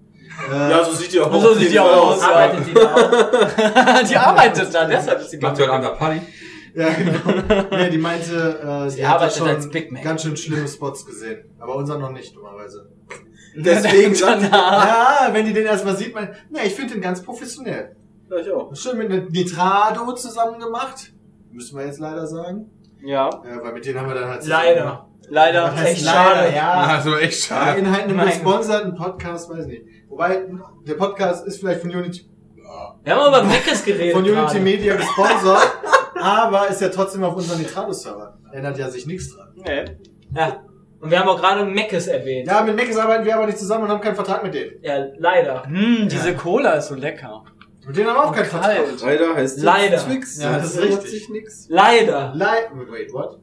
Äh, Ja, so sieht die auch So sieht die auch aus. Arbeitet die da auch? die arbeitet da, deshalb ist sie Macht ihr heute Abend Party? Ja, genau. nee, die meinte, äh, sie, Sie arbeitet schon als Big Mac. ganz schön schlimme Spots gesehen. Aber unser noch nicht, dummerweise. Deswegen sagt Ja, wenn die den erstmal sieht, man, ne, ich finde den ganz professionell. ja, ich auch. Schön mit einem Nitrado zusammen gemacht. Müssen wir jetzt leider sagen. Ja, Ja, weil mit denen haben wir dann halt Leider. leider. Was heißt Echt leider? schade. Ja. Also echt Ja, schade. in halt einem gesponserten Podcast, weiß nicht. Wobei, der Podcast ist vielleicht von Unity, Wir haben aber Meckes geredet. von Unity gerade. Media gesponsert, aber ist ja trotzdem auf unserem Nitrado-Server. Ändert ja sich nichts dran. Nee. Ja. Und wir haben auch gerade Meckes erwähnt. Ja, mit Macis arbeiten wir aber nicht zusammen und haben keinen Vertrag mit denen. Ja, leider. Hm, diese Cola ist so lecker. Mit denen haben wir auch keinen Vertrag. Leider heißt jetzt Leider. Twix. Ja, das ist richtig. sich nix. Leider. Leider. Wait, what?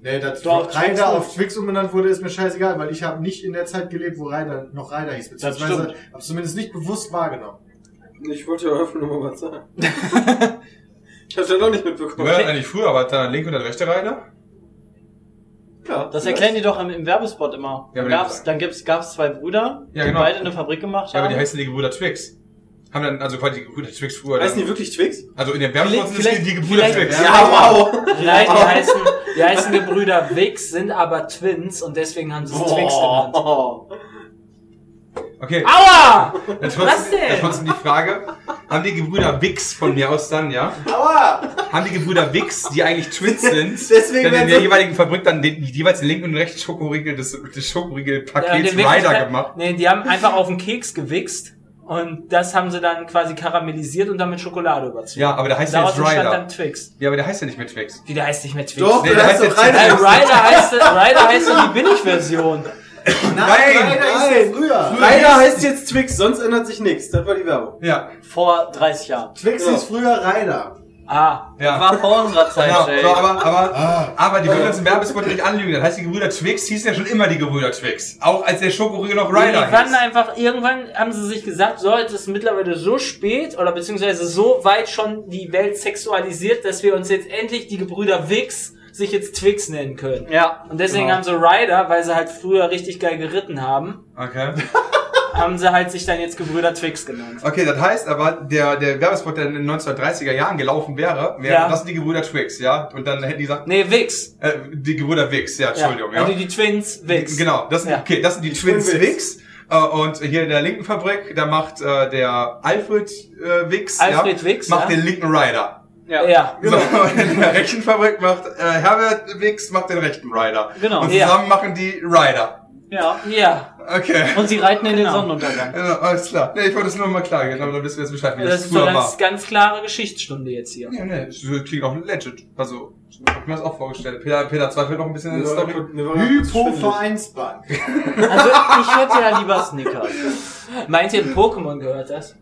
Nee, dass Doch, Ryder Twix auf Twix umbenannt wurde, ist mir scheißegal, weil ich habe nicht in der Zeit gelebt, wo Ryder noch Ryder hieß, beziehungsweise habe zumindest nicht bewusst wahrgenommen. Ich wollte ja nur mal was sagen. ich hab's ja noch nicht mitbekommen. Wer eigentlich früher, war da der linke und der rechte Reiter? Ja, Das erklären die doch im, im Werbespot immer. Ja, aber dann gab's, dann gibt's, gab's zwei Brüder, Ja, die genau. beide eine Fabrik gemacht Ja, haben. aber die heißen die Gebrüder Twix. Haben dann, also quasi die Gebrüder Twix früher. Heißen die wirklich Twix? also in der Werbespot sind es die, die Gebrüder Twix. Ja, wow! Vielleicht, die heißen, die heißen Gebrüder Wix, sind aber Twins und deswegen haben sie es Twix genannt. Oh. Okay. Aua! Dann Was denn? trotzdem die Frage, haben die Gebrüder Wix von mir aus dann, ja? Aua! Haben die Gebrüder Wix, die eigentlich Twins sind, Deswegen dann in werden der so- jeweiligen Fabrik dann den, jeweils den linken und den rechten Schokoriegel des, des Schokoriegel-Pakets Rider Wirklichkeit- gemacht? Nee, die haben einfach auf den Keks gewichst und das haben sie dann quasi karamellisiert und dann mit Schokolade überzogen. Ja, aber der heißt ja jetzt entstand Rider. dann Twix. Ja, aber der heißt ja nicht mehr Twix. Wie der heißt nicht mehr Twix. Doch, Nee, der heißt heißt doch jetzt- Ryder. Ryder heißt, Ryder heißt ja die Billigversion. Nein, Nein, Ryder ist ja früher. Ryder heißt jetzt Twix, sonst ändert sich nichts. Das war die Werbung. Ja, Vor 30 Jahren. Twix Ja. ist früher Ryder. Ah, ja. War vor unserer Zeit, Genau, Jay. so, aber, aber, Ah. aber die würden uns im Werbespot nicht anlügen. Das heißt, die Gebrüder Twix hießen ja schon immer die Gebrüder Twix. Auch als der Schokoriegel noch die Rider waren hieß. einfach, irgendwann haben sie sich gesagt, so, jetzt ist mittlerweile so spät oder beziehungsweise so weit schon die Welt sexualisiert, dass wir uns jetzt endlich die Gebrüder Wix sich jetzt Twix nennen können. Ja. Und deswegen Genau. haben sie Ryder, weil sie halt früher richtig geil geritten haben, Okay. haben sie halt sich dann jetzt Gebrüder Twix genannt. Okay, das heißt aber, der, der Werbespot, der in den 1930er Jahren gelaufen wäre, wäre, Ja. das sind die Gebrüder Twix, ja? Und dann hätten die gesagt, Nee, Wix. äh, die Gebrüder Wix, ja, Entschuldigung, ja. Also die Twins Wix. Genau, das sind, Ja. okay, das sind die Twins Twin Wix. Äh, und hier in der linken Fabrik, da macht äh, der Alfred äh, Wix, Alfred ja, Wix, macht ja. den linken Rider. Ja. Ja. So, und in der rechten Fabrik macht äh, Herbert Wix macht den rechten Rider. Genau. Und Ja. zusammen machen die Rider. Ja. Ja. Okay. Und sie reiten in den Genau. Sonnenuntergang. Ja, alles klar. Nee, ich wollte es nur mal klar gehen, aber dann wissen wir jetzt Bescheid, wie das, Das ist so eine ganz, ganz klare Geschichtsstunde jetzt hier. Ja, nee, das klingt auch legit. Also, ich hab mir das auch vorgestellt. Peter, Peter zweifelt noch ein bisschen an der Story. Hypo-Vereinsbank. Also ich hätte ja lieber Snickers. Meint ihr, Pokémon gehört das?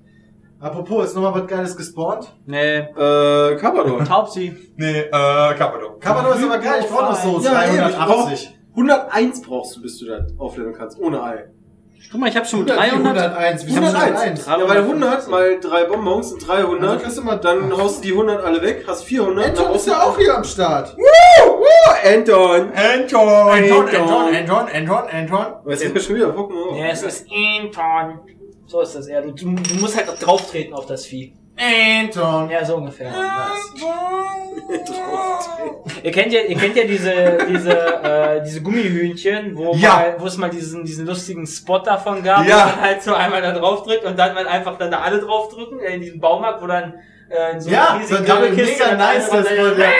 Apropos, ist nochmal was Geiles gespawnt? Nee. Äh, Kabador. Taubsi. Nee, äh, Capado. Kabador ist aber geil, ich brauche noch so Ja, eben, ich 380. 101 brauchst du, bis du das aufleveln kannst, ohne Ei. Guck mal, ich habe schon 100, 300. 101, wie 101. Ja, weil 100 mal drei Bonbons sind 300. Also kriegst du mal- dann haust du die 100 alle weg, hast 400. Anton dann ist ja auch hier am Start. Anton! Anton! Anton, Anton, Anton, Anton, Anton. Was ist das schon wieder Pokémon? Ja, es ist Anton. So ist das eher. Du, du, du musst halt drauf treten auf das Vieh. Anton. Ja, so ungefähr. ihr kennt ja, ihr kennt ja diese, diese, äh, diese Gummihühnchen, wo Ja. mal, wo es mal diesen, diesen lustigen Spot davon gab, Ja. wo man halt so einmal da drauf drückt und dann man einfach dann da alle drauf drücken, äh, in diesem Baumarkt, wo dann in so Ja, so der Grabbelkiste. mega dann nice, das der- ja.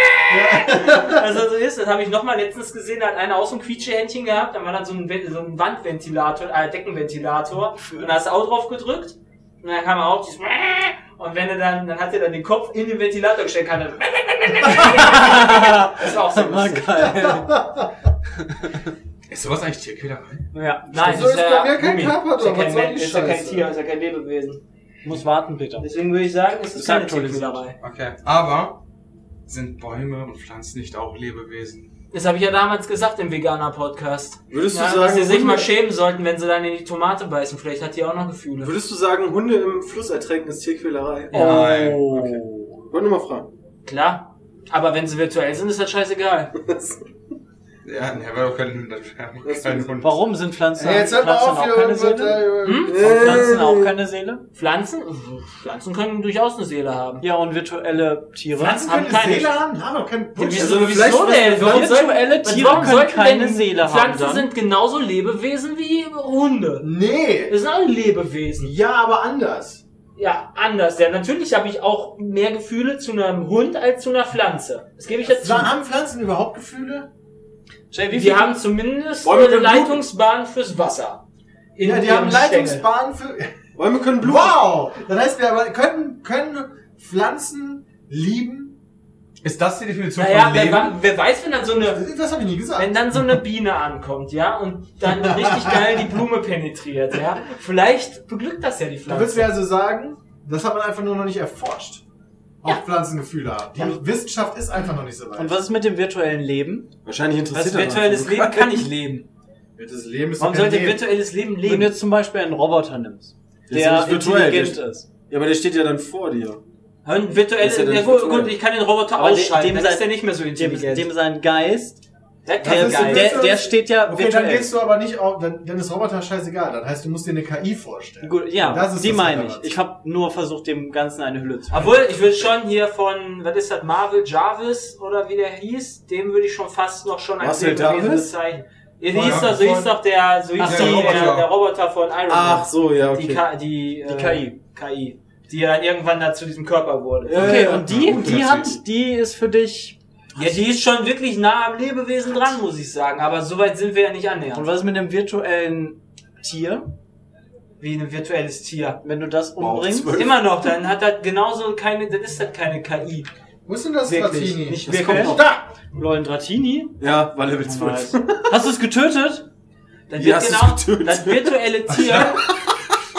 Also so ist, das habe ich noch mal letztens gesehen, da hat einer auch so ein Quietschehändchen gehabt, dann war da so ein, so ein Wandventilator, äh, Deckenventilator und da hast du auch drauf gedrückt und dann kam auch dieses und wenn er dann, dann hat er dann den Kopf in den Ventilator gesteckt, kann er Das war auch so War lustig. geil. Ist sowas eigentlich Tierquälerei? Ja, nein, So ist bei mir kein. Körper, ist ja kein, ist ja kein? Tier, ist ja kein Lebewesen. Muss warten, Peter. Deswegen würde ich sagen, es ist keine aktualisiert. Tierquälerei. Okay. Aber sind Bäume und Pflanzen nicht auch Lebewesen? Das habe ich ja damals gesagt im Veganer-Podcast. Würdest du Ja, sagen, dass sie sich Hunde- mal schämen sollten, wenn sie dann in die Tomate beißen. Vielleicht hat die auch noch Gefühle. Würdest du sagen, Hunde im Fluss ertränken ist Tierquälerei? Nein. Oh. Okay. Wollte nur mal fragen. Klar. Aber wenn sie virtuell sind, ist das scheißegal. Ja, ne, aber auch kein, kein Hund. Warum sind Pflanzen, Ey, jetzt hört mal Pflanzen auch keine Seele? da. Hm? Haben Pflanzen auch keine Seele? Pflanzen? Pflanzen können durchaus eine Seele haben. Ja, und virtuelle Tiere? Pflanzen haben können eine keine- Seele haben? Haben doch keinen Ja, Bullshit. wieso, denn? Virtuelle Tiere können keine Seele haben Pflanzen sind genauso Lebewesen wie Hunde. Nee. Das sind auch Lebewesen. Ja, aber anders. Ja, anders. Ja, natürlich habe ich auch mehr Gefühle zu einem Hund als zu einer Pflanze. Das gebe ich jetzt zu. Haben Pflanzen überhaupt Gefühle? Jay, wie Die viel haben zumindest Bäume eine können bluten. Leitungsbahn fürs Wasser. In Ja, die haben Stängel. Leitungsbahnen für. Bäume können bluten. Wow! Das heißt, wir können, können Pflanzen lieben? Ist das die Definition Naja, von wer, Leben? wa- wer weiß, wenn dann so eine, Das habe ich nie gesagt. wenn dann so eine Biene ankommt, ja, und dann richtig geil die Blume penetriert, ja, vielleicht beglückt das ja die Da willst Pflanze. du mir also sagen, das hat man einfach nur noch nicht erforscht. Ob Pflanzen Gefühle haben. Die Wissenschaft ist einfach noch nicht so weit. Und was ist mit dem virtuellen Leben? Wahrscheinlich interessiert er virtuelles das. Leben kann ich leben. Das Leben ist Warum sollte Leben. virtuelles Leben Wenn du leben? jetzt zum Beispiel einen Roboter nimmst, Der ja intelligent der- ist. Ja, aber der steht ja dann vor dir. Ein virtuell, Ist ja ja, gut, virtuell. gut, ich kann den Roboter Aber dem- ausschalten, dem dann sein- ist der nicht mehr so Dem, intelligent. dem sein Geist, der so- der, der steht ja Okay, dann virtuell. gehst du aber nicht auf, dann, dann ist Roboter scheißegal. Dann heißt, du musst dir eine KI vorstellen. Gut, ja, Das ist die das meine ich. Ich habe nur versucht, dem Ganzen eine Hülle zu Obwohl, ich würde schon hier von, was ist das, Marvel Jarvis oder wie der hieß, dem würde ich schon fast noch schon Marcel Lebewesen Jarvis? bezeichnen. Ja, die hieß doch, so hieß doch der, so hieß der der, Roboter. der Roboter von Iron Man. Ach so, ja, Die, okay. K, die, äh, Die KI. KI. Die ja dann irgendwann da zu diesem Körper wurde. Okay, ja, und die, die hat, die ist für dich. Ja, die ist schon wirklich nah am Lebewesen dran, muss ich sagen. Aber so weit sind wir ja nicht Und annähernd. was ist mit dem virtuellen Tier? Wie ein virtuelles Tier. Wenn du das Wow, umbringst? zwölf. Immer noch, dann hat das genauso keine, dann ist das keine KI. Wo ist denn das Wirklich. Latini? Nicht Das wirklich. kommt noch. Da! Lol, Dratini? Ja, war Level 12. Nice. Hast du es getötet? Das, Wie wird genau, getötet? das virtuelle Tier,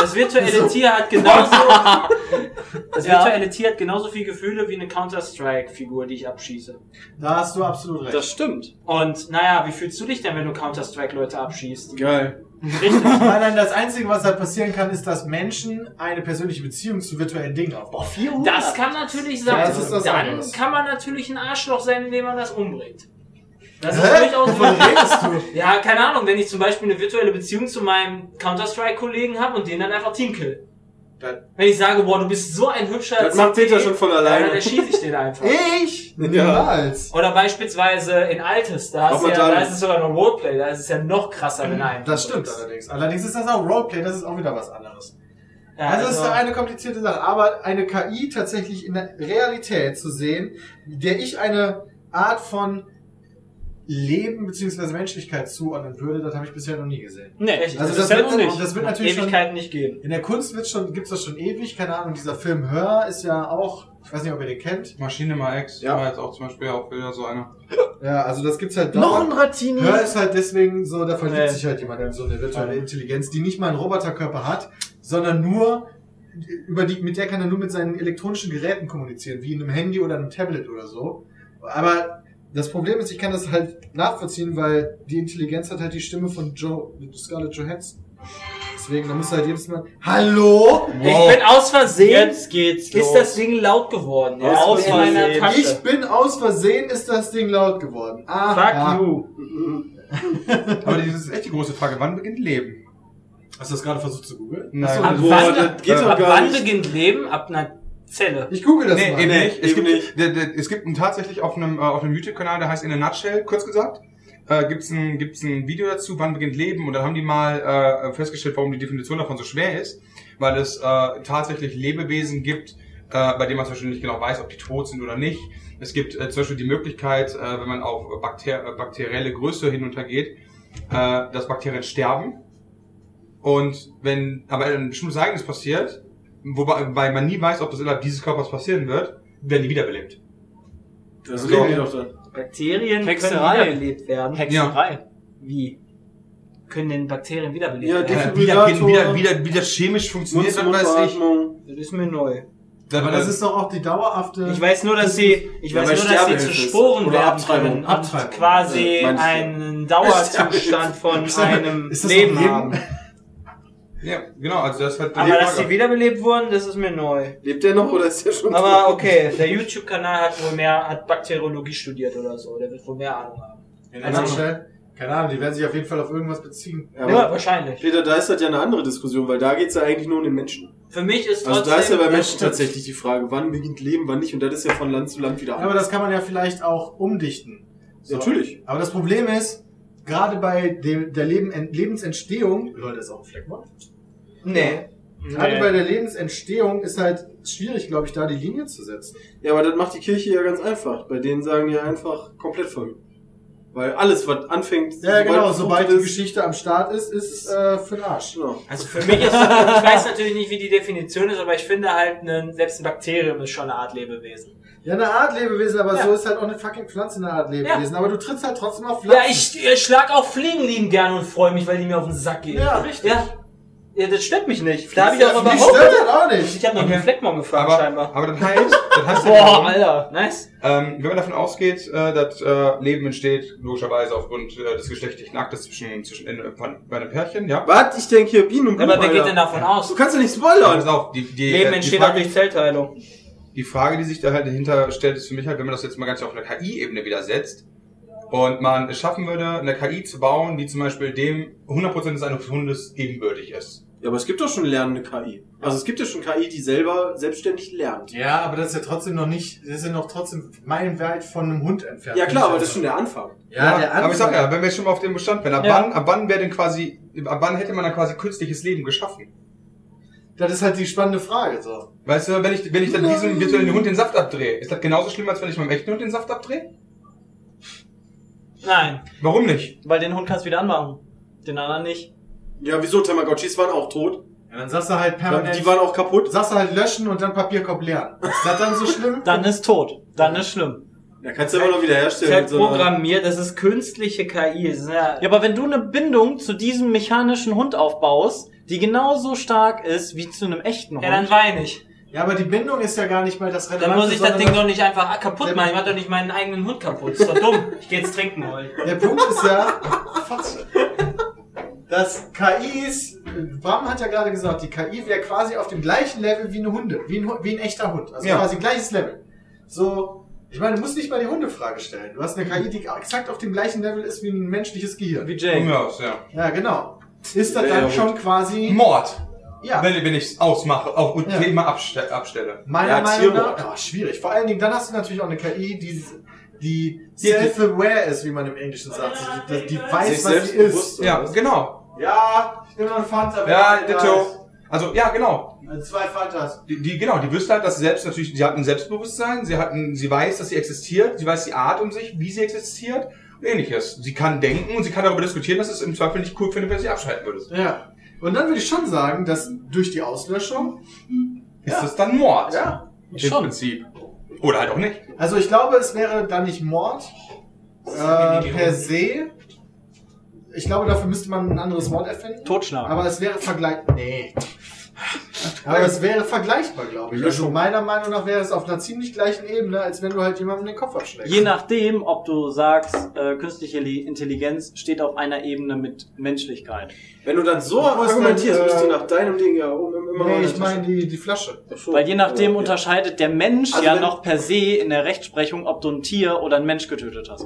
das virtuelle Tier hat genauso, das Ja. virtuelle Tier hat genauso viel Gefühle wie eine Counter-Strike-Figur, die ich abschieße. Da hast du absolut recht. Das stimmt. Und naja, wie fühlst du dich denn, wenn du Counter-Strike-Leute abschießt? Geil. Richtig. Nein, nein, das Einzige, was halt passieren kann, ist, dass Menschen eine persönliche Beziehung zu virtuellen Dingen aufbauen. Das kann natürlich sein. Das ist was Dann anderes. kann man natürlich ein Arschloch sein, indem man das umbringt. Das ist durchaus Wovon redest du? Ja, keine Ahnung, wenn ich zum Beispiel eine virtuelle Beziehung zu meinem Counter-Strike-Kollegen habe und den dann einfach teamkill. Dann- Wenn ich sage, boah, du bist so ein hübscher Das macht Peter schon von alleine. dann erschieße ich den einfach. Ich? Niemals. Oder beispielsweise in Altes, da, Auch ist, ja, da ist es sogar noch Roleplay, da ist es ja noch krasser, wenn einen Das stimmt allerdings. Allerdings ist das auch Roleplay, das ist auch wieder was anderes. Ja, also, es also, ist eine komplizierte Sache. Aber eine KI tatsächlich in der Realität zu sehen, der ich eine Art von Leben bzw. Menschlichkeit zuordnen würde, das habe ich bisher noch nie gesehen. Nee, Echt? Also Das das, wird, noch das wird natürlich schon, Ewigkeiten nicht geben. in der Kunst wird schon, gibt's das schon ewig, keine Ahnung, dieser Film Hör ist ja auch, ich weiß nicht, ob ihr den kennt. Maschine mal X Ja. war jetzt auch zum Beispiel auch wieder so eine. Ja, also das gibt's halt Noch ein. Dratini? Hör ist halt deswegen so, da verliebt Nee. sich halt jemand in so eine virtuelle Intelligenz, die nicht mal einen Roboterkörper hat, sondern nur über die, mit der kann er nur mit seinen elektronischen Geräten kommunizieren, wie in einem Handy oder einem Tablet oder so. Aber das Problem ist, ich kann das halt nachvollziehen, weil die Intelligenz hat halt die Stimme von Joe, Scarlett Johansson. Deswegen, da muss halt jedes Mal, Hallo? Ich bin aus Versehen, Jetzt geht's los. ist das Ding laut geworden. Ja, Aus in meiner Versehen. Tasche. Ich bin aus Versehen, ist das Ding laut geworden. Ah, Fuck you. Aber das ist echt die große Frage, wann beginnt Leben? Hast du das gerade versucht zu googeln? Nein. Ab wann, ab gar wann nicht. beginnt Leben? Ab einer Zelle. Ich google das Nee, mal. eben Nee, nicht. Es eben gibt, nicht. Es gibt tatsächlich auf einem, äh, auf einem YouTube-Kanal, der heißt In a Nutshell, kurz gesagt, äh, gibt's ein, gibt's ein Video dazu, wann beginnt Leben. Und dann haben die mal äh, festgestellt, warum die Definition davon so schwer ist. Weil es äh, tatsächlich Lebewesen gibt, äh, bei denen man zum Beispiel nicht genau weiß, ob die tot sind oder nicht. Es gibt äh, zum Beispiel die Möglichkeit, äh, wenn man auf Bakter äh, bakterielle Größe hinuntergeht, äh, dass Bakterien sterben. Und wenn aber ein bestimmtes Ereignis passiert, wobei wobei man nie weiß, ob das innerhalb dieses Körpers passieren wird, werden die wiederbelebt. Das So. reden wir doch dann. Bakterien Hexerei. können wiederbelebt werden. Hexerei. Wie? Können denn Bakterien wiederbelebt Ja, werden? die- Wie, da, Defibrillator. wie, da, wie, da, wie das chemisch funktioniert, das weiß ich. Das ist mir neu. Aber das ist doch auch die dauerhafte. Ich weiß nur, dass sie, ich Ja, weiß nur, dass sie zu Sporen werden Abtreibung. können und Abtreibung. quasi Ja, einen Dauerzustand von einem Leben? haben. Ja, genau, also das ist halt Aber dass sie wiederbelebt wurden, das ist mir neu. Lebt der noch oder ist der schon Aber tot? okay, der YouTube-Kanal hat wohl mehr, hat Bakteriologie studiert oder so. Der wird wohl mehr Ahnung haben. Also schnell. Keine Ahnung, die werden sich auf jeden Fall auf irgendwas beziehen. Ja, Ja, aber wahrscheinlich. Peter, da ist das ja eine andere Diskussion, weil da geht's ja eigentlich nur um den Menschen. Für mich ist Also trotzdem... da ist ja bei Menschen tatsächlich die Frage, wann beginnt Leben, wann nicht. Und das ist ja von Land zu Land wieder Ja, aber das kann man ja vielleicht auch umdichten. So. Natürlich. Aber das Problem ist, gerade bei dem, der Leben, Lebensentstehung, Leute, ist auch ein Fleckmann. Nee. Gerade bei der Lebensentstehung ist halt schwierig, glaube ich, da die Linie zu setzen. Ja, aber das macht die Kirche ja ganz einfach. Bei denen sagen die einfach komplett verrückt. Weil alles, was anfängt, Ja, genau, es sobald die Geschichte am Start ist, ist äh, für den Arsch. Genau. Also für mich ist, ich weiß natürlich nicht, wie die Definition ist, aber ich finde halt, ein, selbst ein Bakterium ist schon eine Art Lebewesen. Ja, eine Art Lebewesen, aber Ja. so ist halt auch eine fucking Pflanze eine Art Lebewesen. Aber du trittst halt trotzdem auf Pflanzen. Ja, ich, ich schlag auch Fliegen lieben gerne und freue mich, weil die mir auf den Sack gehen. Ja, richtig. Ja, ja das stört mich nicht. Da habe ich auch überhaupt... stört das auch nicht. Ich habe noch Okay. den Fleckmon gefragt, aber, scheinbar. aber das heißt, das heißt ja Boah, Alter. Nice. ähm, wenn man davon ausgeht, äh, dass äh, Leben entsteht, logischerweise aufgrund äh, des geschlechtlichen Aktes zwischen, zwischen in, von, bei einem Pärchen, ja. Was? Ich denke hier Bienen und Blumen, Aber wer geht denn davon aus? Du kannst ja nicht Pass spoilern. auf, die, die, Leben äh, die entsteht Frage, durch Zellteilung. die Frage, die sich da halt dahinter stellt, ist für mich halt, wenn man das jetzt mal ganz auf einer KI-Ebene wieder setzt und man es schaffen würde, eine KI zu bauen, die zum Beispiel dem 100% des eines Hundes ebenbürtig ist. Ja, aber es gibt doch schon lernende KI. Also es gibt ja schon KI, die selber selbstständig lernt. Ja, aber das ist ja trotzdem noch nicht, das ist ja noch trotzdem meilenweit von einem Hund entfernt. Ja klar, aber das ist schon der Anfang. Ja, der aber ich sag Anfang- ja, wenn wir schon mal auf dem Bestand wären, ab Ja. wann, ab wann wäre denn quasi, ab wann hätte man dann quasi künstliches Leben geschaffen? Das ist halt die spannende Frage, so. Weißt du, wenn ich, wenn ich dann diesem virtuellen Hund den Saft abdrehe, ist das genauso schlimm, als wenn ich meinem echten Hund den Saft abdrehe? Nein, Warum nicht? Weil den Hund kannst du wieder anmachen. Den anderen nicht. Ja, wieso? Tamagotchis waren auch tot. Ja, dann sagst du halt permanent, Die waren auch kaputt. sagst du halt löschen und dann Papierkorb leeren. Ist das dann so schlimm? Dann ist tot. Dann ist schlimm. Ja, kannst du aber noch wieder das herstellen. so programmiert, das ist künstliche KI. Ist ja, Ja, aber wenn du eine Bindung zu diesem mechanischen Hund aufbaust, die genauso stark ist wie zu einem echten Hund. ja, dann weine ich. Ja, aber die Bindung ist ja gar nicht mal das Relevante. Dann muss ich das Ding doch nicht einfach kaputt machen. Ich mach doch nicht meinen eigenen Hund kaputt. ist doch dumm. Ich gehe jetzt trinken holen. Der Punkt ist ja, Fotze. Dass KIs, Bram hat ja gerade gesagt, die KI wäre quasi auf dem gleichen Level wie eine Hunde, wie ein, wie ein echter Hund. Also Ja. quasi gleiches Level. So, ich meine, du musst nicht mal die Hundefrage stellen. Du hast eine KI, die exakt auf dem gleichen Level ist wie ein menschliches Gehirn. Wie aus, ja. Ja, genau. Ist das Ja, dann schon quasi, Mord. ja, Wenn, wenn ich es ausmache auch, und Ja. ja. immer abste abstelle. meiner Ja, Meinung nach, ja, schwierig. Vor allen Dingen, dann hast du natürlich auch eine KI, die, die self-aware ist, wie man im Englischen sagt. Die, die, die weiß, was sie ist. Ja, genau. Ja, ich nehme noch einen Fanta. Ja, ditto. Also, ja, genau. weißt. Zwei Fantas. Die, die, genau, die wüsste halt, dass sie selbst natürlich, sie hat ein Selbstbewusstsein, sie hat ein, sie weiß, dass sie existiert, sie weiß die Art um sich, wie sie existiert und ähnliches. Sie kann denken und sie kann darüber diskutieren, dass es im Zweifel nicht cool findet, wenn sie abschalten würdest. Ja. Und dann würde ich schon sagen, dass durch die Auslöschung, Ist das dann Mord? ja, Im Schon. Prinzip. Oder halt auch nicht. also ich glaube, es wäre dann nicht Mord äh, per se. Ich glaube, dafür müsste man ein anderes Wort erfinden. Totschlag. Aber es wäre vergleich. Nee. Aber es wäre vergleichbar, glaube ich. Also meiner Meinung nach wäre es auf einer ziemlich gleichen Ebene, als wenn du halt jemandem den Kopf abschlägst. Je nachdem, ob du sagst, äh, künstliche Li- Intelligenz steht auf einer Ebene mit Menschlichkeit. Wenn du dann so argumentierst, dann, bist du äh, nach deinem Ding ja um, immer Nee, noch ich meine die, die Flasche. Weil je nachdem Ja. unterscheidet der Mensch Also ja noch per se in der Rechtsprechung, ob du ein Tier oder ein Mensch getötet hast.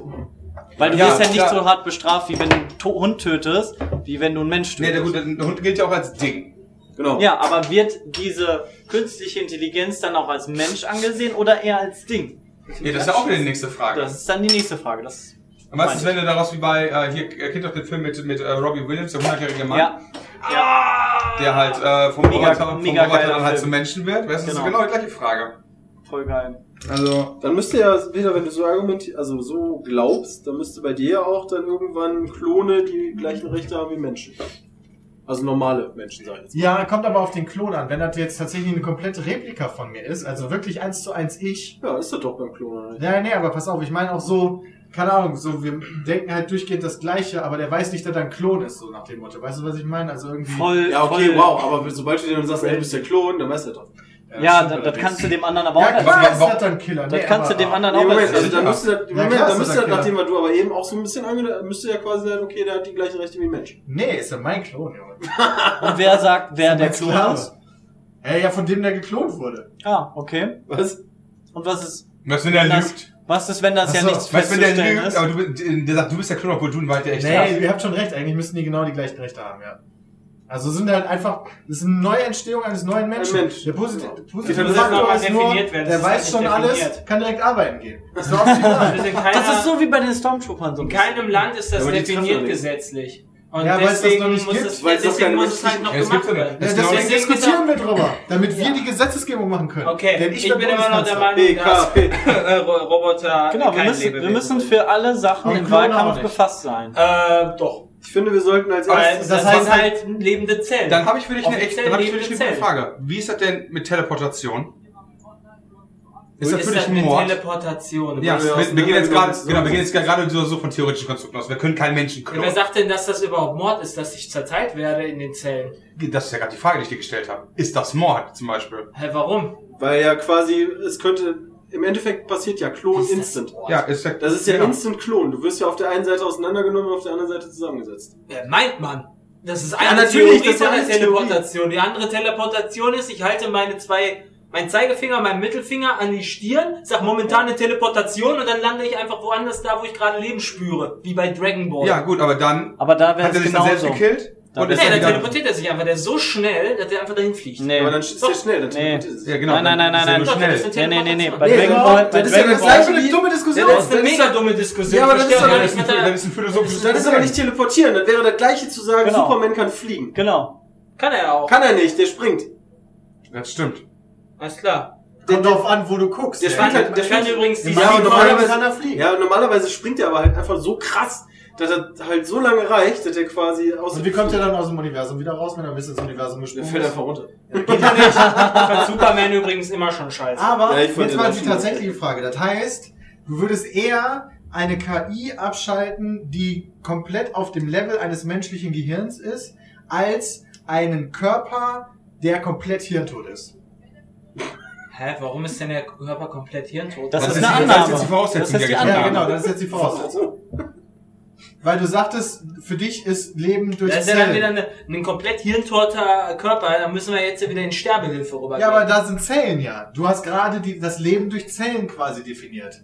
Weil du Ja, wirst ja nicht klar. so hart bestraft, wie wenn du einen Hund tötest, wie wenn du einen Mensch Nee, tötest. der, gut, der Hund gilt ja auch als Ding. Genau. Ja, aber wird diese künstliche Intelligenz dann auch als Mensch angesehen oder eher als Ding? Ja, das ist ja auch wieder die nächste Frage. Das ist dann die nächste Frage. Das Und was ist, wenn du daraus wie bei, äh, hier, ihr kennt doch den Film mit, mit äh, Robbie Williams, der 100-jährige Mann? ja. ja. der halt äh, vom Mega- Roboter, vom mega Roboter dann halt Film. zum Menschen wird. Weißt du, das ist Genau. genau die gleiche Frage. Voll geil. Also, Dann müsste ja, Peter, wenn du so argumentierst, also so glaubst, dann müsste bei dir ja auch dann irgendwann Klone die gleichen Rechte haben wie Menschen. Also normale Menschen, sag ich jetzt. Ja, kommt aber auf den Klon an. Wenn das jetzt tatsächlich eine komplette Replika von mir ist, also wirklich eins zu eins ich. Ja, ist das doch beim Klon, oder nicht? Ja, nee, aber pass auf, ich meine auch so, keine Ahnung, so, wir denken halt durchgehend das Gleiche, aber der weiß nicht, dass er ein Klon ist, so nach dem Motto. Weißt du, was ich meine? Also irgendwie. Voll, Ja, okay, voll, wow, aber sobald du dir dann sagst, ey, du bist der Klon, dann weiß er doch. Ja, stimmt das, das kannst du dem anderen aber auch Ja, klar erzählen. ist das dann Killer. Das Nee, kannst du dem anderen Nee, auch Moment, also dann müsste das, Ja, Moment, klar, dann müsste das das, klar. nachdem was du aber eben auch so ein bisschen ange, müsste ja quasi sein, okay, der hat die gleichen Rechte wie ein Mensch. Nee, ist ja mein Klon, Junge. Und wer sagt, wer der Klon Sklave. ist? Ja, ja, von dem der geklont wurde. Ah, okay. Was? Und was ist, was wenn der das, lügt? was ist, wenn das Ach ja so. nichts Weißt wenn der lügt, ist? aber du, bist- der sagt, du bist der Klon, obwohl du ihn weiter echt Nee, hast. ihr habt schon recht, eigentlich müssen die genau die gleichen Rechte haben, ja. Also sind halt einfach, das ist eine neue Entstehung eines neuen Menschen. Ein Mensch. Der positive, Das muss Faktor ist nur, definiert werden, das der ist weiß schon alles, definiert. kann direkt arbeiten gehen. Das, in Das keiner, ist so wie bei den Stormtroopern so. in keinem Land ist das treffen definiert gesetzlich. Und Ja, weil es das deswegen noch nicht muss gibt, es, weil deswegen muss es halt noch Ja, gemacht ja werden. Ja, Das deswegen Deswegen ist diskutieren wir drüber, damit wir die Gesetzesgebung machen können. Okay, Denn ich, werd bin immer noch der. Meinung, dass äh, Ro- Roboter Genau, wir müssen, wir für alle Sachen im Wahlkampf nicht. gefasst sein. Äh, doch. Ich finde, wir sollten als erstes... das, das heißt sind halt lebende Zellen. Dann habe ich für dich eine, echt, Offiziell dann hab ich für dich eine gute. Frage. Wie ist das denn mit Teleportation? Ist Ist das für dich ein Mord? Teleportation? Ja, wir wir, gehen jetzt gerade, genau, wir gehen jetzt gerade so, so von theoretischen Konstrukten aus. Wir können keinen Menschen Ja, wer klonen. sagt denn, dass das überhaupt Mord ist, dass ich zerteilt werde in den Zellen? Das ist ja gerade die Frage, die ich dir gestellt habe. Ist das Mord zum Beispiel? Hä, warum? Weil ja quasi, es könnte, im Endeffekt passiert ja Klon Ist das instant. Mord? Ja, ist ja, Das ist ja genau. instant Klon. Du wirst ja auf der einen Seite auseinandergenommen und auf der anderen Seite zusammengesetzt. Wer meint man? Das ist Ja, eine natürlich, Theorie das von der eine Theorie. Teleportation. Die andere Teleportation ist, ich halte meine zwei, mein Zeigefinger, mein Mittelfinger an die Stirn, sag momentan eine Teleportation und dann lande ich einfach woanders da, wo ich gerade Leben spüre. Wie bei Dragon Ball. Ja, gut, aber dann Aber da wäre hat er es sich dann selbst genauso. gekillt Da und Nee, dann teleportiert er sich einfach. Der ist so schnell, dass er einfach dahin fliegt. Nee. Aber dann ist der schnell, dann Nee. teleportiert es sich. Ja, genau. Nein, nein, nein, nein, er nein. schnell. eine Nee, nee, nee, nee. Bei Nee, Dragon Ball, bei das ist ja das gleiche eine dumme Diskussion. Ja, das ist eine mega dumme Diskussion. Ja, aber das ist Das nicht, das ist ein philosophisches Das ist aber nicht teleportieren. Das wäre das gleiche zu sagen, Genau. Superman kann fliegen. Genau. er- Kann er auch. Kann er nicht, der springt. Das stimmt. Alles klar. Kommt drauf an, wo du guckst. Der springt halt, der springt übrigens die Ja, aber Normalerweise normalerweise- kann er fliegen. Ja, normalerweise springt er aber halt einfach so krass, dass er halt so lange reicht, dass er quasi aus Und wie kommt er dann aus dem Universum wieder raus, wenn er bis ins Universum Der gesprungen fällt ist? einfach runter. Geht ja nicht. Ich fand Superman übrigens immer schon scheiße. Aber Ja, jetzt mal auch die tatsächliche Frage. Das heißt, du würdest eher eine KI abschalten, die komplett auf dem Level eines menschlichen Gehirns ist, als einen Körper, der komplett hirntot ist. Hä, warum ist denn der Körper komplett hirntot? Das Das ist eine die- das ist Annahme. jetzt die Voraussetzung, Das ist die Ja, Ja. Annahme. genau, das ist jetzt die Voraussetzung. Weil du sagtest, für dich ist Leben durch Das ist ja dann wieder Zellen. eine, ein komplett hirntoter Körper, da müssen wir jetzt wieder in Sterbehilfe rübergehen. Ja, aber da sind Zellen ja. Du hast gerade die, das Leben durch Zellen quasi definiert.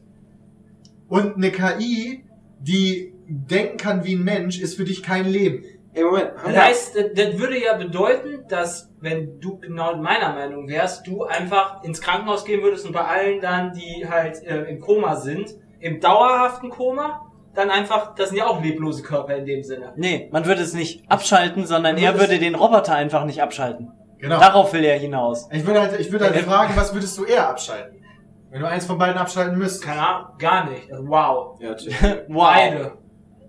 Und eine KI, die denken kann wie ein Mensch, ist für dich kein Leben. Ey, Moment. Das heißt, das, das würde ja bedeuten, dass wenn du genau meiner Meinung wärst, du einfach ins Krankenhaus gehen würdest und bei allen dann, die halt äh, im Koma sind, im dauerhaften Koma, dann einfach, das sind ja auch leblose Körper in dem Sinne. Nee, man würde es nicht abschalten, sondern er würde den Roboter einfach nicht abschalten. Genau. Darauf will er hinaus. Ich würde halt, ich würde halt Äh, fragen, was würdest du eher abschalten? Wenn du eins von beiden abschalten müsstest. Keine Ahnung, gar nicht. Also, wow. Ja. Wow. Beide.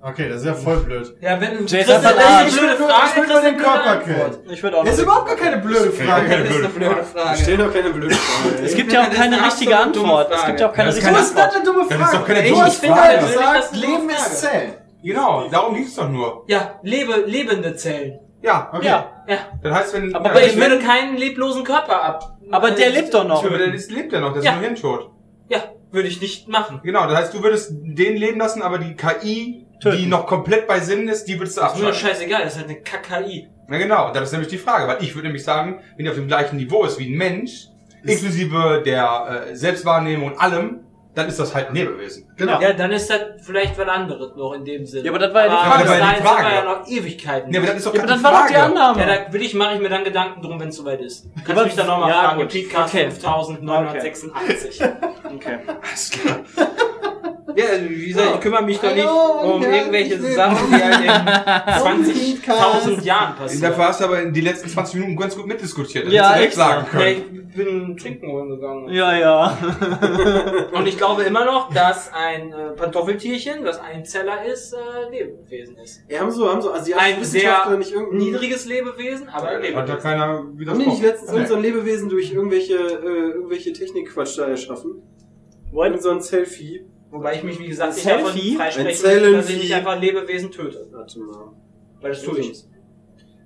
Okay, das ist ja voll blöd. Ja, wenn du Jason das ist eine blöde Frage, ich will das nur ist eine den blöde Körper Antwort. killen. Ich würde auch Das ist überhaupt gar keine blöde Frage. Das ist eine blöde Wir Frage. stellen doch keine blöde Frage. Es gibt ja auch ist keine eine richtige Antwort. Es Frage. gibt ja auch keine richtige ist das Antwort. eine dumme Das ist doch Frage? keine Ich dumme finde Frage. Du sagst, ist Leben ist Frage. Zellen. Genau, darum ging es doch nur. Ja, lebe, lebende Zellen. Ja, Okay. Ja, Ja. das heißt, wenn... Aber ja, Aber ich würde keinen leblosen Körper ab. aber der lebt doch noch. Der ist- lebt ja noch, der ist nur hirntot. Ja, würde ich nicht machen. Genau, das heißt, du würdest den leben lassen, aber die KI, die Töten. noch komplett bei Sinnen ist, die würdest du Das ist mir doch abschalten. scheißegal, das ist halt eine KKI. Ja genau, das ist nämlich die Frage, weil ich würde nämlich sagen, wenn die auf dem gleichen Niveau ist wie ein Mensch, inklusive der äh, Selbstwahrnehmung und allem, dann ist das halt ein Lebewesen. Genau. Ja, dann ist das vielleicht was anderes noch in dem Sinne. Ja, aber das war ja die aber Frage. bis Das war ja die Frage. noch Ewigkeiten. Ja, aber das ist doch Ja, aber das war doch die. Annahme. Ja, da will ich, mache ich mir dann Gedanken drum, wenn es soweit ist. Kannst Aber- du mich dann nochmal ja, fragen. gut. Podcast Okay. 5986. Okay. Alles klar. Ja, also wie gesagt, ich kümmere mich doch nicht Hallo um irgendwelche Sachen, die halt in Podcast. 20.000 Jahren Dafür passieren. hast du aber in die letzten 20 Minuten ganz gut mitdiskutiert. Das Ja, hättest du direkt extra. sagen Ja, können. ich bin trinken holen gegangen. Ja, ja. Und ich glaube immer noch, dass ein äh, Pantoffeltierchen, das ein Zeller ist, äh, Lebewesen ist. Ja, haben so, haben so asiatische Ein Wissenschaftler sehr nicht irgendein niedriges Lebewesen, aber ein Hat da Lebewesen. keiner Haben die nicht letztens irgend so ein Lebewesen durch irgendwelche, äh, irgendwelche Technikquatsch da erschaffen? Irgend so ein Selfie. Wobei ich mich, wie gesagt, nicht Selfie? davon Ein freisprechen möchte, dass ich nicht einfach Lebewesen töte. Warte mal. Weil das tue ich nicht.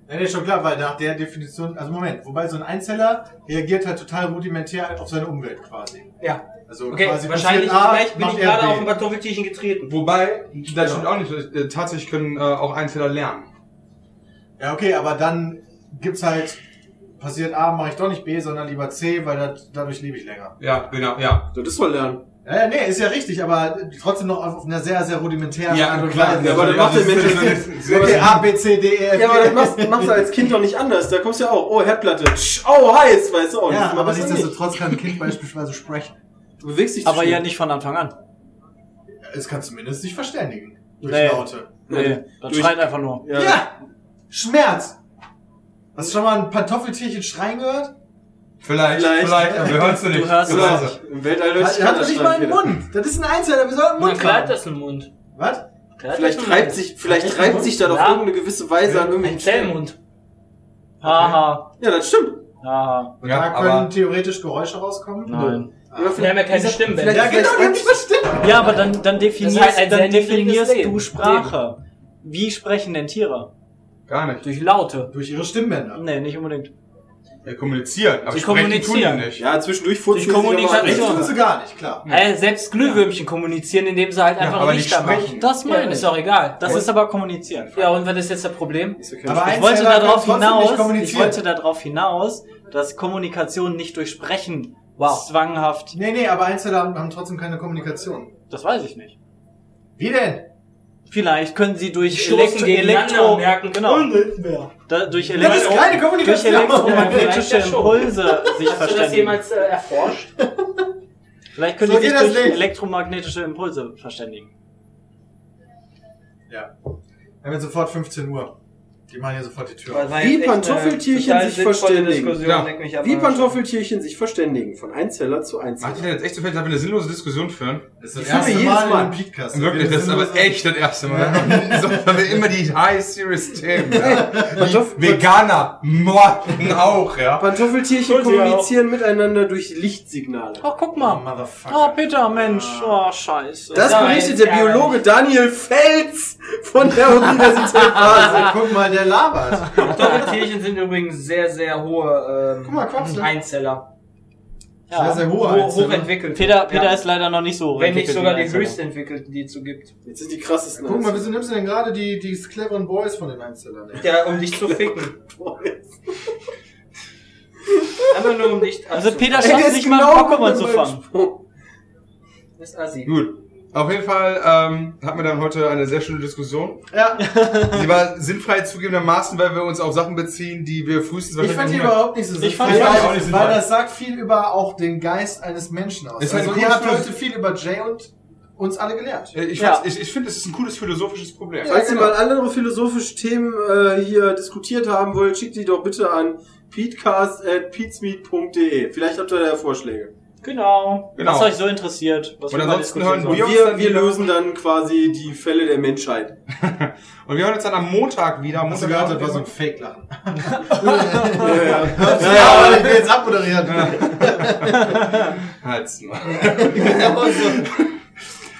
Ja, nee, schon klar, weil nach der Definition, also Moment, wobei so ein Einzeller reagiert halt total rudimentär auf seine Umwelt quasi. Ja. Also Okay, quasi wahrscheinlich, passiert A, vielleicht bin macht ich er gerade B. auf ein Pantoffeltierchen getreten. Wobei, das stimmt auch nicht. Äh, Tatsächlich können äh, auch Einzeller lernen. Ja, okay, aber dann gibt's halt, passiert A, mache ich doch nicht B, sondern lieber C, weil das, dadurch lebe ich länger. Ja, genau, ja. Das soll lernen. Ja, ja, nee, ist ja richtig, aber trotzdem noch auf einer sehr, sehr rudimentären Ja, Art und klar. Weise. Ja, aber das macht der Mensch okay, A, B, C, D, E, F, Ja, aber das G. machst, machst du als Kind doch nicht anders. Da kommst du ja auch, oh, Herdplatte, tsch, oh, heiß, weißt du auch. Ja, Das aber nichtsdestotrotz kann ein Kind beispielsweise sprechen. Du bewegst dich Aber ja nicht von Anfang an. Es kann zumindest sich verständigen. Durch Nee. Laute. Nee, das Durch- schreit einfach nur. Ja. Ja! Schmerz! Hast du schon mal ein Pantoffeltierchen schreien gehört? Vielleicht, Vielleicht. vielleicht, aber wir hören es nicht. Du hörst es nicht. Im Weltall hört sich Er hat keiner doch nicht mal einen Mund. Das ist ein Einzeller, wir sollten einen Mund haben. das einen Mund. Was? Klar. Vielleicht treibt sich, vielleicht Echt treibt ein sich das auf Ja. irgendeine gewisse Weise an Ein irgendwelchen Stellen. Zellmund. Haha. Ja, das stimmt. Haha. Und Ja, da können aber- theoretisch Geräusche rauskommen? Nein. Wir haben ja keine Stimmbänder. Ja, genau, die haben nicht verstimmt. Ja, aber dann, dann definierst, Das heißt, ein dann definierst du Sprache. Wie sprechen denn Tiere? Gar nicht. Durch Laute. Durch ihre Stimmbänder. Nee, nicht unbedingt. Wir kommunizieren, aber Sie sprechen kommunizieren. tun nicht. Ja, zwischendurch furzen sie aber Kommunikation. Tun sie gar nicht, klar. Äh, selbst Glühwürmchen kommunizieren, indem sie halt einfach aber ein nicht sprechen. Das Ja, meine ist ich. doch egal. Das ist aber kommunizieren. ja, und was ist jetzt das Problem? Ist ja Aber. Ich wollte darauf hinaus, ich wollte darauf hinaus, dass Kommunikation nicht durch Sprechen zwanghaft. Nee, nee, aber Einzeller haben, haben trotzdem keine Kommunikation. Das weiß ich nicht. Wie denn? Vielleicht können sie durch Elektro, Elektro merken, genau, da, durch, Das Elektro, ist keine durch Kommunikation. elektromagnetische ja schon. Impulse sich Hast du das verständigen. jemals äh, erforscht? Vielleicht können So die sich das durch nicht. elektromagnetische Impulse verständigen. Ja. Wir haben jetzt sofort 15 Uhr. Die machen hier sofort die Tür auf. Wie Pantoffeltierchen sich verständigen. Ja. Wie Pantoffeltierchen sich verständigen. Von Einzeller zu Macht ihr Einzeller. denn jetzt echt so fertig, dass wir eine sinnlose Diskussion führen? Das ist das finde erste Mal in Mal. einem Podcast. Wirklich, das ist aber echt das erste Mal. so haben wir immer die high serious Themen. Ja. Die Veganer morden auch, ja. Pantoffeltierchen kommunizieren miteinander durch Lichtsignale. Oh, guck mal. Motherfucker. Oh, Peter, Mensch. Oh, scheiße. Das berichtet der Biologe. Daniel Fels von der Universität Basel. Also, guck mal, der labert. Pantoffeltierchen sind übrigens sehr, sehr hohe ähm, Guck mal, Quapsel. Einzeller. Sehr, sehr hohe Ho Einzeller. hochentwickelt. Peter, Peter ja. ist leider noch nicht so Wenn nicht sogar die Einzeller. höchst entwickelten, die es so gibt. Jetzt sind die krassesten. Guck mal, wieso nimmst du denn gerade die, die cleveren Boys von den Einzellern? ey? Ja, um dich zu ficken. Einfach nur um dich Also Peter schafft der es ist nicht mal genau einen Pokémon zu fangen. Das ist assi. Gut. Auf jeden Fall ähm, hatten wir dann heute eine sehr schöne Diskussion. Ja, Sie war sinnfrei zugegebenermaßen, weil wir uns auf Sachen beziehen, die wir frühestens ich fand die überhaupt nicht so Ich fand sinnvoll, die weil, auch nicht weil sinnvoll. das sagt viel über auch den Geist eines Menschen aus. Ist halt also ihr habt heute viel über Jay und uns alle gelehrt. Äh, Ich, Ja. ich, ich finde, es ist ein cooles philosophisches Problem. Ja. Falls ihr mal andere philosophische Themen äh, hier diskutiert haben wollt, schickt die doch bitte an peatcast.peatsmeet.de. Vielleicht habt ihr da Vorschläge. Genau. Genau. Was euch so interessiert. Was Und ansonsten hören wir- uns wir, dann wir lösen dann quasi die Fälle der Menschheit. Und wir hören uns dann am Montag wieder. Hast du Montag gehört, das war so ein Fake-Lachen. Ja, ja. Ja, aber ich will jetzt abmoderiert. Halt's mal.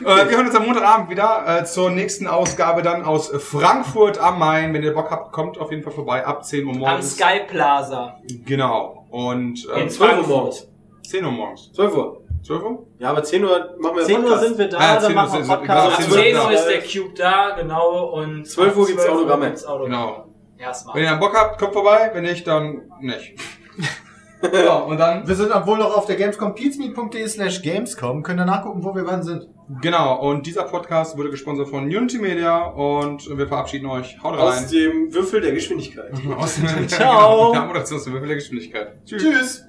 Äh, wir hören uns am Montagabend wieder äh, zur nächsten Ausgabe dann aus Frankfurt am Main. Wenn ihr Bock habt, kommt auf jeden Fall vorbei ab 10 Uhr Am morgens. Sky Plaza Genau. Und äh, in 12 Uhr Frankfurt. morgens. 10 Uhr morgens. 12 Uhr. 12 Uhr? Ja, aber 10 Uhr machen wir 10 Uhr Podcast. sind wir da, Ah, 10 dann Uhr machen wir sind- Podcast. genau, Ab 10 Uhr 10 Uhr da. ist der Cube da, genau, und 12 Uhr ab gibt's 12 Uhr Autogramme. gibt's Autogramme. Genau. Erstmal. Wenn ihr dann Bock habt, kommt vorbei. Wenn nicht, dann nicht. ja, und dann, Wir sind obwohl noch auf der Gamescom peatsmeet.de slash Gamescom. Könnt ihr nachgucken, wo wir wann sind. genau. Und dieser Podcast wurde gesponsert von Unity Media und wir verabschieden euch. Haut Aus rein. dem Würfel der Geschwindigkeit. Aus dem Ciao. Ja, Moderationswürfel der Geschwindigkeit. Tschüss. Tschüss.